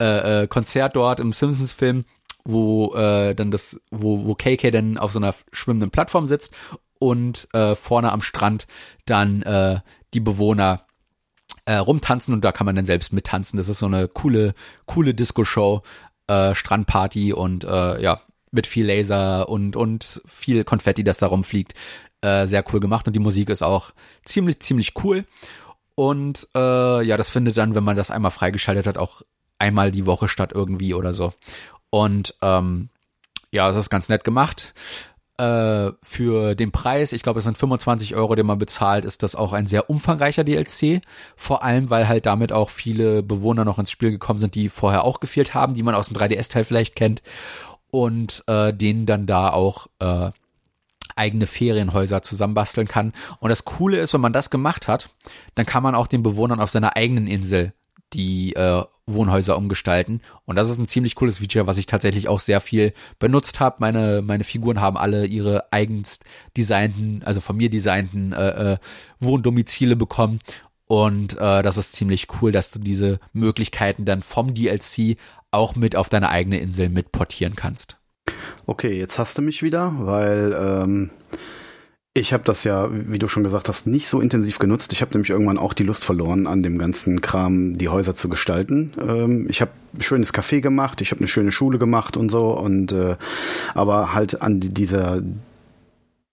äh, äh Konzert dort im Simpsons-Film wo äh, dann das, wo, wo KK dann auf so einer schwimmenden Plattform sitzt und äh, vorne am Strand dann äh, die Bewohner äh, rumtanzen und da kann man dann selbst mittanzen. Das ist so eine coole, coole Disco-Show, äh, Strandparty und äh, ja, mit viel Laser und, und viel Konfetti, das da rumfliegt. Äh, sehr cool gemacht und die Musik ist auch ziemlich, ziemlich cool. Und äh, ja, das findet dann, wenn man das einmal freigeschaltet hat, auch einmal die Woche statt irgendwie oder so. Und ähm, ja, es ist ganz nett gemacht. Äh, für den Preis, ich glaube, es sind 25 Euro, den man bezahlt, ist das auch ein sehr umfangreicher DLC. Vor allem, weil halt damit auch viele Bewohner noch ins Spiel gekommen sind, die vorher auch gefehlt haben, die man aus dem 3DS-Teil vielleicht kennt. Und äh, denen dann da auch äh, eigene Ferienhäuser zusammenbasteln kann. Und das Coole ist, wenn man das gemacht hat, dann kann man auch den Bewohnern auf seiner eigenen Insel die äh, Wohnhäuser umgestalten. Und das ist ein ziemlich cooles Feature, was ich tatsächlich auch sehr viel benutzt habe. Meine, meine Figuren haben alle ihre eigens designten, also von mir designten äh, äh, Wohndomizile bekommen. Und äh, das ist ziemlich cool, dass du diese Möglichkeiten dann vom DLC auch mit auf deine eigene Insel mitportieren kannst. Okay, jetzt hast du mich wieder, weil ähm, ich habe das ja, wie du schon gesagt hast, nicht so intensiv genutzt. Ich habe nämlich irgendwann auch die Lust verloren, an dem ganzen Kram die Häuser zu gestalten. Ähm, ich habe schönes Café gemacht, ich habe eine schöne Schule gemacht und so und äh, aber halt an dieser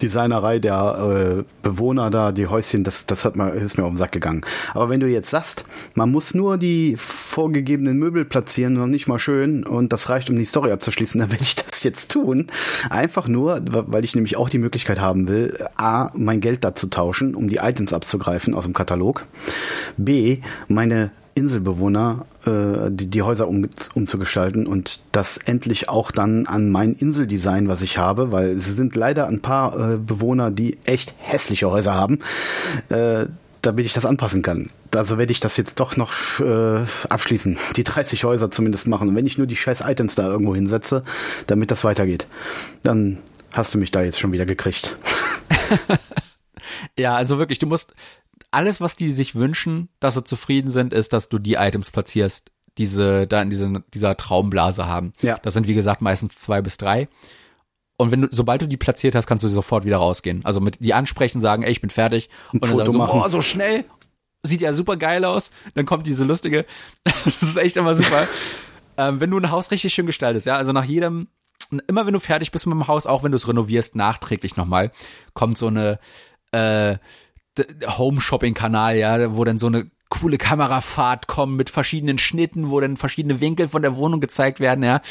Designerei der äh, Bewohner da, die Häuschen, das, das hat mal, ist mir auf den Sack gegangen. Aber wenn du jetzt sagst, man muss nur die vorgegebenen Möbel platzieren, noch nicht mal schön, und das reicht, um die Story abzuschließen, *laughs* dann werde ich das jetzt tun. Einfach nur, weil ich nämlich auch die Möglichkeit haben will, A, mein Geld da zu tauschen, um die Items abzugreifen aus dem Katalog. B, meine Inselbewohner äh, die, die Häuser um, umzugestalten und das endlich auch dann an mein Inseldesign, was ich habe, weil es sind leider ein paar äh, Bewohner, die echt hässliche Häuser haben, äh, damit ich das anpassen kann. Also werde ich das jetzt doch noch äh, abschließen, die 30 Häuser zumindest machen. Und wenn ich nur die scheiß Items da irgendwo hinsetze, damit das weitergeht, dann hast du mich da jetzt schon wieder gekriegt. *laughs* ja, also wirklich, du musst, alles, was die sich wünschen, dass sie zufrieden sind, ist, dass du die Items platzierst, diese da in diese, dieser Traumblase haben. Ja. Das sind wie gesagt meistens zwei bis drei. Und wenn du, sobald du die platziert hast, kannst du sofort wieder rausgehen. Also mit die ansprechen, sagen, ey, ich bin fertig. Ein und dann sagen so, oh, so schnell. Sieht ja super geil aus. Dann kommt diese lustige, *laughs* das ist echt immer super. *laughs* ähm, wenn du ein Haus richtig schön gestaltest, ja, also nach jedem, immer wenn du fertig bist mit dem Haus, auch wenn du es renovierst, nachträglich nochmal, kommt so eine, äh, Home-Shopping-Kanal, ja, wo dann so eine coole Kamerafahrt kommen mit verschiedenen Schnitten, wo dann verschiedene Winkel von der Wohnung gezeigt werden, ja.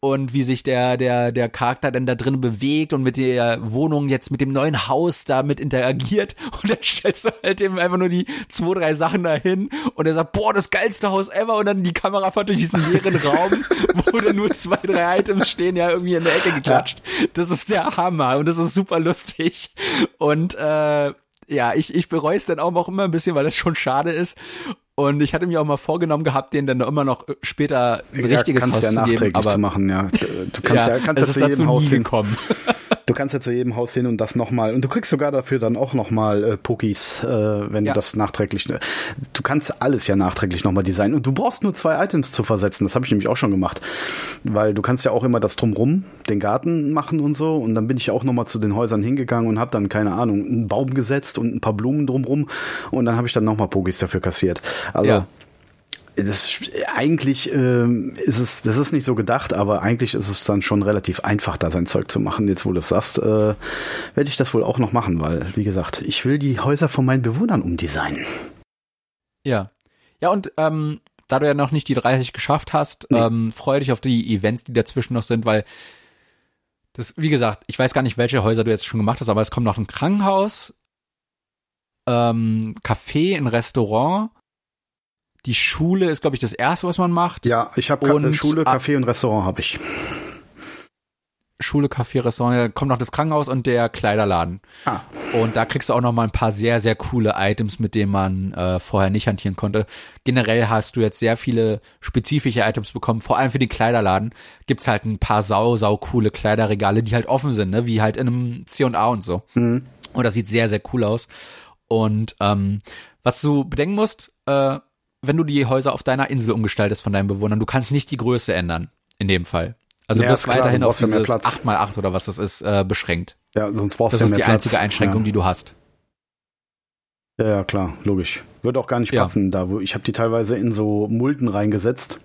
Und wie sich der, der, der Charakter dann da drin bewegt und mit der Wohnung jetzt mit dem neuen Haus damit interagiert. *laughs* Und dann stellst du halt eben einfach nur die zwei, drei Sachen dahin und er sagt, boah, das geilste Haus ever. Und dann die Kamerafahrt durch diesen leeren Raum, *laughs* wo dann nur zwei, drei Items stehen, ja, irgendwie in der Ecke geklatscht. Das ist der Hammer und das ist super lustig. Und äh, ja, ich, ich bereue es dann auch immer ein bisschen, weil das schon schade ist. Und ich hatte mir auch mal vorgenommen gehabt, den dann immer noch später ein ja, richtiges Haus ja zu geben. Aber zu machen, ja. Du kannst ja, ja kannst es ja zu jedem Haus hinkommen. Du kannst ja zu jedem Haus hin und das nochmal. Und du kriegst sogar dafür dann auch nochmal äh, Pokis, äh, wenn ja. du das nachträglich. Äh, du kannst alles ja nachträglich nochmal designen. Und du brauchst nur zwei Items zu versetzen. Das habe ich nämlich auch schon gemacht. Weil du kannst ja auch immer das drumrum, den Garten machen und so. Und dann bin ich auch nochmal zu den Häusern hingegangen und habe dann, keine Ahnung, einen Baum gesetzt und ein paar Blumen drumrum. Und dann habe ich dann nochmal Pokis dafür kassiert. Also. Ja das, eigentlich ähm, ist es, das ist nicht so gedacht, aber eigentlich ist es dann schon relativ einfach, da sein Zeug zu machen. Jetzt, wo du es sagst, äh, werde ich das wohl auch noch machen, weil, wie gesagt, ich will die Häuser von meinen Bewohnern umdesignen. Ja. Ja, und ähm, da du ja noch nicht die 30 geschafft hast, nee. ähm, freue dich auf die Events, die dazwischen noch sind, weil das, wie gesagt, ich weiß gar nicht, welche Häuser du jetzt schon gemacht hast, aber es kommt noch ein Krankenhaus, ähm, Café, ein Restaurant. Die Schule ist, glaube ich, das erste, was man macht. Ja, ich habe Schule, Café und Restaurant habe ich. Schule, Café, Restaurant, da kommt noch das Krankenhaus und der Kleiderladen. Ah. Und da kriegst du auch noch mal ein paar sehr, sehr coole Items, mit denen man äh, vorher nicht hantieren konnte. Generell hast du jetzt sehr viele spezifische Items bekommen, vor allem für den Kleiderladen gibt's halt ein paar sau, sau coole Kleiderregale, die halt offen sind, ne? wie halt in einem C&A und so. Mhm. Und das sieht sehr, sehr cool aus. Und ähm, was du bedenken musst, äh, wenn du die Häuser auf deiner Insel umgestaltest von deinen Bewohnern, du kannst nicht die Größe ändern, in dem Fall. Also ja, du bist weiterhin auf dieses ja 8x8 oder was das ist, äh, beschränkt. Ja, sonst brauchst das du ja Das ist die einzige Einschränkung, ja. die du hast. Ja, ja, klar, logisch. Würde auch gar nicht passen, da wo ich habe die teilweise in so Mulden reingesetzt,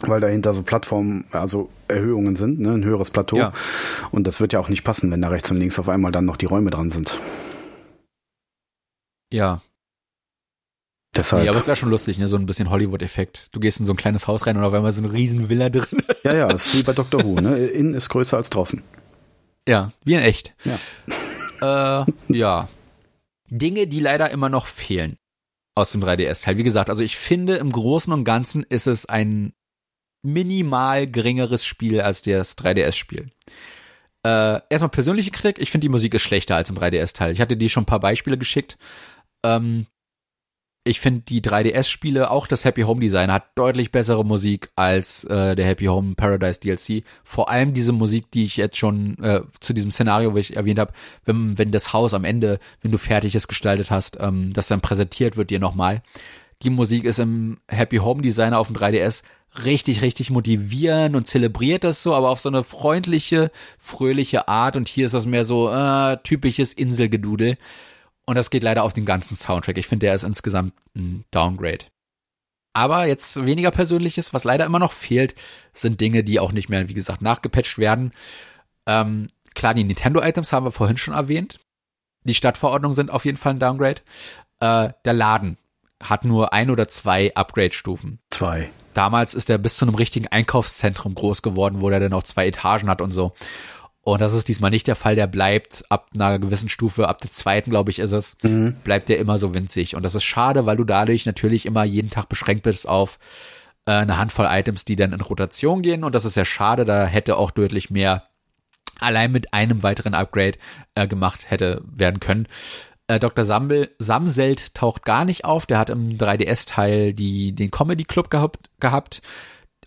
weil dahinter so Plattformen, also Erhöhungen sind, ne, ein höheres Plateau. Ja. Und das wird ja auch nicht passen, wenn da rechts und links auf einmal dann noch die Räume dran sind. Ja, Deshalb. Nee, aber es wäre schon lustig, ne? So ein bisschen Hollywood-Effekt. Du gehst in so ein kleines Haus rein und auf einmal so eine riesen Villa drin. *laughs* Ja, ja, das ist wie bei Dr. Who, ne? *laughs* Innen ist größer als draußen. Ja, wie in echt. Ja. *laughs* Äh, ja. Dinge, die leider immer noch fehlen aus dem 3DS-Teil. Wie gesagt, also ich finde, im Großen und Ganzen ist es ein minimal geringeres Spiel als das 3DS-Spiel. Äh, erstmal persönliche Kritik. Ich finde, die Musik ist schlechter als im 3DS-Teil. Ich hatte dir schon ein paar Beispiele geschickt. Ähm, ich finde die 3DS-Spiele, auch das Happy Home Design hat deutlich bessere Musik als äh, der Happy Home Paradise DLC. Vor allem diese Musik, die ich jetzt schon äh, zu diesem Szenario, wo ich erwähnt habe, wenn, wenn das Haus am Ende, wenn du fertig es gestaltet hast, ähm, das dann präsentiert wird dir nochmal. Die Musik ist im Happy Home Designer auf dem 3DS richtig, richtig motivierend und zelebriert das so, aber auf so eine freundliche, fröhliche Art. Und hier ist das mehr so äh, typisches Inselgedudel. Und das geht leider auf den ganzen Soundtrack. Ich finde, der ist insgesamt ein Downgrade. Aber jetzt weniger Persönliches, was leider immer noch fehlt, sind Dinge, die auch nicht mehr, wie gesagt, nachgepatcht werden. Ähm, klar, die Nintendo-Items haben wir vorhin schon erwähnt. Die Stadtverordnungen sind auf jeden Fall ein Downgrade. Äh, der Laden hat nur ein oder zwei Upgrade-Stufen. Zwei. Damals ist er bis zu einem richtigen Einkaufszentrum groß geworden, wo der dann auch zwei Etagen hat und so. Und das ist diesmal nicht der Fall. Der bleibt ab einer gewissen Stufe, ab der zweiten, glaube ich, ist es, mhm. bleibt der immer so winzig. Und das ist schade, weil du dadurch natürlich immer jeden Tag beschränkt bist auf äh, eine Handvoll Items, die dann in Rotation gehen. Und das ist ja schade. Da hätte auch deutlich mehr allein mit einem weiteren Upgrade äh, gemacht hätte werden können. Äh, Dr. Sambel, Samselt taucht gar nicht auf. Der hat im 3DS-Teil die den Comedy Club gehabt, gehabt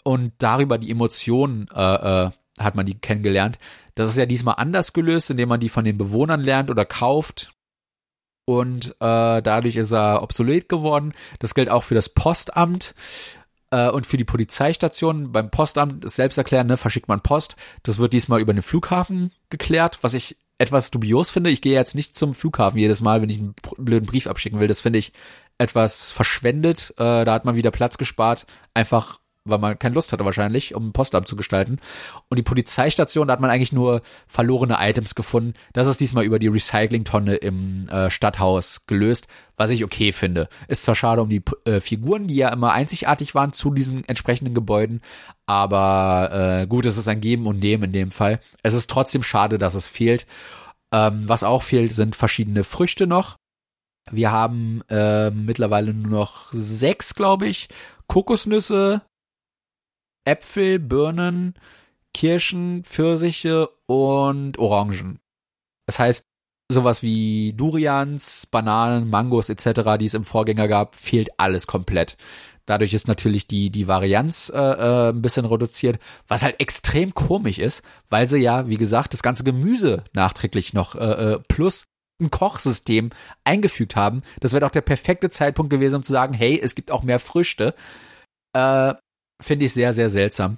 und darüber die Emotionen äh, äh, hat man die kennengelernt. Das ist ja diesmal anders gelöst, indem man die von den Bewohnern lernt oder kauft. Und äh, dadurch ist er obsolet geworden. Das gilt auch für das Postamt äh, und für die Polizeistation. Beim Postamt ist selbst erklären, ne, verschickt man Post. Das wird diesmal über den Flughafen geklärt, was ich etwas dubios finde. Ich gehe jetzt nicht zum Flughafen jedes Mal, wenn ich einen blöden Brief abschicken will. Das finde ich etwas verschwendet. Äh, da hat man wieder Platz gespart. Einfach weil man keine Lust hatte wahrscheinlich, um ein Postamt zu gestalten. Und die Polizeistation, da hat man eigentlich nur verlorene Items gefunden. Das ist diesmal über die Recyclingtonne im äh, Stadthaus gelöst, was ich okay finde. Ist zwar schade um die äh, Figuren, die ja immer einzigartig waren zu diesen entsprechenden Gebäuden, aber äh, gut, es ist ein Geben und Nehmen in dem Fall. Es ist trotzdem schade, dass es fehlt. Ähm, was auch fehlt, sind verschiedene Früchte noch. Wir haben äh, mittlerweile nur noch sechs, glaube ich. Kokosnüsse, Äpfel, Birnen, Kirschen, Pfirsiche und Orangen. Das heißt, sowas wie Durians, Bananen, Mangos etc., die es im Vorgänger gab, fehlt alles komplett. Dadurch ist natürlich die, die Varianz äh, äh, ein bisschen reduziert, was halt extrem komisch ist, weil sie ja, wie gesagt, das ganze Gemüse nachträglich noch äh, äh plus ein Kochsystem eingefügt haben. Das wäre doch der perfekte Zeitpunkt gewesen, um zu sagen, hey, es gibt auch mehr Früchte. Äh, finde ich sehr, sehr seltsam.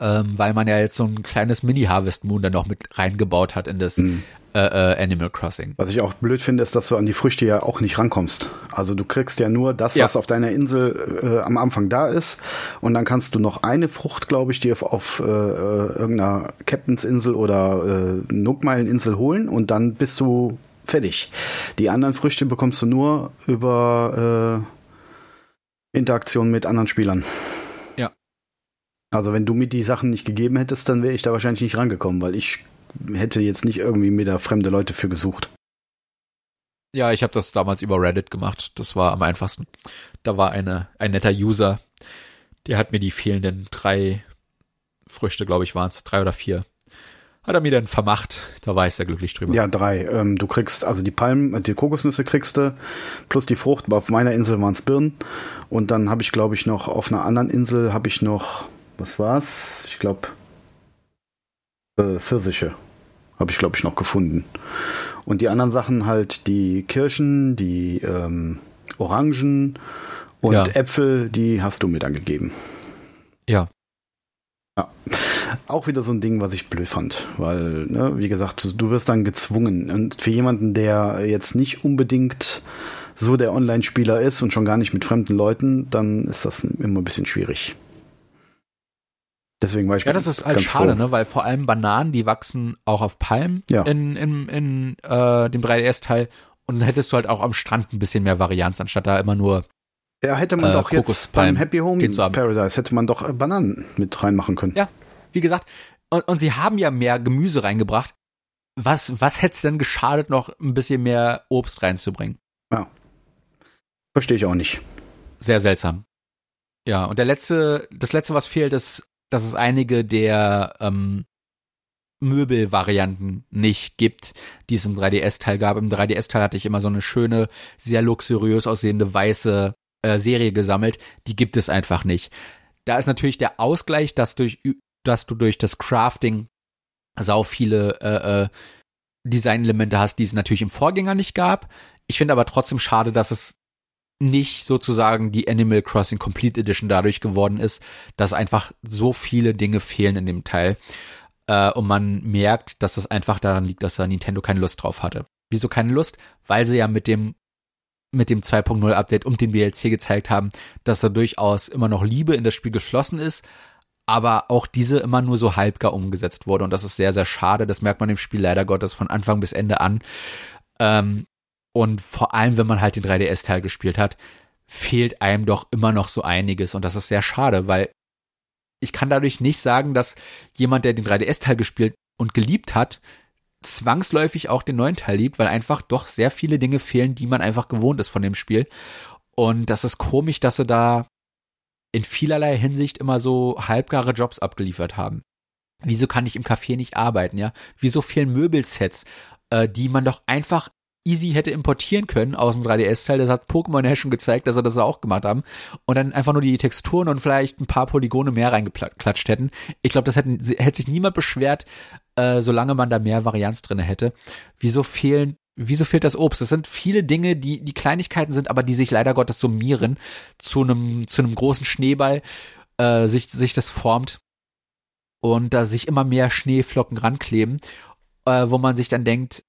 ähm, weil man ja jetzt so ein kleines Mini-Harvest Moon dann noch mit reingebaut hat in das mhm. äh, äh, Animal Crossing. Was ich auch blöd finde, ist, dass du an die Früchte ja auch nicht rankommst. Also du kriegst ja nur das, ja. was auf deiner Insel äh, am Anfang da ist und dann kannst du noch eine Frucht, glaube ich, dir auf, auf äh, äh irgendeiner Captain's Insel oder äh, Nookmeilen Insel holen und dann bist du fertig. Die anderen Früchte bekommst du nur über äh, Interaktion mit anderen Spielern. Also wenn du mir die Sachen nicht gegeben hättest, dann wäre ich da wahrscheinlich nicht rangekommen, weil ich hätte jetzt nicht irgendwie mir da fremde Leute für gesucht. Ja, ich habe das damals über Reddit gemacht. Das war am einfachsten. Da war eine, ein netter User, der hat mir die fehlenden drei Früchte, glaube ich, waren es, drei oder vier, hat er mir dann vermacht. Da war ich sehr glücklich drüber. Ja, drei. Ähm, du kriegst also die Palmen, also die Kokosnüsse kriegst du, plus die Frucht. Auf meiner Insel waren es Birnen. Und dann habe ich, glaube ich, noch auf einer anderen Insel habe ich noch was war's? Ich glaube, äh, Pfirsiche habe ich, glaube ich, noch gefunden. Und die anderen Sachen halt die Kirschen, die ähm, Orangen und ja. Äpfel, die hast du mir dann gegeben. Ja. Ja. Auch wieder so ein Ding, was ich blöd fand, weil, ne, wie gesagt, du, du wirst dann gezwungen. Und für jemanden, der jetzt nicht unbedingt so der Online-Spieler ist und schon gar nicht mit fremden Leuten, dann ist das immer ein bisschen schwierig. Deswegen war ich Ja, das ist halt schade, froh. ne, weil vor allem Bananen, die wachsen auch auf Palmen ja. in, in, in äh, dem 3DS-Teil und dann hättest du halt auch am Strand ein bisschen mehr Varianz, anstatt da immer nur ja, hätte man äh, doch jetzt beim Happy Home Paradise hätte man doch Bananen mit reinmachen können. Ja, wie gesagt, und, und sie haben ja mehr Gemüse reingebracht. Was, was hätte es denn geschadet, noch ein bisschen mehr Obst reinzubringen? Ja. Verstehe ich auch nicht. Sehr seltsam. Ja, und der letzte, das letzte, was fehlt, ist dass es einige der ähm, Möbelvarianten nicht gibt, die es im 3DS-Teil gab. Im 3DS-Teil hatte ich immer so eine schöne, sehr luxuriös aussehende weiße äh, Serie gesammelt. Die gibt es einfach nicht. Da ist natürlich der Ausgleich, dass durch, dass du durch das Crafting sau viele äh, äh, Designelemente hast, die es natürlich im Vorgänger nicht gab. Ich finde aber trotzdem schade, dass es nicht sozusagen die Animal Crossing Complete Edition dadurch geworden ist, dass einfach so viele Dinge fehlen in dem Teil. Äh, und man merkt, dass das einfach daran liegt, dass da Nintendo keine Lust drauf hatte. Wieso keine Lust? Weil sie ja mit dem mit dem 2.0 Update und dem DLC gezeigt haben, dass da durchaus immer noch Liebe in das Spiel geflossen ist, aber auch diese immer nur so halbgar umgesetzt wurde und das ist sehr, sehr schade. Das merkt man im Spiel leider Gottes von Anfang bis Ende an. Ähm, und vor allem, wenn man halt den 3DS-Teil gespielt hat, fehlt einem doch immer noch so einiges. Und das ist sehr schade, weil ich kann dadurch nicht sagen, dass jemand, der den 3DS-Teil gespielt und geliebt hat, zwangsläufig auch den neuen Teil liebt, weil einfach doch sehr viele Dinge fehlen, die man einfach gewohnt ist von dem Spiel. Und das ist komisch, dass sie da in vielerlei Hinsicht immer so halbgare Jobs abgeliefert haben. Wieso kann ich im Café nicht arbeiten, ja? Wieso fehlen Möbelsets, äh, die man doch einfach easy hätte importieren können aus dem 3DS-Teil. Das hat Pokémon ja schon gezeigt, dass sie das auch gemacht haben. Und dann einfach nur die Texturen und vielleicht ein paar Polygone mehr reingeklatscht hätten. Ich glaube, das hätten, hätte sich niemand beschwert, äh, solange man da mehr Varianz drinne hätte. Wieso fehlen wieso fehlt das Obst? Das sind viele Dinge, die die Kleinigkeiten sind, aber die sich leider Gottes summieren zu einem zu einem großen Schneeball, äh, sich sich das formt und da sich immer mehr Schneeflocken rankleben, äh, wo man sich dann denkt,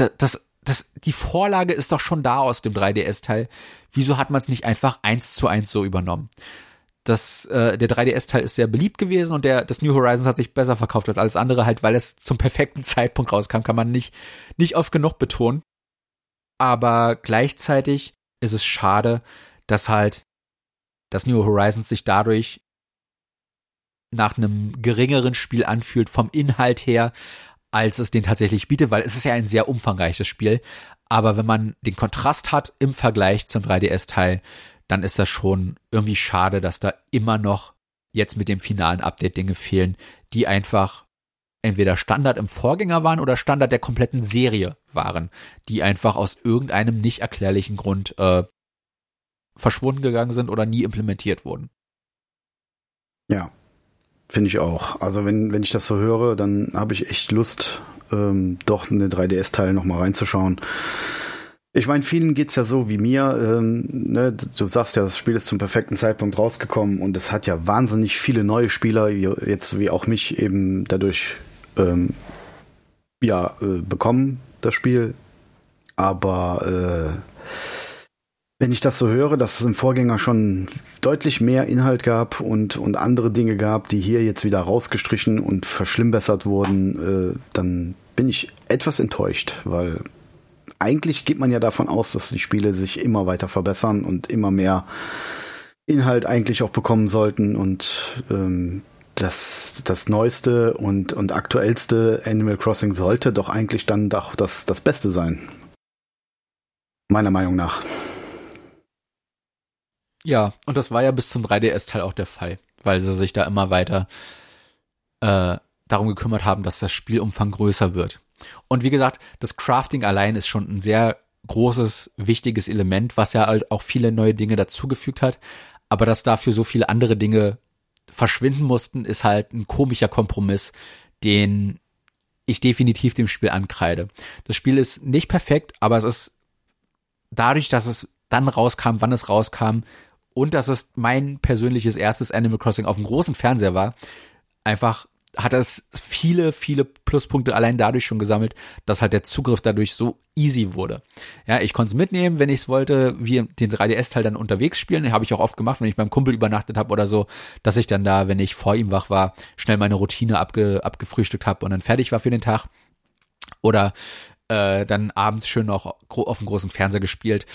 das, das, die Vorlage ist doch schon da aus dem 3DS-Teil. Wieso hat man es nicht einfach eins zu eins so übernommen? Das, äh, der 3DS-Teil ist sehr beliebt gewesen und der, das New Horizons hat sich besser verkauft als alles andere, halt, weil es zum perfekten *laughs* Zeitpunkt rauskam, kann man nicht, nicht oft genug betonen. Aber gleichzeitig ist es schade, dass halt das New Horizons sich dadurch nach einem geringeren Spiel anfühlt vom Inhalt her, als es den tatsächlich bietet, weil es ist ja ein sehr umfangreiches Spiel. Aber wenn man den Kontrast hat im Vergleich zum 3DS-Teil, dann ist das schon irgendwie schade, dass da immer noch jetzt mit dem finalen Update Dinge fehlen, die einfach entweder Standard im Vorgänger waren oder Standard der kompletten Serie waren, die einfach aus irgendeinem nicht erklärlichen Grund äh, verschwunden gegangen sind oder nie implementiert wurden. Ja, Finde ich auch. Also wenn, wenn ich das so höre, dann habe ich echt Lust, ähm, doch eine 3DS-Teil nochmal reinzuschauen. Ich meine, vielen geht's ja so wie mir. Ähm, ne? Du sagst ja, das Spiel ist zum perfekten Zeitpunkt rausgekommen und es hat ja wahnsinnig viele neue Spieler, jetzt wie auch mich, eben dadurch ähm, ja, äh, bekommen, das Spiel. Aber äh, wenn ich das so höre, dass es im Vorgänger schon deutlich mehr Inhalt gab und, und andere Dinge gab, die hier jetzt wieder rausgestrichen und verschlimmbessert wurden, äh, dann bin ich etwas enttäuscht, weil eigentlich geht man ja davon aus, dass die Spiele sich immer weiter verbessern und immer mehr Inhalt eigentlich auch bekommen sollten und ähm, das, das neueste und, und aktuellste Animal Crossing sollte doch eigentlich dann doch das, das Beste sein. Meiner Meinung nach. Ja, und das war ja bis zum 3DS-Teil auch der Fall, weil sie sich da immer weiter äh, darum gekümmert haben, dass das Spielumfang größer wird. Und wie gesagt, das Crafting allein ist schon ein sehr großes, wichtiges Element, was ja halt auch viele neue Dinge dazugefügt hat. Aber dass dafür so viele andere Dinge verschwinden mussten, ist halt ein komischer Kompromiss, den ich definitiv dem Spiel ankreide. Das Spiel ist nicht perfekt, aber es ist dadurch, dass es dann rauskam, wann es rauskam und dass es mein persönliches erstes Animal Crossing auf dem großen Fernseher war, einfach hat es viele, viele Pluspunkte allein dadurch schon gesammelt, dass halt der Zugriff dadurch so easy wurde. Ja, ich konnte es mitnehmen, wenn ich es wollte, wie den 3DS-Teil dann unterwegs spielen. Habe ich auch oft gemacht, wenn ich beim Kumpel übernachtet habe oder so, dass ich dann da, wenn ich vor ihm wach war, schnell meine Routine abge, abgefrühstückt habe und dann fertig war für den Tag. Oder äh, dann abends schön noch auf dem großen Fernseher gespielt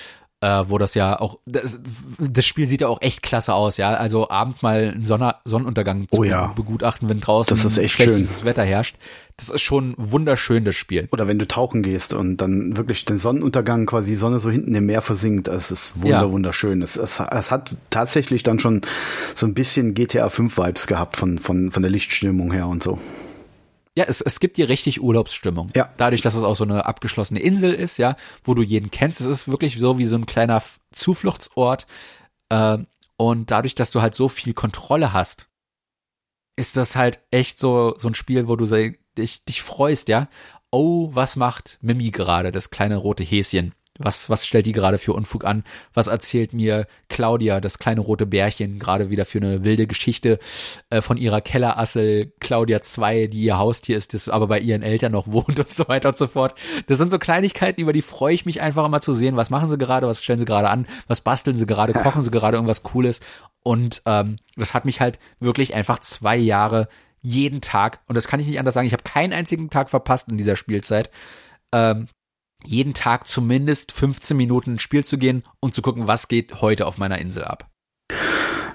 äh, wo das ja auch, das, das Spiel sieht ja auch echt klasse aus, ja. Also abends mal einen Sonne, Sonnenuntergang zu oh ja. begutachten, wenn draußen das ist echt schlechtes schön. Wetter herrscht. Das ist schon wunderschön, das Spiel. Oder wenn du tauchen gehst und dann wirklich den Sonnenuntergang quasi die Sonne so hinten im Meer versinkt, das ist wunder, ja. wunderschön. Es, es, es hat tatsächlich dann schon so ein bisschen GTA 5 Vibes gehabt von, von, von der Lichtstimmung her und so. Ja, es, es gibt dir richtig Urlaubsstimmung. Ja. Dadurch, dass es auch so eine abgeschlossene Insel ist, ja, wo du jeden kennst. Es ist wirklich so wie so ein kleiner Zufluchtsort. Äh, und dadurch, dass du halt so viel Kontrolle hast, ist das halt echt so, so ein Spiel, wo du dich, dich freust, ja. Oh, was macht Mimi gerade, das kleine rote Häschen? Was, was stellt die gerade für Unfug an? Was erzählt mir Claudia, das kleine rote Bärchen, gerade wieder für eine wilde Geschichte äh, von ihrer Kellerassel Claudia 2, die ihr Haustier ist, das aber bei ihren Eltern noch *laughs* wohnt und so weiter und so fort. Das sind so Kleinigkeiten, über die freue ich mich einfach immer zu sehen. Was machen sie gerade? Was stellen sie gerade an? Was basteln sie gerade? Kochen sie gerade irgendwas Cooles? Und ähm, das hat mich halt wirklich einfach zwei Jahre jeden Tag, und das kann ich nicht anders sagen, ich habe keinen einzigen Tag verpasst in dieser Spielzeit, ähm, jeden Tag zumindest 15 Minuten ins Spiel zu gehen und zu gucken, was geht heute auf meiner Insel ab.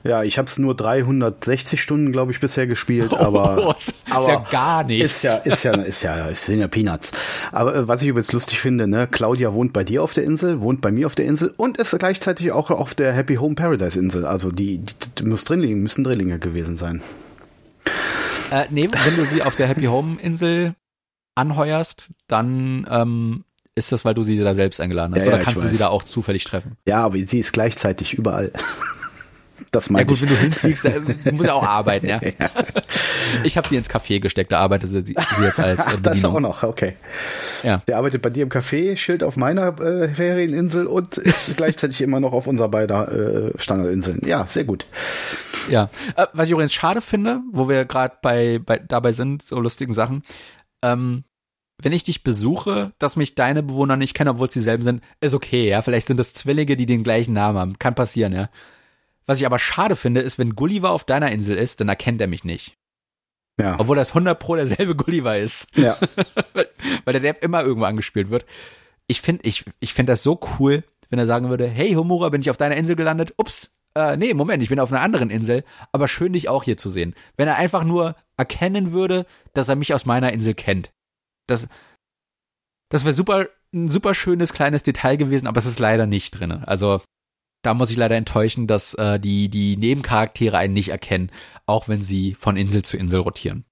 Ja, ich habe es nur 360 Stunden, glaube ich, bisher gespielt, aber, *laughs* oh, ist, aber ja gar nichts. Ist ja, ist ja, ist ja, es sind ja Peanuts. Aber äh, was ich übrigens lustig finde, ne, Claudia wohnt bei dir auf der Insel, wohnt bei mir auf der Insel und ist gleichzeitig auch auf der Happy Home Paradise Insel. Also die, die, die muss Drillinge, müssen Drillinge gewesen sein. Äh, nee, wenn du sie auf der Happy Home Insel anheuerst, dann ähm, ist das, weil du sie da selbst eingeladen hast? Ja, oder ja, kannst du sie da auch zufällig treffen? Ja, aber sie ist gleichzeitig überall. *laughs* Das meinte ja gut, ich. wenn du hinfliegst, sie *laughs* muss ja auch arbeiten, ja. *laughs* ja. Ich habe sie ins Café gesteckt, da arbeitet sie, sie jetzt als äh, Das auch noch, okay. Ja. Der arbeitet bei dir im Café, Schild auf meiner äh, Ferieninsel und ist gleichzeitig immer noch auf unserer beider äh, Standardinseln. Ja, sehr gut. Ja, äh, was ich übrigens schade finde, wo wir gerade bei, bei dabei sind, so lustigen Sachen, ähm, wenn ich dich besuche, dass mich deine Bewohner nicht kennen, obwohl es dieselben sind, ist okay, ja. Vielleicht sind das Zwillinge, die den gleichen Namen haben. Kann passieren, ja. Was ich aber schade finde, ist, wenn Gulliver auf deiner Insel ist, dann erkennt er mich nicht. Ja. Obwohl das 100 pro derselbe Gulliver ist. Ja. *laughs* Weil der Depp immer irgendwo angespielt wird. Ich finde, ich, ich finde das so cool, wenn er sagen würde, hey Homura, bin ich auf deiner Insel gelandet? Ups, äh, nee, Moment, ich bin auf einer anderen Insel, aber schön dich auch hier zu sehen. Wenn er einfach nur erkennen würde, dass er mich aus meiner Insel kennt. Das, das wäre super, ein super schönes kleines Detail gewesen, aber es ist leider nicht drin. Also da muss ich leider enttäuschen, dass äh, die, die Nebencharaktere einen nicht erkennen, auch wenn sie von Insel zu Insel rotieren.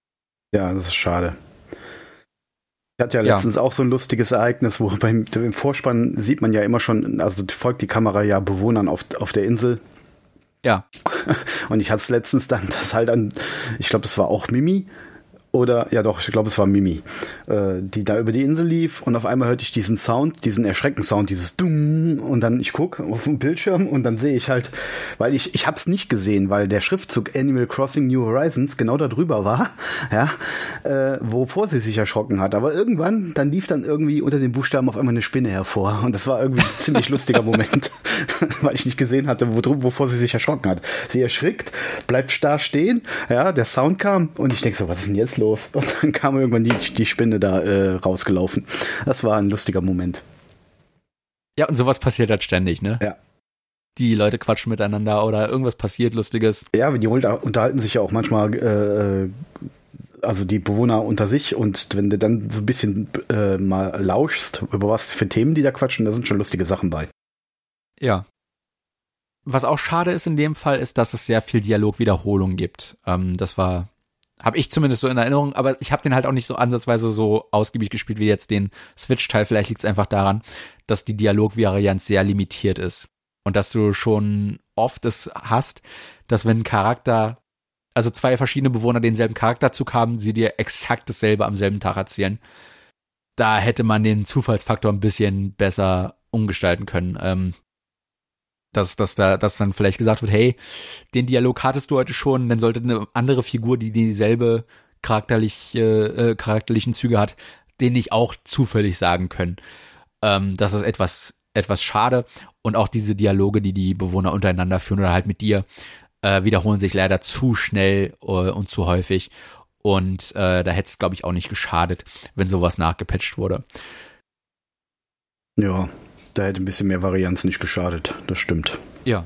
Ja, das ist schade. Ich hatte ja letztens ja. auch so ein lustiges Ereignis, wo beim im Vorspann sieht man ja immer schon, also folgt die Kamera ja Bewohnern auf, auf der Insel. Ja. *laughs* Und ich hatte es letztens dann, das halt an, ich glaube, das war auch Mimi, oder ja doch, ich glaube es war Mimi, äh, die da über die Insel lief und auf einmal hörte ich diesen Sound, diesen Erschrecken-Sound, dieses Dung und dann ich guck auf den Bildschirm und dann sehe ich halt, weil ich ich hab's nicht gesehen, weil der Schriftzug Animal Crossing New Horizons genau da drüber war, *laughs* ja, äh, wovor sie sich erschrocken hat. Aber irgendwann, dann lief dann irgendwie unter den Buchstaben auf einmal eine Spinne hervor und das war irgendwie ein *laughs* ziemlich lustiger Moment, *laughs* weil ich nicht gesehen hatte, wo, wovor sie sich erschrocken hat. Sie erschrickt, bleibt starr stehen, ja, der Sound kam und ich denke so, was ist denn jetzt los? *laughs* Und dann kam irgendwann die, die Spinne da äh, rausgelaufen. Das war ein lustiger Moment. Ja, und sowas passiert halt ständig, ne? Ja. Die Leute quatschen miteinander oder irgendwas passiert Lustiges. Ja, die unterhalten sich ja auch manchmal, äh, also die Bewohner unter sich und wenn du dann so ein bisschen äh, mal lauschst, über was für Themen die da quatschen, da sind schon lustige Sachen bei. Ja. Was auch schade ist in dem Fall, ist, dass es sehr viel Dialogwiederholung gibt. Ähm, das war habe ich zumindest so in Erinnerung, aber ich habe den halt auch nicht so ansatzweise so ausgiebig gespielt wie jetzt den Switch-Teil. Vielleicht liegt es einfach daran, dass die Dialogvarianz sehr limitiert ist. Und dass du schon oft es hast, dass wenn ein Charakter, also zwei verschiedene Bewohner denselben Charakterzug haben, sie dir exakt dasselbe am selben Tag erzählen. Da hätte man den Zufallsfaktor ein bisschen besser umgestalten können. Ähm, dass, dass da, dass dann vielleicht gesagt wird, hey, den Dialog hattest du heute schon, dann sollte eine andere Figur, die dieselbe charakterlich, äh, charakterlichen Züge hat, den nicht auch zufällig sagen können. Ähm, das ist etwas, etwas schade. Und auch diese Dialoge, die die Bewohner untereinander führen oder halt mit dir, äh, wiederholen sich leider zu schnell äh, und zu häufig. Und äh, da hätte es, glaube ich, auch nicht geschadet, wenn sowas nachgepatcht wurde. Ja, da hätte ein bisschen mehr Varianz nicht geschadet. Das stimmt. Ja.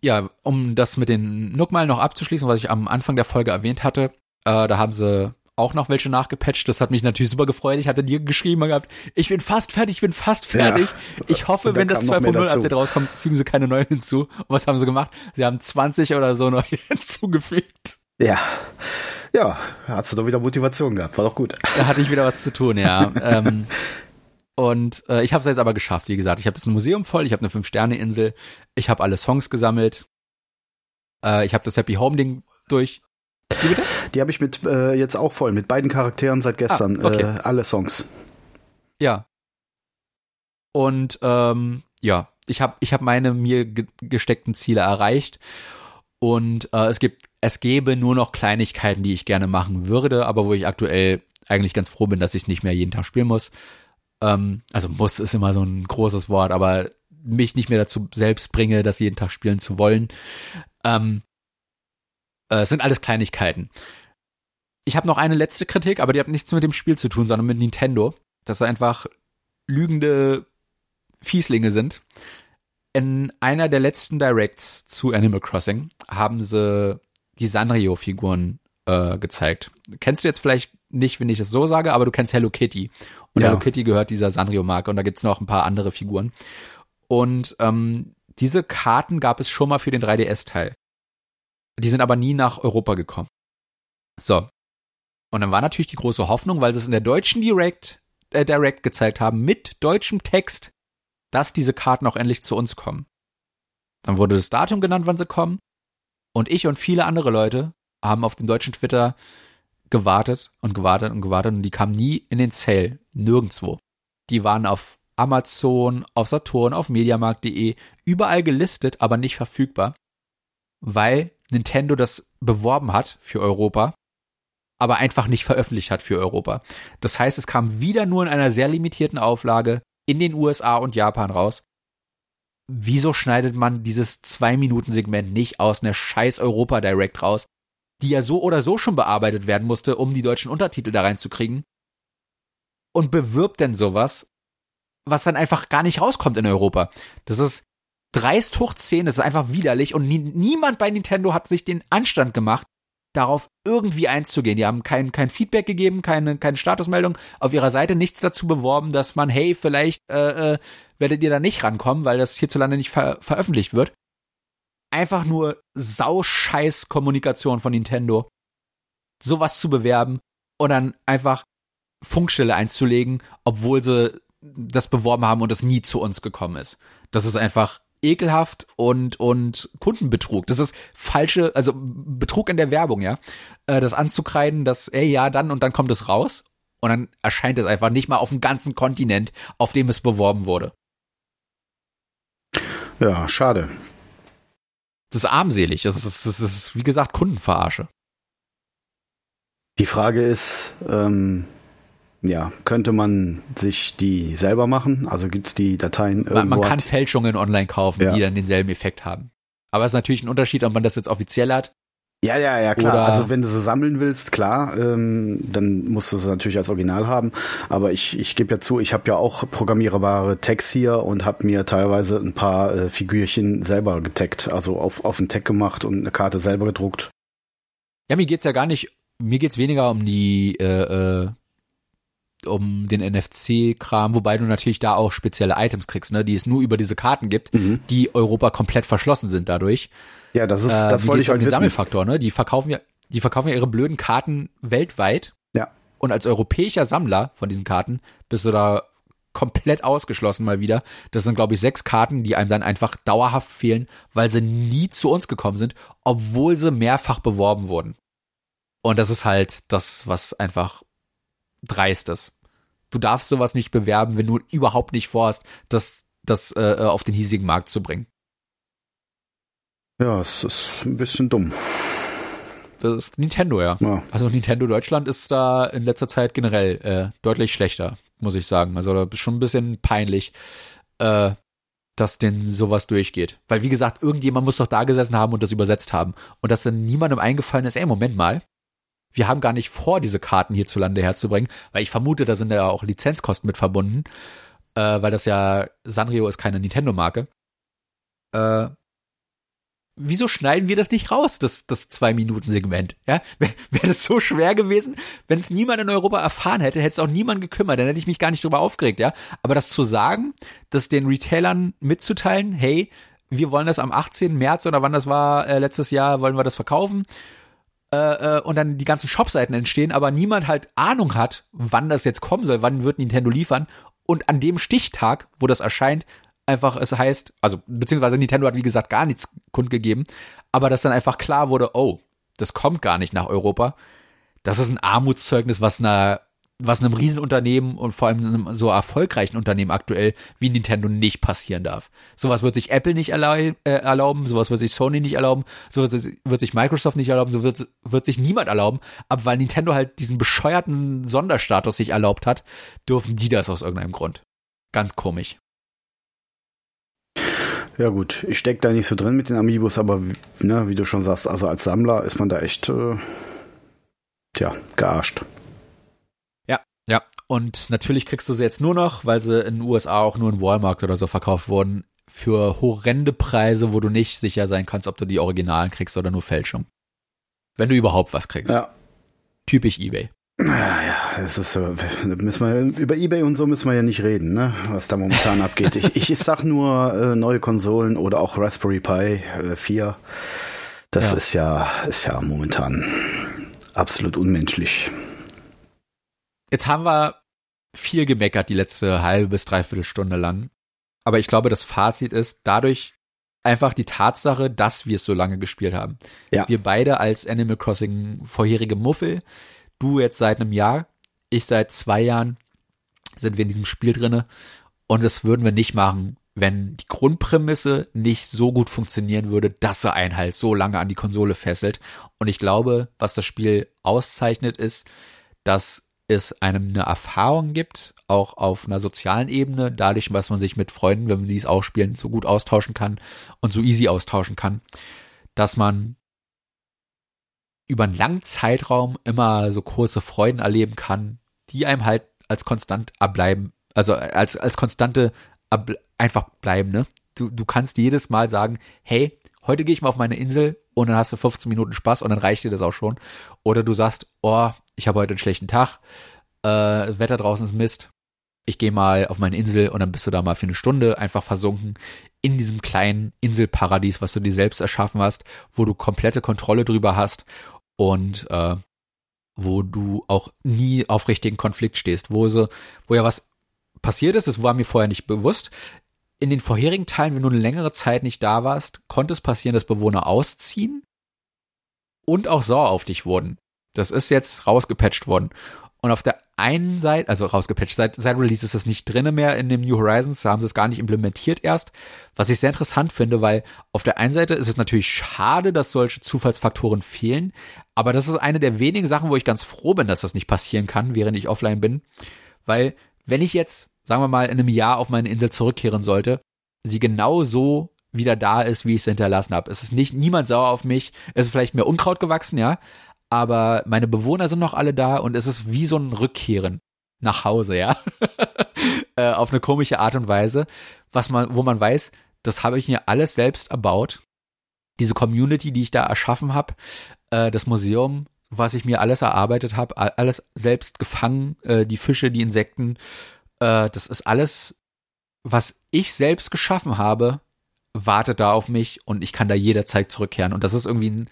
Ja, um das mit den Nookmal noch abzuschließen, was ich am Anfang der Folge erwähnt hatte, äh, da haben sie auch noch welche nachgepatcht. Das hat mich natürlich super gefreut. Ich hatte dir geschrieben gehabt, ich bin fast fertig, ich bin fast fertig. Ja, ich hoffe, wenn das 2.0 Update rauskommt, fügen sie keine neuen hinzu. Und was haben sie gemacht? Sie haben 20 oder so neu *laughs* hinzugefügt. Ja. Ja, hast du doch wieder Motivation gehabt. War doch gut. Da hatte ich wieder was zu tun, ja. *laughs* ähm, und äh, ich habe es jetzt aber geschafft, wie gesagt. Ich habe das Museum voll, ich habe eine Fünf-Sterne-Insel, ich habe alle Songs gesammelt, äh, ich habe das Happy Home-Ding durch. Wie bitte? Die habe ich mit äh, jetzt auch voll, mit beiden Charakteren seit gestern. Ah, okay. äh, alle Songs. Ja. Und ähm, ja, ich habe ich hab meine mir ge gesteckten Ziele erreicht. Und äh, es gibt, es gäbe nur noch Kleinigkeiten, die ich gerne machen würde, aber wo ich aktuell eigentlich ganz froh bin, dass ich nicht mehr jeden Tag spielen muss ähm, also muss ist immer so ein großes Wort, aber mich nicht mehr dazu selbst bringe, das jeden Tag spielen zu wollen. Ähm, äh, es sind alles Kleinigkeiten. Ich habe noch eine letzte Kritik, aber die hat nichts mit dem Spiel zu tun, sondern mit Nintendo, dass sie einfach lügende Fieslinge sind. In einer der letzten Directs zu Animal Crossing haben sie die Sanrio-Figuren äh, gezeigt. Kennst du jetzt vielleicht nicht, wenn ich es so sage, aber du kennst Hello Kitty. Und ja. Hello Kitty gehört dieser Sanrio-Marke und da gibt's noch ein paar andere Figuren. Und ähm, diese Karten gab es schon mal für den 3DS-Teil. Die sind aber nie nach Europa gekommen. So. Und dann war natürlich die große Hoffnung, weil sie es in der deutschen Direct, äh, Direct gezeigt haben, mit deutschem Text, dass diese Karten auch endlich zu uns kommen. Dann wurde das Datum genannt, wann sie kommen. Und ich und viele andere Leute haben auf dem deutschen Twitter gewartet und gewartet und gewartet und die kamen nie in den Sale. Nirgendwo. Die waren auf Amazon, auf Saturn, auf Mediamarkt.de, überall gelistet, aber nicht verfügbar, weil Nintendo das beworben hat für Europa, aber einfach nicht veröffentlicht hat für Europa. Das heißt, es kam wieder nur in einer sehr limitierten Auflage in den USA und Japan raus. Wieso schneidet man dieses Zwei-Minuten-Segment nicht aus einer scheiß Europa Direct raus, die ja so oder so schon bearbeitet werden musste, um die deutschen Untertitel da reinzukriegen. Und bewirbt denn sowas, was dann einfach gar nicht rauskommt in Europa. Das ist dreist hoch 10, das ist einfach widerlich und nie, niemand bei Nintendo hat sich den Anstand gemacht, darauf irgendwie einzugehen. Die haben kein, kein Feedback gegeben, keine, keine Statusmeldung auf ihrer Seite, nichts dazu beworben, dass man, hey, vielleicht äh, äh, werdet ihr da nicht rankommen, weil das hierzulande nicht ver veröffentlicht wird einfach nur sauscheiß Kommunikation von Nintendo, sowas zu bewerben und dann einfach Funkstelle einzulegen, obwohl sie das beworben haben und es nie zu uns gekommen ist. Das ist einfach ekelhaft und und Kundenbetrug. Das ist falsche, also Betrug in der Werbung, ja. Äh, das anzukreiden, dass ey ja dann und dann kommt es raus und dann erscheint es einfach nicht mal auf dem ganzen Kontinent, auf dem es beworben wurde. Ja, schade. Das ist armselig. Das ist, das ist wie gesagt Kundenverarsche. Die Frage ist, ähm, ja, könnte man sich die selber machen? Also gibt's die Dateien irgendwo? Man, man kann Fälschungen online kaufen, ja. die dann denselben Effekt haben. Aber es ist natürlich ein Unterschied, ob man das jetzt offiziell hat. Ja, ja, ja, klar. Oder also wenn du sie sammeln willst, klar, ähm, dann musst du sie natürlich als Original haben. Aber ich, ich gebe ja zu, ich habe ja auch programmierbare Tags hier und habe mir teilweise ein paar äh, Figürchen selber getaggt, also auf, auf einen Tag gemacht und eine Karte selber gedruckt. Ja, mir geht's ja gar nicht, mir geht's weniger um die äh, äh, um den NFC-Kram, wobei du natürlich da auch spezielle Items kriegst, ne, die es nur über diese Karten gibt, mhm. die Europa komplett verschlossen sind dadurch. Ja, das ist, das äh, wollte ich halt wissen. Sammelfaktor, ne? Die verkaufen ja, die verkaufen ja ihre blöden Karten weltweit. Ja. Und als europäischer Sammler von diesen Karten bist du da komplett ausgeschlossen mal wieder. Das sind, glaube ich, sechs Karten, die einem dann einfach dauerhaft fehlen, weil sie nie zu uns gekommen sind, obwohl sie mehrfach beworben wurden. Und das ist halt das, was einfach Dreistes. Du darfst sowas nicht bewerben, wenn du überhaupt nicht vorhast, das, das äh, auf den hiesigen Markt zu bringen. Ja, es ist ein bisschen dumm. Das ist Nintendo, ja. ja. Also Nintendo Deutschland ist da in letzter Zeit generell äh, deutlich schlechter, muss ich sagen. Also da ist schon ein bisschen peinlich, äh, dass denn sowas durchgeht. Weil wie gesagt, irgendjemand muss doch da gesessen haben und das übersetzt haben. Und dass dann niemandem eingefallen ist, ey, Moment mal, wir haben gar nicht vor, diese Karten hierzulande herzubringen, weil ich vermute, da sind ja auch Lizenzkosten mit verbunden, äh, weil das ja, Sanrio ist keine Nintendo-Marke. Äh, wieso schneiden wir das nicht raus, das, das Zwei-Minuten-Segment? Ja, *laughs* wäre wär das so schwer gewesen, wenn es niemand in Europa erfahren hätte, hätte es auch niemand gekümmert, dann hätte ich mich gar nicht drüber aufgeregt, ja. Aber das zu sagen, das den Retailern mitzuteilen, hey, wir wollen das am 18. März oder wann das war, äh, letztes Jahr, wollen wir das verkaufen äh, äh, und dann die ganzen Shopseiten entstehen, aber niemand halt Ahnung hat, wann das jetzt kommen soll, wann wird Nintendo liefern. Und an dem Stichtag, wo das erscheint, einfach es heißt, also beziehungsweise Nintendo hat wie gesagt gar nichts kundgegeben, aber dass dann einfach klar wurde, oh, das kommt gar nicht nach Europa. Das ist ein Armutszeugnis, was einer was einem Riesenunternehmen und vor allem einem so erfolgreichen Unternehmen aktuell wie Nintendo nicht passieren darf. Sowas wird sich Apple nicht äh, erlauben, sowas wird sich Sony nicht erlauben, sowas wird sich Microsoft nicht erlauben, so wird, wird sich niemand erlauben. Aber weil Nintendo halt diesen bescheuerten Sonderstatus sich erlaubt hat, dürfen die das aus irgendeinem Grund. Ganz komisch. Ja gut, ich steck da nicht so drin mit den Amiibos, aber ne, wie du schon sagst, also als Sammler ist man da echt, äh, tja, gearscht. Ja, und natürlich kriegst du sie jetzt nur noch, weil sie in den USA auch nur in Walmart oder so verkauft wurden, für horrende Preise, wo du nicht sicher sein kannst, ob du die Originalen kriegst oder nur Fälschung. Wenn du überhaupt was kriegst. Ja. Typisch eBay. Ja, ja, es ist so, müssen wir, über Ebay und so müssen wir ja nicht reden, ne, was da momentan *laughs* abgeht. Ich, ich sag nur äh, neue Konsolen oder auch Raspberry Pi äh, 4. Das ja. ist ja, ist ja momentan absolut unmenschlich. Jetzt haben wir viel gemeckert die letzte halbe bis dreiviertel Stunde lang. Aber ich glaube, das Fazit ist dadurch einfach die Tatsache, dass wir es so lange gespielt haben. Ja. Wir beide als Animal Crossing vorherige Muffel, du jetzt seit einem Jahr, ich seit zwei Jahren, sind wir in diesem Spiel drinne. Und das würden wir nicht machen, wenn die Grundprämisse nicht so gut funktionieren würde, dass er einen halt so lange an die Konsole fesselt. Und ich glaube, was das Spiel auszeichnet, ist, dass es einem eine Erfahrung gibt, auch auf einer sozialen Ebene, dadurch, was man sich mit Freunden, wenn man dies auch spielen, so gut austauschen kann und so easy austauschen kann, dass man über einen langen Zeitraum immer so kurze Freuden erleben kann, die einem halt als konstant abbleiben, also als, als konstante ab, einfach bleiben, ne? Du, du kannst jedes Mal sagen, hey, heute gehe ich mal auf meine Insel und dann hast du 15 Minuten Spaß und dann reicht dir das auch schon. Oder du sagst, oh, ich habe heute einen schlechten Tag, äh, das Wetter draußen ist Mist, ich gehe mal auf meine Insel und dann bist du da mal für eine Stunde einfach versunken in diesem kleinen Inselparadies, was du dir selbst erschaffen hast, wo du komplette Kontrolle drüber hast und äh, wo du auch nie auf richtigen Konflikt stehst, wo so, wo ja was passiert ist, das war mir vorher nicht bewusst. in den vorherigen Teilen, wenn du eine längere Zeit nicht da warst, konnte es passieren, dass Bewohner ausziehen und auch sauer auf dich wurden. Das ist jetzt rausgepatcht worden. Und auf der einen Seite, also rausgepatcht, seit, seit Release ist das nicht drinne mehr in dem New Horizons, da haben sie es gar nicht implementiert erst, was ich sehr interessant finde, weil auf der einen Seite ist es natürlich schade, dass solche Zufallsfaktoren fehlen, aber das ist eine der wenigen Sachen, wo ich ganz froh bin, dass das nicht passieren kann, während ich offline bin, weil wenn ich jetzt sagen wir mal, in einem Jahr auf meine Insel zurückkehren sollte, sie genau so wieder da ist, wie ich sie hinterlassen habe. Es ist nicht niemand sauer auf mich. Es ist vielleicht mehr Unkraut gewachsen, ja, aber meine Bewohner sind noch alle da und es ist wie so ein Rückkehren nach Hause, ja, *laughs* äh, auf eine komische Art und Weise, was man, wo man weiß, das habe ich mir alles selbst erbaut. Diese Community, die ich da erschaffen habe, äh, das Museum, was ich mir alles erarbeitet habe, alles selbst gefangen, äh, die Fische, die Insekten, das ist alles, was ich selbst geschaffen habe, wartet da auf mich und ich kann da jederzeit zurückkehren. Und das ist irgendwie ein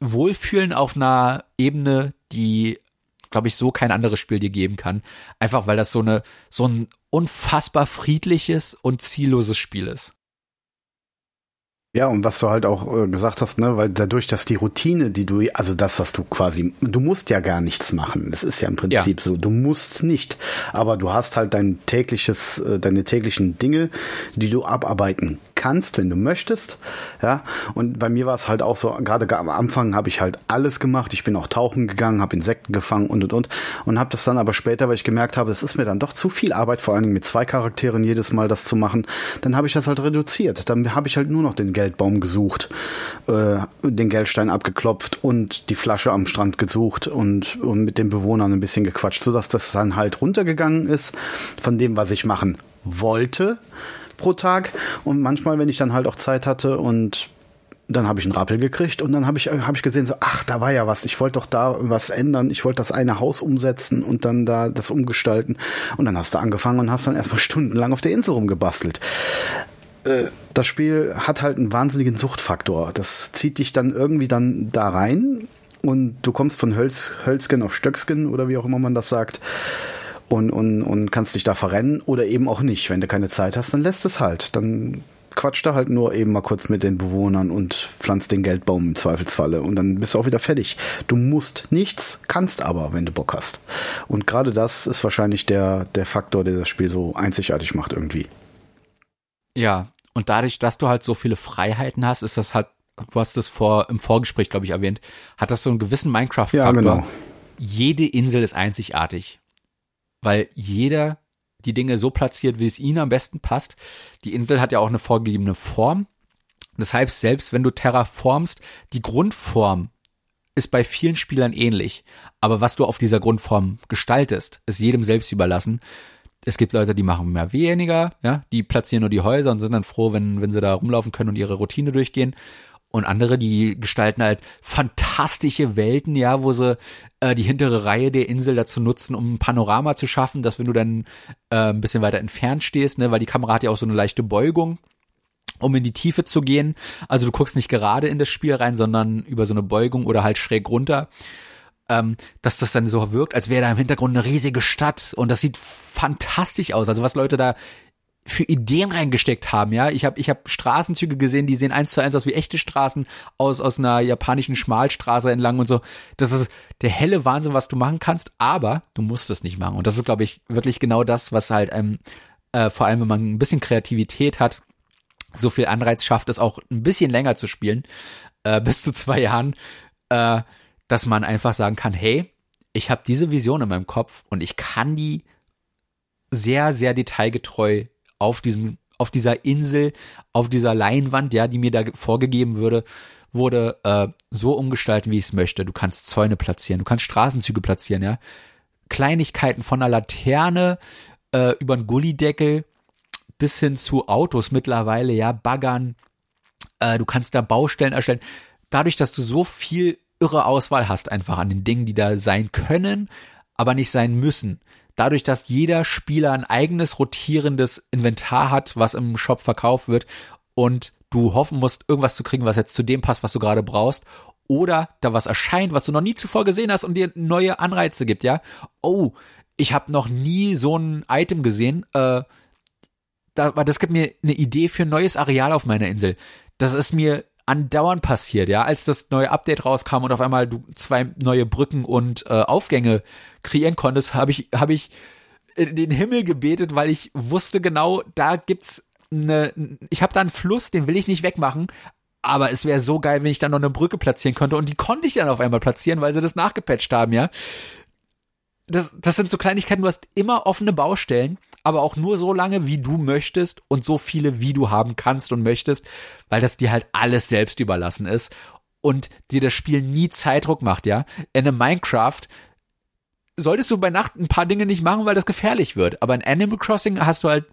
Wohlfühlen auf einer Ebene, die, glaube ich, so kein anderes Spiel dir geben kann. Einfach weil das so eine, so ein unfassbar friedliches und zielloses Spiel ist. Ja, und was du halt auch äh, gesagt hast, ne, weil dadurch, dass die Routine, die du, also das, was du quasi, du musst ja gar nichts machen. Das ist ja im Prinzip ja. so. Du musst nicht, aber du hast halt dein tägliches, äh, deine täglichen Dinge, die du abarbeiten kannst, wenn du möchtest. Ja, und bei mir war es halt auch so, gerade am Anfang habe ich halt alles gemacht. Ich bin auch tauchen gegangen, habe Insekten gefangen und und und und habe das dann aber später, weil ich gemerkt habe, es ist mir dann doch zu viel Arbeit, vor allen Dingen mit zwei Charakteren jedes Mal das zu machen. Dann habe ich das halt reduziert. Dann habe ich halt nur noch den Geld Geldbaum gesucht, äh, den Geldstein abgeklopft und die Flasche am Strand gesucht und, und mit den Bewohnern ein bisschen gequatscht, sodass das dann halt runtergegangen ist von dem, was ich machen wollte pro Tag. Und manchmal, wenn ich dann halt auch Zeit hatte und dann habe ich einen Rappel gekriegt und dann habe ich, hab ich gesehen, so, ach, da war ja was. Ich wollte doch da was ändern. Ich wollte das eine Haus umsetzen und dann da das umgestalten. Und dann hast du angefangen und hast dann erstmal *laughs* stundenlang auf der Insel rumgebastelt. Äh, das Spiel hat halt einen wahnsinnigen Suchtfaktor. Das zieht dich dann irgendwie dann da rein und du kommst von Hölz, Hölzgen auf Stöcksken oder wie auch immer man das sagt und, und, und kannst dich da verrennen oder eben auch nicht. Wenn du keine Zeit hast, dann lässt es halt. Dann quatscht da halt nur eben mal kurz mit den Bewohnern und pflanzt den Geldbaum im Zweifelsfalle und dann bist du auch wieder fertig. Du musst nichts, kannst aber, wenn du Bock hast. Und gerade das ist wahrscheinlich der, der Faktor, der das Spiel so einzigartig macht irgendwie. Ja, und dadurch, dass du halt so viele Freiheiten hast, ist das halt, du hast das vor, im Vorgespräch, glaube ich, erwähnt, hat das so einen gewissen Minecraft-Faktor. Ja, genau. Jede Insel ist einzigartig. Weil jeder die Dinge so platziert, wie es ihnen am besten passt. Die Insel hat ja auch eine vorgegebene Form. Das heißt, selbst wenn du terraformst, die Grundform ist bei vielen Spielern ähnlich. Aber was du auf dieser Grundform gestaltest, ist jedem selbst überlassen es gibt Leute, die machen mehr weniger, ja, die platzieren nur die Häuser und sind dann froh, wenn, wenn sie da rumlaufen können und ihre Routine durchgehen. Und andere, die gestalten halt fantastische Welten, ja, wo sie äh, die hintere Reihe der Insel dazu nutzen, um ein Panorama zu schaffen, dass wenn du dann äh, ein bisschen weiter entfernt stehst, ne, weil die Kamera hat ja auch so eine leichte Beugung, um in die Tiefe zu gehen. Also du guckst nicht gerade in das Spiel rein, sondern über so eine Beugung oder halt schräg runter ähm, dass das dann so wirkt, als wäre da im Hintergrund eine riesige Stadt und das sieht fantastisch aus. Also was Leute da für Ideen reingesteckt haben, ja. Ich habe ich hab Straßenzüge gesehen, die sehen eins zu eins aus wie echte Straßen aus aus einer japanischen Schmalstraße entlang und so. Das ist der helle Wahnsinn, was du machen kannst, aber du musst es nicht machen. Und das ist, glaube ich, wirklich genau das, was halt ähm, äh, vor allem, wenn man ein bisschen Kreativität hat, so viel Anreiz schafft, es auch ein bisschen länger zu spielen, äh, *laughs* bis zu zwei Jahren. Äh, dass man einfach sagen kann, hey, ich habe diese Vision in meinem Kopf und ich kann die sehr, sehr detailgetreu auf diesem, auf dieser Insel, auf dieser Leinwand, ja, die mir da vorgegeben würde, wurde äh, so umgestalten, wie ich es möchte. Du kannst Zäune platzieren, du kannst Straßenzüge platzieren, ja. Kleinigkeiten von einer Laterne äh, über einen Gullideckel bis hin zu Autos mittlerweile, ja, Baggern. Äh, du kannst da Baustellen erstellen. Dadurch, dass du so viel irre Auswahl hast einfach an den Dingen, die da sein können, aber nicht sein müssen. Dadurch, dass jeder Spieler ein eigenes rotierendes Inventar hat, was im Shop verkauft wird und du hoffen musst, irgendwas zu kriegen, was jetzt zu dem passt, was du gerade brauchst oder da was erscheint, was du noch nie zuvor gesehen hast und dir neue Anreize gibt, ja? Oh, ich habe noch nie so ein Item gesehen, äh, da, das gibt mir eine Idee für ein neues Areal auf meiner Insel. Das ist mir andauernd passiert, ja, als das neue Update rauskam und auf einmal du zwei neue Brücken und äh, Aufgänge kreieren konntest, habe ich habe ich in den Himmel gebetet, weil ich wusste genau, da gibt's eine ich habe da einen Fluss, den will ich nicht wegmachen, aber es wäre so geil, wenn ich dann noch eine Brücke platzieren könnte und die konnte ich dann auf einmal platzieren, weil sie das nachgepatcht haben, ja. Das, das sind so Kleinigkeiten, du hast immer offene Baustellen, aber auch nur so lange, wie du möchtest und so viele, wie du haben kannst und möchtest, weil das dir halt alles selbst überlassen ist und dir das Spiel nie Zeitdruck macht, ja. In einem Minecraft solltest du bei Nacht ein paar Dinge nicht machen, weil das gefährlich wird, aber in Animal Crossing hast du halt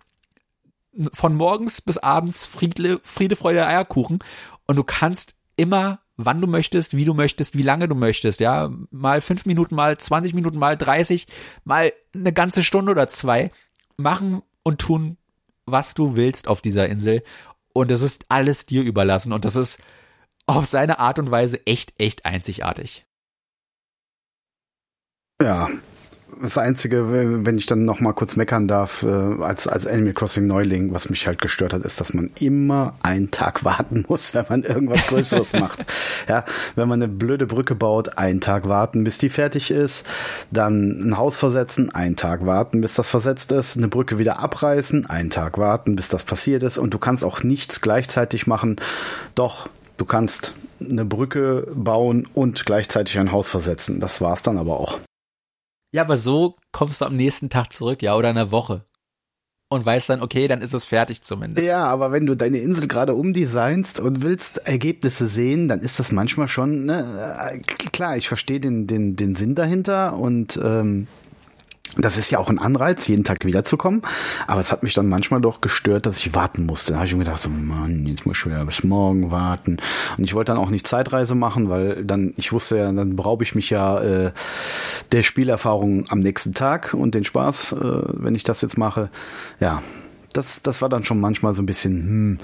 von morgens bis abends Friede, Friede Freude, Eierkuchen und du kannst immer, wann du möchtest, wie du möchtest, wie lange du möchtest, ja, mal fünf Minuten, mal 20 Minuten, mal 30, mal eine ganze Stunde oder zwei machen und tun, was du willst auf dieser Insel. Und es ist alles dir überlassen und das ist auf seine Art und Weise echt, echt einzigartig. Ja, das Einzige, wenn ich dann noch mal kurz meckern darf, äh, als, als Animal Crossing Neuling, was mich halt gestört hat, ist, dass man immer einen Tag *laughs* warten muss, wenn man irgendwas Größeres *laughs* macht. Ja, wenn man eine blöde Brücke baut, einen Tag warten, bis die fertig ist, dann ein Haus versetzen, einen Tag warten, bis das versetzt ist, eine Brücke wieder abreißen, einen Tag warten, bis das passiert ist und du kannst auch nichts gleichzeitig machen. Doch, du kannst eine Brücke bauen und gleichzeitig ein Haus versetzen. Das war's dann aber auch. Ja, aber so kommst du am nächsten Tag zurück, ja, oder in einer Woche. Und weißt dann, okay, dann ist es fertig zumindest. Ja, aber wenn du deine Insel gerade umdesignst und willst Ergebnisse sehen, dann ist das manchmal schon, ne, klar, ich verstehe den, den, den Sinn dahinter und ähm, das ist ja auch ein Anreiz, jeden Tag wiederzukommen. Aber es hat mich dann manchmal doch gestört, dass ich warten musste. Da habe ich mir gedacht, so, Mann, jetzt muss ich wieder bis morgen warten. Und ich wollte dann auch nicht Zeitreise machen, weil dann, ich wusste ja, dann brauche ich mich ja äh, der Spielerfahrung am nächsten Tag und den Spaß, äh, wenn ich das jetzt mache. Ja, das, das war dann schon manchmal so ein bisschen, hm,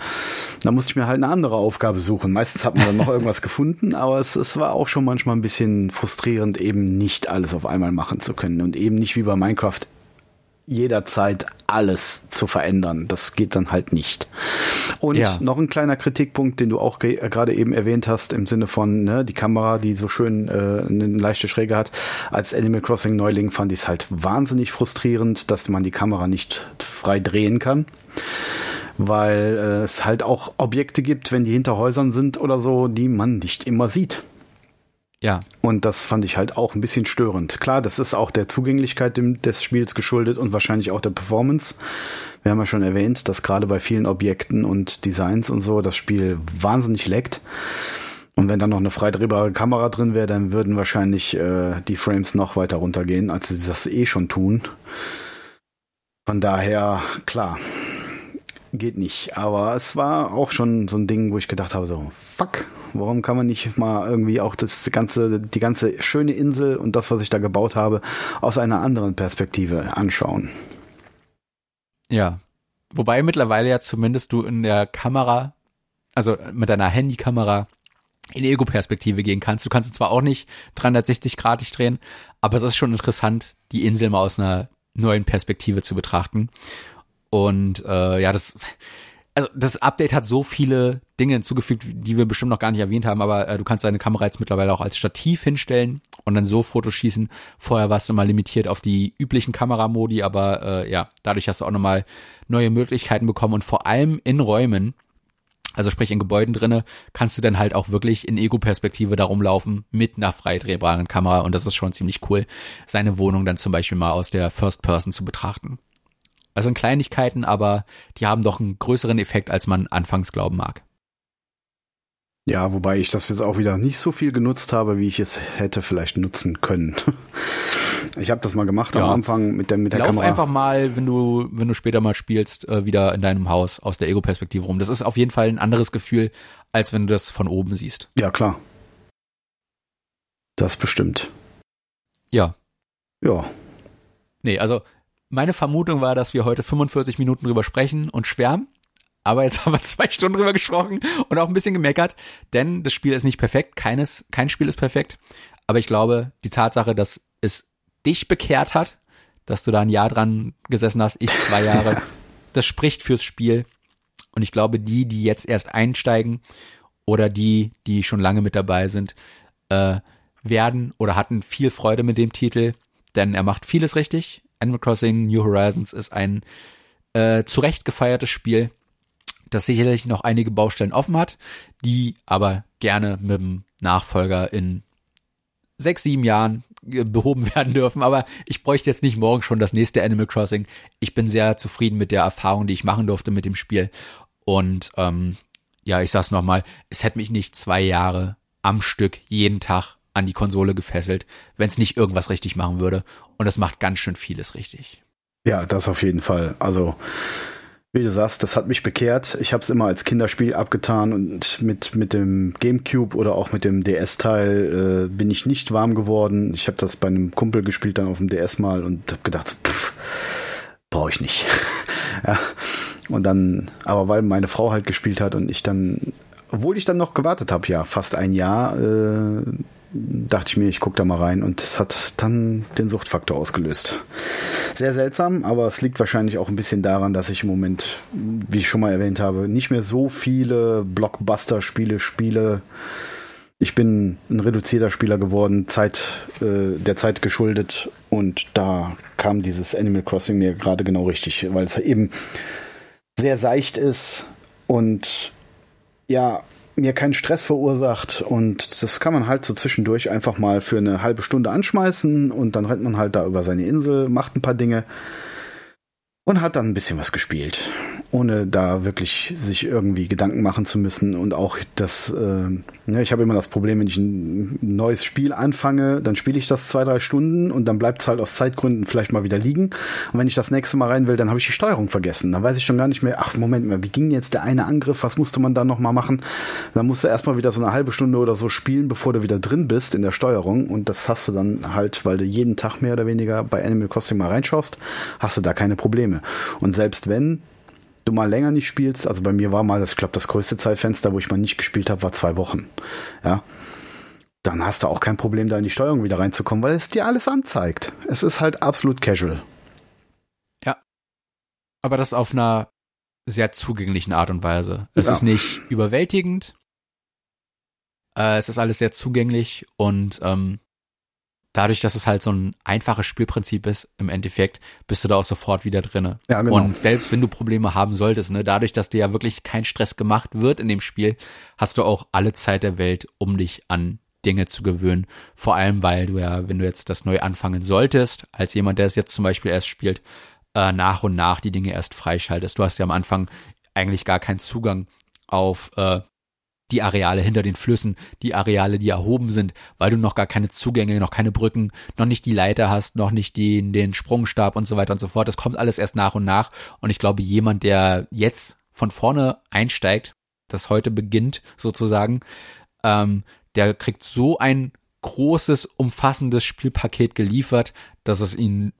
da musste ich mir halt eine andere Aufgabe suchen. Meistens hat man dann noch irgendwas gefunden, aber es, es war auch schon manchmal ein bisschen frustrierend, eben nicht alles auf einmal machen zu können und eben nicht wie bei Minecraft jederzeit alles zu verändern. Das geht dann halt nicht. Und ja. noch ein kleiner Kritikpunkt, den du auch gerade eben erwähnt hast, im Sinne von ne, die Kamera, die so schön äh, eine leichte Schräge hat. Als Animal Crossing Neuling fand ich es halt wahnsinnig frustrierend, dass man die Kamera nicht frei drehen kann weil äh, es halt auch Objekte gibt, wenn die hinter Häusern sind oder so, die man nicht immer sieht. Ja. Und das fand ich halt auch ein bisschen störend. Klar, das ist auch der Zugänglichkeit des Spiels geschuldet und wahrscheinlich auch der Performance. Wir haben ja schon erwähnt, dass gerade bei vielen Objekten und Designs und so das Spiel wahnsinnig leckt. Und wenn da noch eine freidrehbare Kamera drin wäre, dann würden wahrscheinlich äh, die Frames noch weiter runtergehen, als sie das eh schon tun. Von daher, klar, geht nicht. Aber es war auch schon so ein Ding, wo ich gedacht habe, so, fuck, warum kann man nicht mal irgendwie auch das ganze, die ganze schöne Insel und das, was ich da gebaut habe, aus einer anderen Perspektive anschauen? Ja. Wobei mittlerweile ja zumindest du in der Kamera, also mit deiner Handykamera, in Ego-Perspektive gehen kannst. Du kannst zwar auch nicht 360 Grad drehen, aber es ist schon interessant, die Insel mal aus einer neuen Perspektive zu betrachten. Und äh, ja, das, also das Update hat so viele Dinge hinzugefügt, die wir bestimmt noch gar nicht erwähnt haben, aber äh, du kannst deine Kamera jetzt mittlerweile auch als Stativ hinstellen und dann so Fotos schießen. Vorher warst du mal limitiert auf die üblichen Kameramodi, aber äh, ja, dadurch hast du auch nochmal neue Möglichkeiten bekommen und vor allem in Räumen, also sprich in Gebäuden drinne, kannst du dann halt auch wirklich in Ego-Perspektive da rumlaufen mit einer freidrehbaren Kamera und das ist schon ziemlich cool, seine Wohnung dann zum Beispiel mal aus der First Person zu betrachten. Das sind Kleinigkeiten, aber die haben doch einen größeren Effekt, als man anfangs glauben mag. Ja, wobei ich das jetzt auch wieder nicht so viel genutzt habe, wie ich es hätte vielleicht nutzen können. *laughs* Ich habe das mal gemacht ja. am Anfang mit der mit der Lauf Kamera. einfach mal, wenn du wenn du später mal spielst, äh, wieder in deinem Haus aus der Ego-Perspektive rum. Das ist auf jeden Fall ein anderes Gefühl, als wenn du das von oben siehst. Ja klar. Das bestimmt. Ja. Ja. Nee, also meine Vermutung war, dass wir heute 45 Minuten drüber sprechen und schwärmen. Aber jetzt *laughs* haben wir zwei Stunden drüber gesprochen und auch ein bisschen gemeckert, denn das Spiel ist nicht perfekt. Keines, kein Spiel ist perfekt. Aber ich glaube, die Tatsache, dass es dich bekehrt hat, dass du da ein Jahr dran gesessen hast, ich zwei *laughs* Jahre, das spricht fürs Spiel. Und ich glaube, die, die jetzt erst einsteigen oder die, die schon lange mit dabei sind, äh, werden oder hatten viel Freude mit dem Titel, denn er macht vieles richtig. Animal Crossing New Horizons ist ein äh, zurecht gefeiertes Spiel, das sicherlich noch einige Baustellen offen hat, die aber gerne mit dem Nachfolger in sechs, sieben Jahren äh, behoben *laughs* werden dürfen. Aber ich bräuchte jetzt nicht morgen schon das nächste Animal Crossing. Ich bin sehr zufrieden mit der Erfahrung, die ich machen durfte mit dem Spiel. Und ähm, ja, ich sag's nochmal, es hätte mich nicht zwei Jahre am Stück jeden Tag an die Konsole gefesselt, wenn es nicht irgendwas richtig machen würde. Und es macht ganz schön vieles richtig. Ja, das auf jeden Fall. Also wie du sagst, das hat mich bekehrt. Ich habe es immer als Kinderspiel abgetan und mit, mit dem GameCube oder auch mit dem DS-Teil äh, bin ich nicht warm geworden. Ich habe das bei einem Kumpel gespielt dann auf dem DS mal und habe gedacht, pff, brauche ich nicht. *laughs* ja. Und dann, aber weil meine Frau halt gespielt hat und ich dann, obwohl ich dann noch gewartet habe, ja, fast ein Jahr, äh, dachte ich mir, ich gucke da mal rein und es hat dann den Suchtfaktor ausgelöst. Sehr seltsam, aber es liegt wahrscheinlich auch ein bisschen daran, dass ich im Moment, wie ich schon mal erwähnt habe, nicht mehr so viele Blockbuster-Spiele spiele. Ich bin ein reduzierter Spieler geworden, Zeit, äh, der Zeit geschuldet und da kam dieses Animal Crossing mir gerade genau richtig, weil es eben sehr seicht ist und ja, mir keinen Stress verursacht. Und das kann man halt so zwischendurch einfach mal für eine halbe Stunde anschmeißen. Und dann rennt man halt da über seine Insel, macht ein paar Dinge und hat dann ein bisschen was gespielt, ohne da wirklich sich irgendwie Gedanken machen zu müssen. Und auch das, äh, ich habe immer das Problem, wenn ich ein neues Spiel anfange, dann spiele ich das zwei, drei Stunden und dann bleibt es halt aus Zeitgründen vielleicht mal wieder liegen. Und wenn ich das nächste Mal rein will, dann habe ich die Steuerung vergessen, dann weiß ich schon gar nicht mehr, ach Moment mal, wie ging jetzt der eine Angriff, was musste man da nochmal machen, dann musst du erstmal wieder so eine halbe Stunde oder so spielen, bevor du wieder drin bist in der Steuerung. Und das hast du dann halt, weil du jeden Tag mehr oder weniger bei Animal Crossing mal reinschaust, hast du da keine Probleme. Und selbst wenn du mal länger nicht spielst, also bei mir war mal, ich glaube, das größte Zeitfenster, wo ich mal nicht gespielt habe, war zwei Wochen. Ja. Dann hast du auch kein Problem, da in die Steuerung wieder reinzukommen, weil es dir alles anzeigt. Es ist halt absolut casual. Ja. Aber das auf einer sehr zugänglichen Art und Weise. Es ja. ist nicht überwältigend. Äh, es ist alles sehr zugänglich und ähm, dadurch, dass es halt so ein einfaches Spielprinzip ist, im Endeffekt bist du da auch sofort wieder drinne. Ja, genau. Und selbst wenn du Probleme haben solltest, ne, dadurch, dass dir ja wirklich kein Stress gemacht wird in dem Spiel, hast du auch alle Zeit der Welt, um dich an Dinge zu gewöhnen. Vor allem, weil du ja, wenn du jetzt das neu anfangen solltest, als jemand, der es jetzt zum Beispiel erst spielt, äh, nach und nach die Dinge erst freischaltest. Du hast ja am Anfang eigentlich gar keinen Zugang auf äh, die Areale hinter den Flüssen, die Areale, die erhoben sind, weil du noch gar keine Zugänge, noch keine Brücken, noch nicht die Leiter hast, noch nicht den, den Sprungstab und so weiter und so fort. Das kommt alles erst nach und nach. Und ich glaube, jemand, der jetzt von vorne einsteigt, das heute beginnt sozusagen, ähm, der kriegt so ein großes, umfassendes Spielpaket geliefert, dass es ihn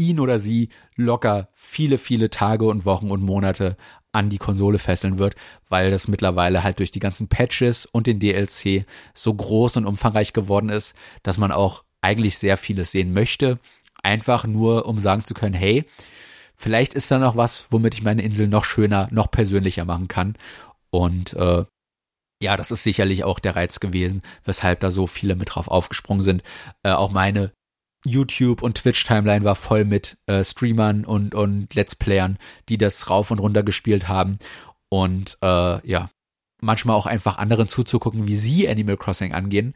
ihn oder sie locker viele, viele Tage und Wochen und Monate an die Konsole fesseln wird, weil das mittlerweile halt durch die ganzen Patches und den DLC so groß und umfangreich geworden ist, dass man auch eigentlich sehr vieles sehen möchte, einfach nur um sagen zu können, hey, vielleicht ist da noch was, womit ich meine Insel noch schöner, noch persönlicher machen kann. Und äh, ja, das ist sicherlich auch der Reiz gewesen, weshalb da so viele mit drauf aufgesprungen sind. Äh, auch meine YouTube und Twitch Timeline war voll mit äh, Streamern und und Let's Playern, die das rauf und runter gespielt haben und äh, ja manchmal auch einfach anderen zuzugucken, wie sie Animal Crossing angehen,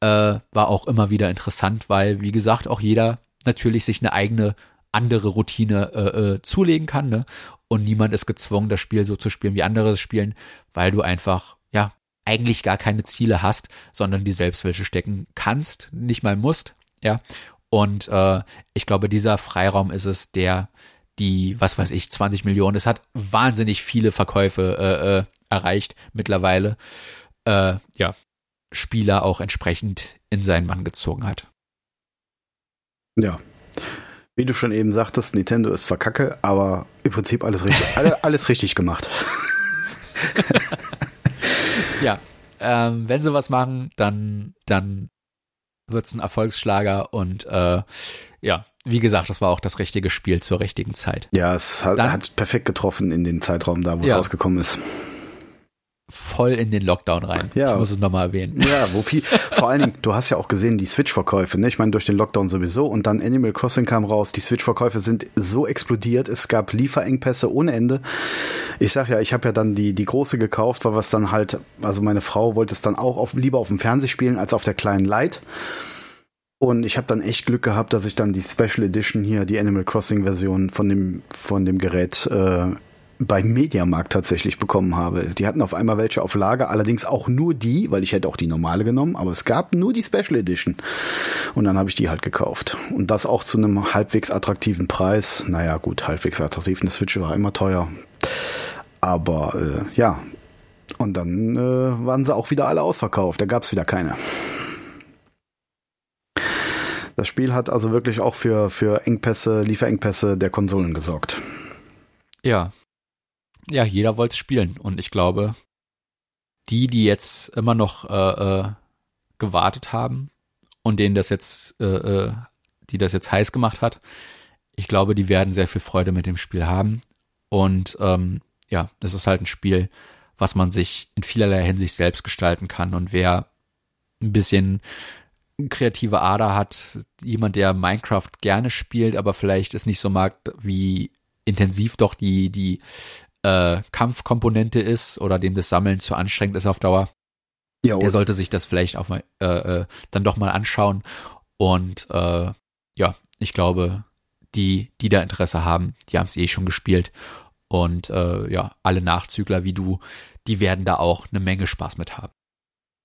äh, war auch immer wieder interessant, weil wie gesagt auch jeder natürlich sich eine eigene andere Routine äh, äh, zulegen kann ne? und niemand ist gezwungen, das Spiel so zu spielen, wie andere spielen, weil du einfach ja eigentlich gar keine Ziele hast, sondern die selbst welche stecken kannst, nicht mal musst, ja. Und äh, ich glaube, dieser Freiraum ist es, der die, was weiß ich, 20 Millionen, es hat wahnsinnig viele Verkäufe äh, äh, erreicht mittlerweile, äh, ja, Spieler auch entsprechend in seinen Mann gezogen hat. Ja. Wie du schon eben sagtest, Nintendo ist verkacke, aber im Prinzip alles richtig, *laughs* alle, alles richtig gemacht. *laughs* ja, ähm, wenn sie was machen, dann, dann wird's ein Erfolgsschlager und äh, ja, wie gesagt, das war auch das richtige Spiel zur richtigen Zeit. Ja, es hat, Dann, hat perfekt getroffen in den Zeitraum da, wo ja. es rausgekommen ist voll in den Lockdown rein. Ja. Ich muss es nochmal erwähnen. Ja, wo viel, vor allen Dingen, du hast ja auch gesehen, die Switch-Verkäufe, ne? Ich meine, durch den Lockdown sowieso und dann Animal Crossing kam raus, die Switch-Verkäufe sind so explodiert, es gab Lieferengpässe ohne Ende. Ich sag ja, ich habe ja dann die, die große gekauft, weil was dann halt, also meine Frau wollte es dann auch auf, lieber auf dem Fernseher spielen als auf der kleinen Light. Und ich habe dann echt Glück gehabt, dass ich dann die Special Edition hier, die Animal Crossing Version von dem, von dem Gerät äh, beim Mediamarkt tatsächlich bekommen habe. Die hatten auf einmal welche auf Lager, allerdings auch nur die, weil ich hätte auch die normale genommen, aber es gab nur die Special Edition. Und dann habe ich die halt gekauft. Und das auch zu einem halbwegs attraktiven Preis. Naja, gut, halbwegs attraktiv. Eine Switch war immer teuer. Aber äh, ja. Und dann äh, waren sie auch wieder alle ausverkauft. Da gab es wieder keine. Das Spiel hat also wirklich auch für, für Engpässe, Lieferengpässe der Konsolen gesorgt. Ja, ja, jeder wollte spielen. Und ich glaube, die, die jetzt immer noch äh, äh, gewartet haben und denen das jetzt, äh, äh, die das jetzt heiß gemacht hat, ich glaube, die werden sehr viel Freude mit dem Spiel haben. Und ähm, ja, das ist halt ein Spiel, was man sich in vielerlei Hinsicht selbst gestalten kann. Und wer ein bisschen kreative Ader hat, jemand, der Minecraft gerne spielt, aber vielleicht es nicht so mag, wie intensiv doch die, die äh, Kampfkomponente ist oder dem das Sammeln zu anstrengend ist auf Dauer, ja, der sollte sich das vielleicht auch mal äh, äh, dann doch mal anschauen. Und äh, ja, ich glaube, die, die da Interesse haben, die haben es eh schon gespielt. Und äh, ja, alle Nachzügler wie du, die werden da auch eine Menge Spaß mit haben.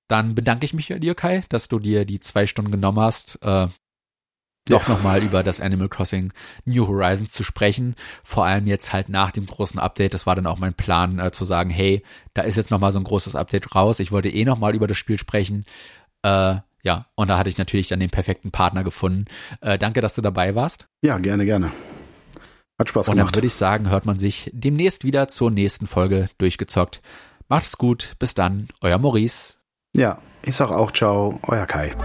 Dann bedanke ich mich bei dir, Kai, dass du dir die zwei Stunden genommen hast. Äh, doch ja. nochmal über das Animal Crossing New Horizons zu sprechen. Vor allem jetzt halt nach dem großen Update. Das war dann auch mein Plan äh, zu sagen, hey, da ist jetzt nochmal so ein großes Update raus. Ich wollte eh nochmal über das Spiel sprechen. Äh, ja, und da hatte ich natürlich dann den perfekten Partner gefunden. Äh, danke, dass du dabei warst. Ja, gerne, gerne. Hat Spaß gemacht. Und dann würde ich sagen, hört man sich demnächst wieder zur nächsten Folge durchgezockt. Macht's gut, bis dann, euer Maurice. Ja, ich sag auch ciao, euer Kai.